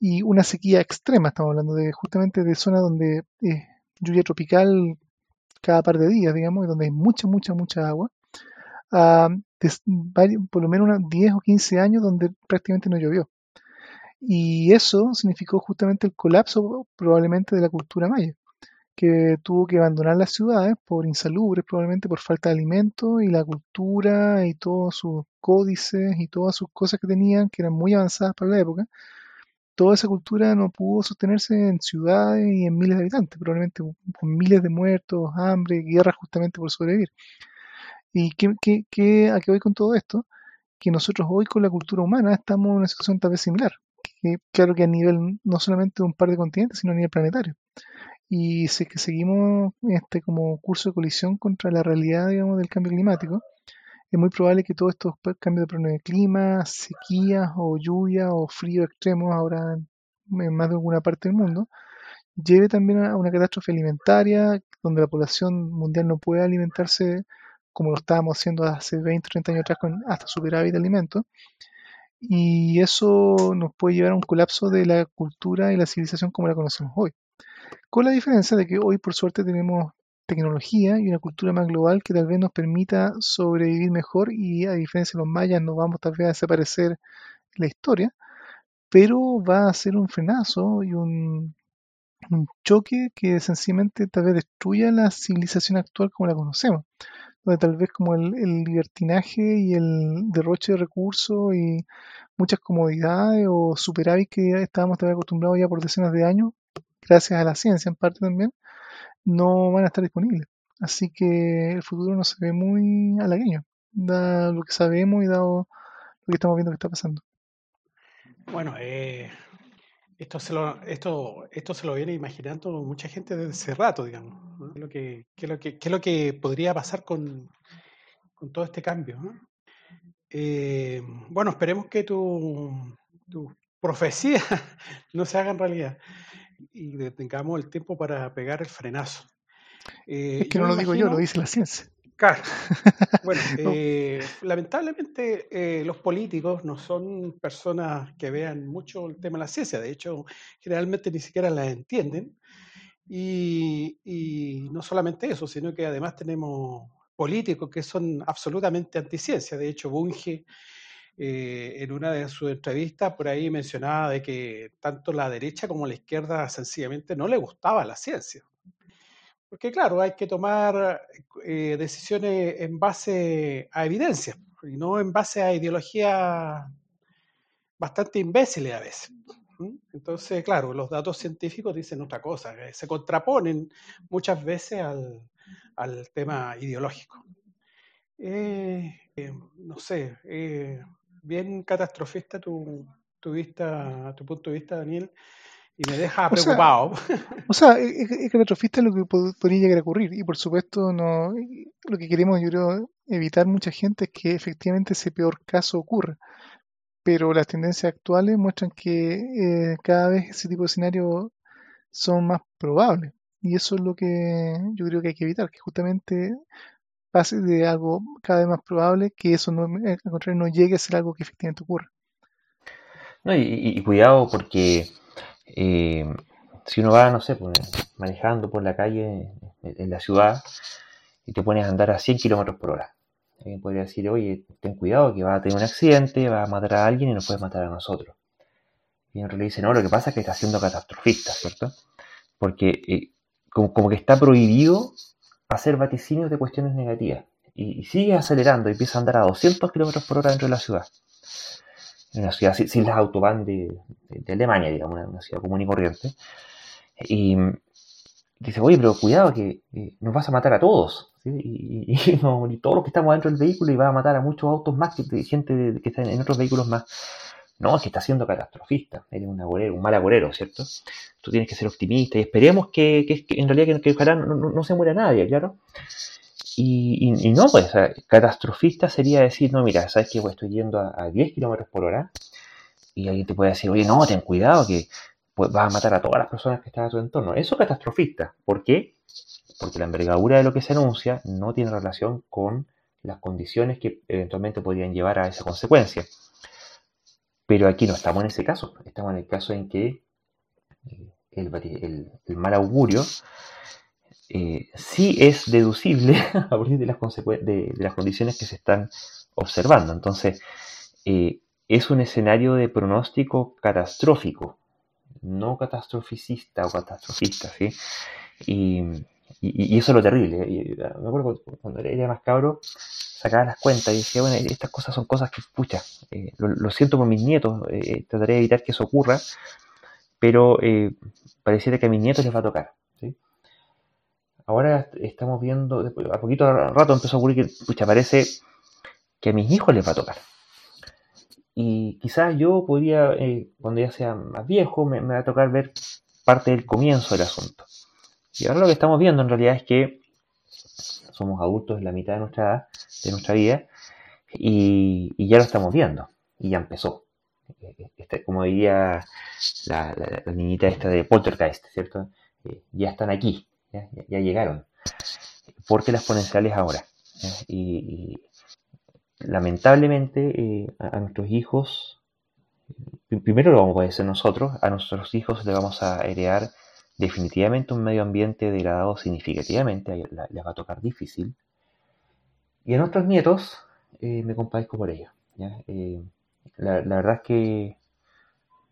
Y una sequía extrema, estamos hablando de justamente de zonas donde lluvia tropical cada par de días, digamos, donde hay mucha, mucha, mucha agua, por lo menos unos 10 o 15 años donde prácticamente no llovió. Y eso significó justamente el colapso probablemente de la cultura maya, que tuvo que abandonar las ciudades por insalubres, probablemente por falta de alimentos y la cultura y todos sus códices y todas sus cosas que tenían, que eran muy avanzadas para la época. Toda esa cultura no pudo sostenerse en ciudades y en miles de habitantes, probablemente con miles de muertos, hambre, guerras justamente por sobrevivir. ¿Y qué, qué, a qué voy con todo esto? Que nosotros hoy con la cultura humana estamos en una situación tal vez similar claro que a nivel no solamente de un par de continentes, sino a nivel planetario. Y si es que seguimos este como curso de colisión contra la realidad, digamos, del cambio climático, es muy probable que todos estos cambios de clima, sequías o lluvia o frío extremos ahora en más de alguna parte del mundo, lleve también a una catástrofe alimentaria donde la población mundial no puede alimentarse como lo estábamos haciendo hace 20, 30 años atrás con hasta superávit de alimentos y eso nos puede llevar a un colapso de la cultura y la civilización como la conocemos hoy. Con la diferencia de que hoy por suerte tenemos tecnología y una cultura más global que tal vez nos permita sobrevivir mejor y a diferencia de los mayas no vamos tal vez a desaparecer la historia, pero va a ser un frenazo y un, choque que sencillamente tal vez destruya la civilización actual como la conocemos donde tal vez como el, libertinaje y el derroche de recursos y muchas comodidades o superávit que estábamos acostumbrados ya por decenas de años, gracias a la ciencia en parte también, no van a estar disponibles. Así que el futuro no se ve muy halagueño, dado lo que sabemos y dado lo que estamos viendo que está pasando. Bueno, eh, esto se lo, esto, esto se lo viene imaginando mucha gente desde hace rato, digamos. ¿Qué, es lo que, qué, lo que, qué es lo que podría pasar con, con todo este cambio? Eh, bueno, esperemos que tu, tu profecía no se haga en realidad y tengamos el tiempo para pegar el frenazo. Eh, es que no lo digo yo, lo dice la ciencia. Claro. Bueno, eh, lamentablemente eh, los políticos no son personas que vean mucho el tema de la ciencia, de hecho, generalmente ni siquiera la entienden. Y, y no solamente eso, sino que además tenemos políticos que son absolutamente anticiencia. De hecho, Bunge, eh, en una de sus entrevistas, por ahí mencionaba de que tanto la derecha como la izquierda sencillamente no le gustaba la ciencia. Porque claro, hay que tomar eh, decisiones en base a evidencia y no en base a ideología bastante imbéciles a veces. Entonces, claro, los datos científicos dicen otra cosa, se contraponen muchas veces al, al tema ideológico. Eh, eh, no sé, eh, bien catastrofista tu, tu, vista, tu punto de vista, Daniel, y me deja preocupado. o sea, es, catastrofista lo que podría llegar a ocurrir, y por supuesto no lo que queremos, yo creo, evitar mucha gente es que efectivamente ese peor caso ocurra. Pero las tendencias actuales muestran que cada vez ese tipo de escenarios son más probables. Y eso es lo que yo creo que hay que evitar, que justamente pase de algo cada vez más probable, que eso no, no llegue a ser algo que efectivamente ocurra. No, y, cuidado porque eh, si uno va, no sé, pues, manejando por la calle en, la ciudad y te pones a andar a 100 kilómetros por hora, alguien podría decir, oye, ten cuidado que va a tener un accidente, va a matar a alguien y nos puede matar a nosotros. Y en realidad dice, no, lo que pasa es que está siendo catastrofista, ¿cierto? Porque eh, como, que está prohibido hacer vaticinios de cuestiones negativas. Y, sigue acelerando y empieza a andar a 200 kilómetros por hora dentro de la ciudad. En una ciudad sin, las autobahn de, Alemania, digamos, una, ciudad común y corriente. Y dice, oye, pero cuidado que nos vas a matar a todos. Y, todos los que estamos dentro del vehículo y va a matar a muchos autos más que gente que está en otros vehículos más. No, que está siendo catastrofista, eres un agorero, un mal agorero, ¿cierto? Tú tienes que ser optimista y esperemos que, en realidad que, ojalá no, se muera nadie, claro. Y, no, pues catastrofista sería decir, no, mira, sabes que pues, estoy yendo a, 10 kilómetros por hora y alguien te puede decir, oye, no, ten cuidado que pues, vas a matar a todas las personas que están a tu entorno. Eso es catastrofista. ¿Por qué? Porque la envergadura de lo que se anuncia no tiene relación con las condiciones que eventualmente podrían llevar a esa consecuencia. Pero aquí no estamos en ese caso, estamos en el caso en que eh, el, mal augurio eh, sí es deducible a partir de las, de, las, condiciones que se están observando. Entonces, eh, es un escenario de pronóstico catastrófico, no catastroficista o catastrofista, ¿sí? Y, y, eso es lo terrible. me acuerdo cuando era más cabro, sacaba las cuentas y decía, bueno, estas cosas son cosas que, pucha, eh, lo, siento por mis nietos, eh, trataré de evitar que eso ocurra, pero eh, pareciera que a mis nietos les va a tocar. Ahora estamos viendo, a poquito rato empezó a ocurrir que, pucha, parece que a mis hijos les va a tocar. Y quizás yo podría, cuando ya sea más viejo, me va a tocar ver parte del comienzo del asunto. Y ahora lo que estamos viendo en realidad es que somos adultos en la mitad de nuestra edad, de nuestra vida, y, ya lo estamos viendo, y ya empezó. Este, como diría la, niñita esta de Poltergeist, ¿cierto? Eh, ya están aquí, ya, llegaron. Porque las exponenciales ahora. Y, lamentablemente eh, a, nuestros hijos, primero lo vamos a hacer nosotros, a nuestros hijos le vamos a heredar definitivamente un medio ambiente degradado significativamente, les va a tocar difícil. Y a nuestros nietos eh, me compadezco por ello. Eh, la, verdad es que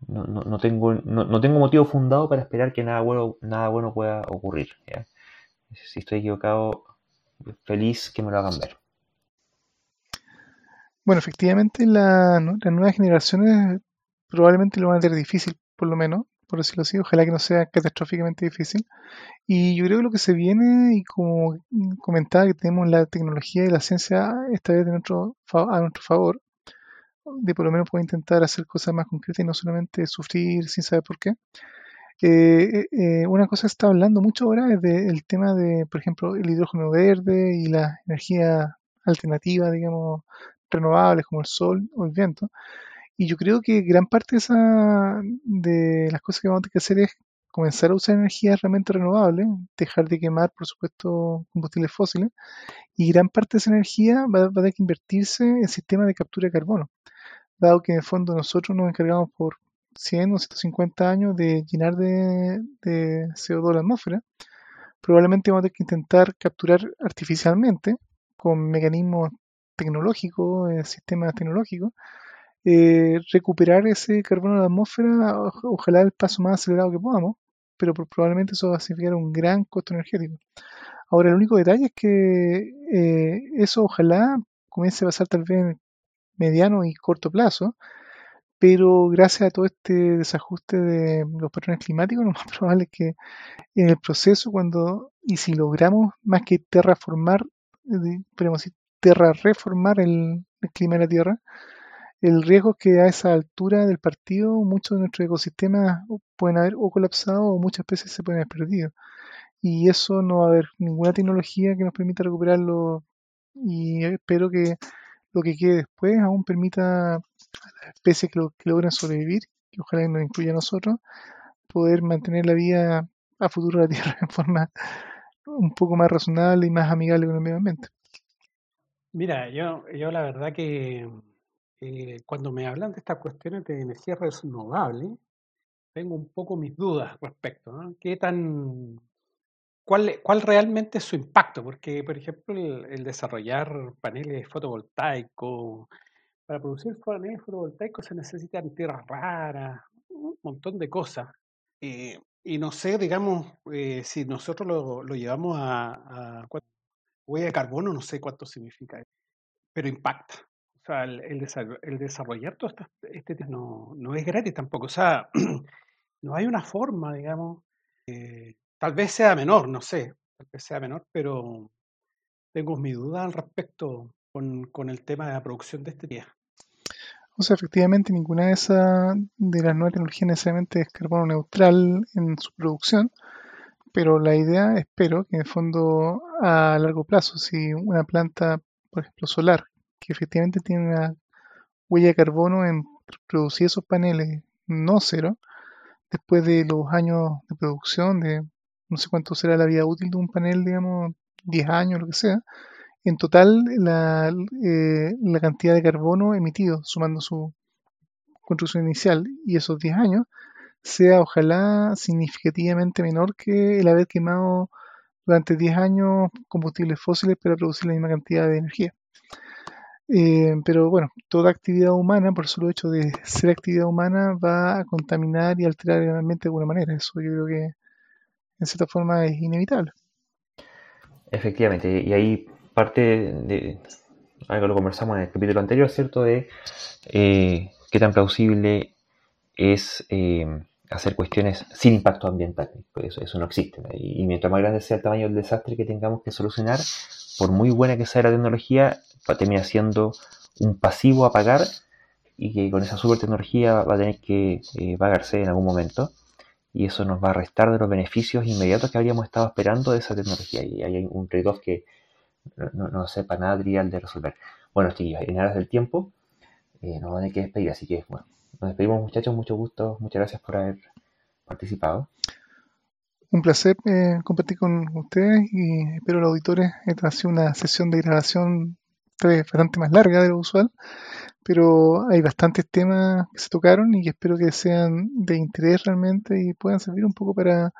no, tengo, no, tengo motivo fundado para esperar que nada bueno, nada bueno pueda ocurrir. Si estoy equivocado, feliz que me lo hagan ver. Bueno, efectivamente las nuevas generaciones probablemente lo van a tener difícil, por lo menos, por decirlo así. Ojalá que no sea catastróficamente difícil. Y yo creo que lo que se viene, y como comentaba, que tenemos la tecnología y la ciencia esta vez de nuestro, a nuestro favor, de por lo menos poder intentar hacer cosas más concretas y no solamente sufrir sin saber por qué. Eh, eh, una cosa que está hablando mucho ahora es del tema de, por ejemplo, el hidrógeno verde y la energía alternativa, digamos, renovables como el sol o el viento. Y yo creo que gran parte de, esa, las cosas que vamos a tener que hacer es comenzar a usar energías realmente renovables, dejar de quemar, por supuesto, combustibles fósiles, y gran parte de esa energía va, a tener que invertirse en sistemas de captura de carbono, dado que en el fondo nosotros nos encargamos por 100 o 150 años de llenar de, de CO2 la atmósfera, probablemente vamos a tener que intentar capturar artificialmente con mecanismos tecnológicos, eh, sistemas tecnológicos, eh, recuperar ese carbono de la atmósfera, ojalá el paso más acelerado que podamos, pero probablemente eso va a significar un gran costo energético. Ahora, el único detalle es que eh, eso ojalá comience a pasar tal vez en mediano y corto plazo, pero gracias a todo este desajuste de los patrones climáticos, lo más probable es que en el proceso, cuando, y si logramos más que terraformar, podemos decir, terra reformar el, clima de la Tierra, el riesgo es que a esa altura del partido muchos de nuestros ecosistemas pueden haber o colapsado o muchas especies se pueden haber perdido. Y eso no va a haber ninguna tecnología que nos permita recuperarlo y espero que lo que quede después aún permita a las especies que, logren sobrevivir, que ojalá nos incluya a nosotros, poder mantener la vida a futuro de la Tierra en forma un poco más razonable y más amigable con el medio ambiente. Mira, yo, yo la verdad que eh, cuando me hablan de estas cuestiones de energía renovable, tengo un poco mis dudas respecto, ¿no? ¿Qué tan, cuál, cuál realmente es su impacto? Porque, por ejemplo, el, desarrollar paneles fotovoltaicos, para producir paneles fotovoltaicos se necesitan tierras raras, un montón de cosas. Eh, y no sé, digamos, eh, si nosotros lo, lo llevamos a, a huella de carbono, no sé cuánto significa, pero impacta. O sea, el, el, desarrollar todo este tema no, no, es gratis tampoco. O sea, no hay una forma, digamos, eh, tal vez sea menor, no sé, tal vez sea menor, pero tengo mi duda al respecto con, con el tema de la producción de este día. O sea, efectivamente, ninguna de esas de las nuevas tecnologías necesariamente es carbono neutral en su producción, pero la idea, espero, que en el fondo a largo plazo, si una planta, por ejemplo, solar, que efectivamente tiene una huella de carbono en producir esos paneles no cero, después de los años de producción, de no sé cuánto será la vida útil de un panel, digamos, 10 años, lo que sea, en total la, eh, la cantidad de carbono emitido, sumando su construcción inicial y esos 10 años, sea ojalá significativamente menor que el haber quemado durante 10 años combustibles fósiles para producir la misma cantidad de energía. Eh, pero bueno, toda actividad humana, por solo hecho de ser actividad humana, va a contaminar y alterar el ambiente de alguna manera. Eso yo creo que en cierta forma es inevitable. Efectivamente, y ahí parte de algo lo conversamos en el capítulo anterior, ¿cierto? De eh, qué tan plausible es eh, hacer cuestiones sin impacto ambiental. Pues eso, no existe. Y, mientras más grande sea el tamaño del desastre que tengamos que solucionar, por muy buena que sea la tecnología, va a terminar siendo un pasivo a pagar y que con esa super tecnología va a tener que eh, pagarse en algún momento y eso nos va a restar de los beneficios inmediatos que habríamos estado esperando de esa tecnología y hay un trade-off que no, no, sepa nada trivial de resolver. Bueno, chicos, en aras del tiempo eh, nos van a tener que despedir, así que bueno, nos despedimos muchachos, mucho gusto, muchas gracias por haber participado. Un placer eh, compartir con ustedes y espero los auditores. Esta ha sido una sesión de grabación bastante más larga de lo usual, pero hay bastantes temas que se tocaron y que espero que sean de interés realmente y puedan servir un poco para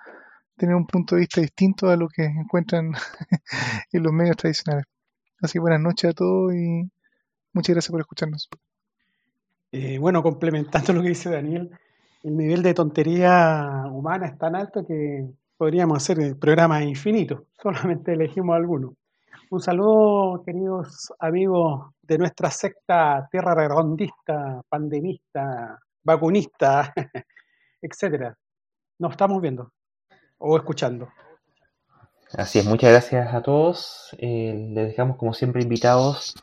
tener un punto de vista distinto a lo que encuentran en los medios tradicionales. Así que buenas noches a todos y muchas gracias por escucharnos. Eh, bueno, complementando lo que dice Daniel, el nivel de tontería humana es tan alto que podríamos hacer programas infinitos, solamente elegimos algunos. Un saludo, queridos amigos de nuestra secta tierra redondista, pandemista, vacunista, etcétera. Nos estamos viendo o escuchando. Así es, muchas gracias a todos. Eh, les dejamos como siempre invitados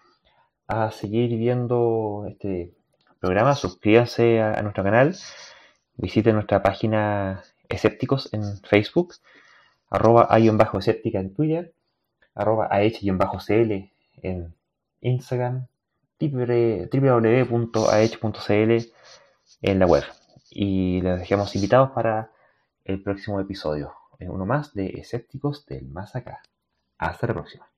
a seguir viendo este programa, suscríbanse a, nuestro canal, visiten nuestra página Escépticos en Facebook, arroba escéptica en Twitter, arroba ah-cl en Instagram, www.aech.cl en la web. Y les dejamos invitados para el próximo episodio. Uno más de Escépticos del Más Acá. Hasta la próxima.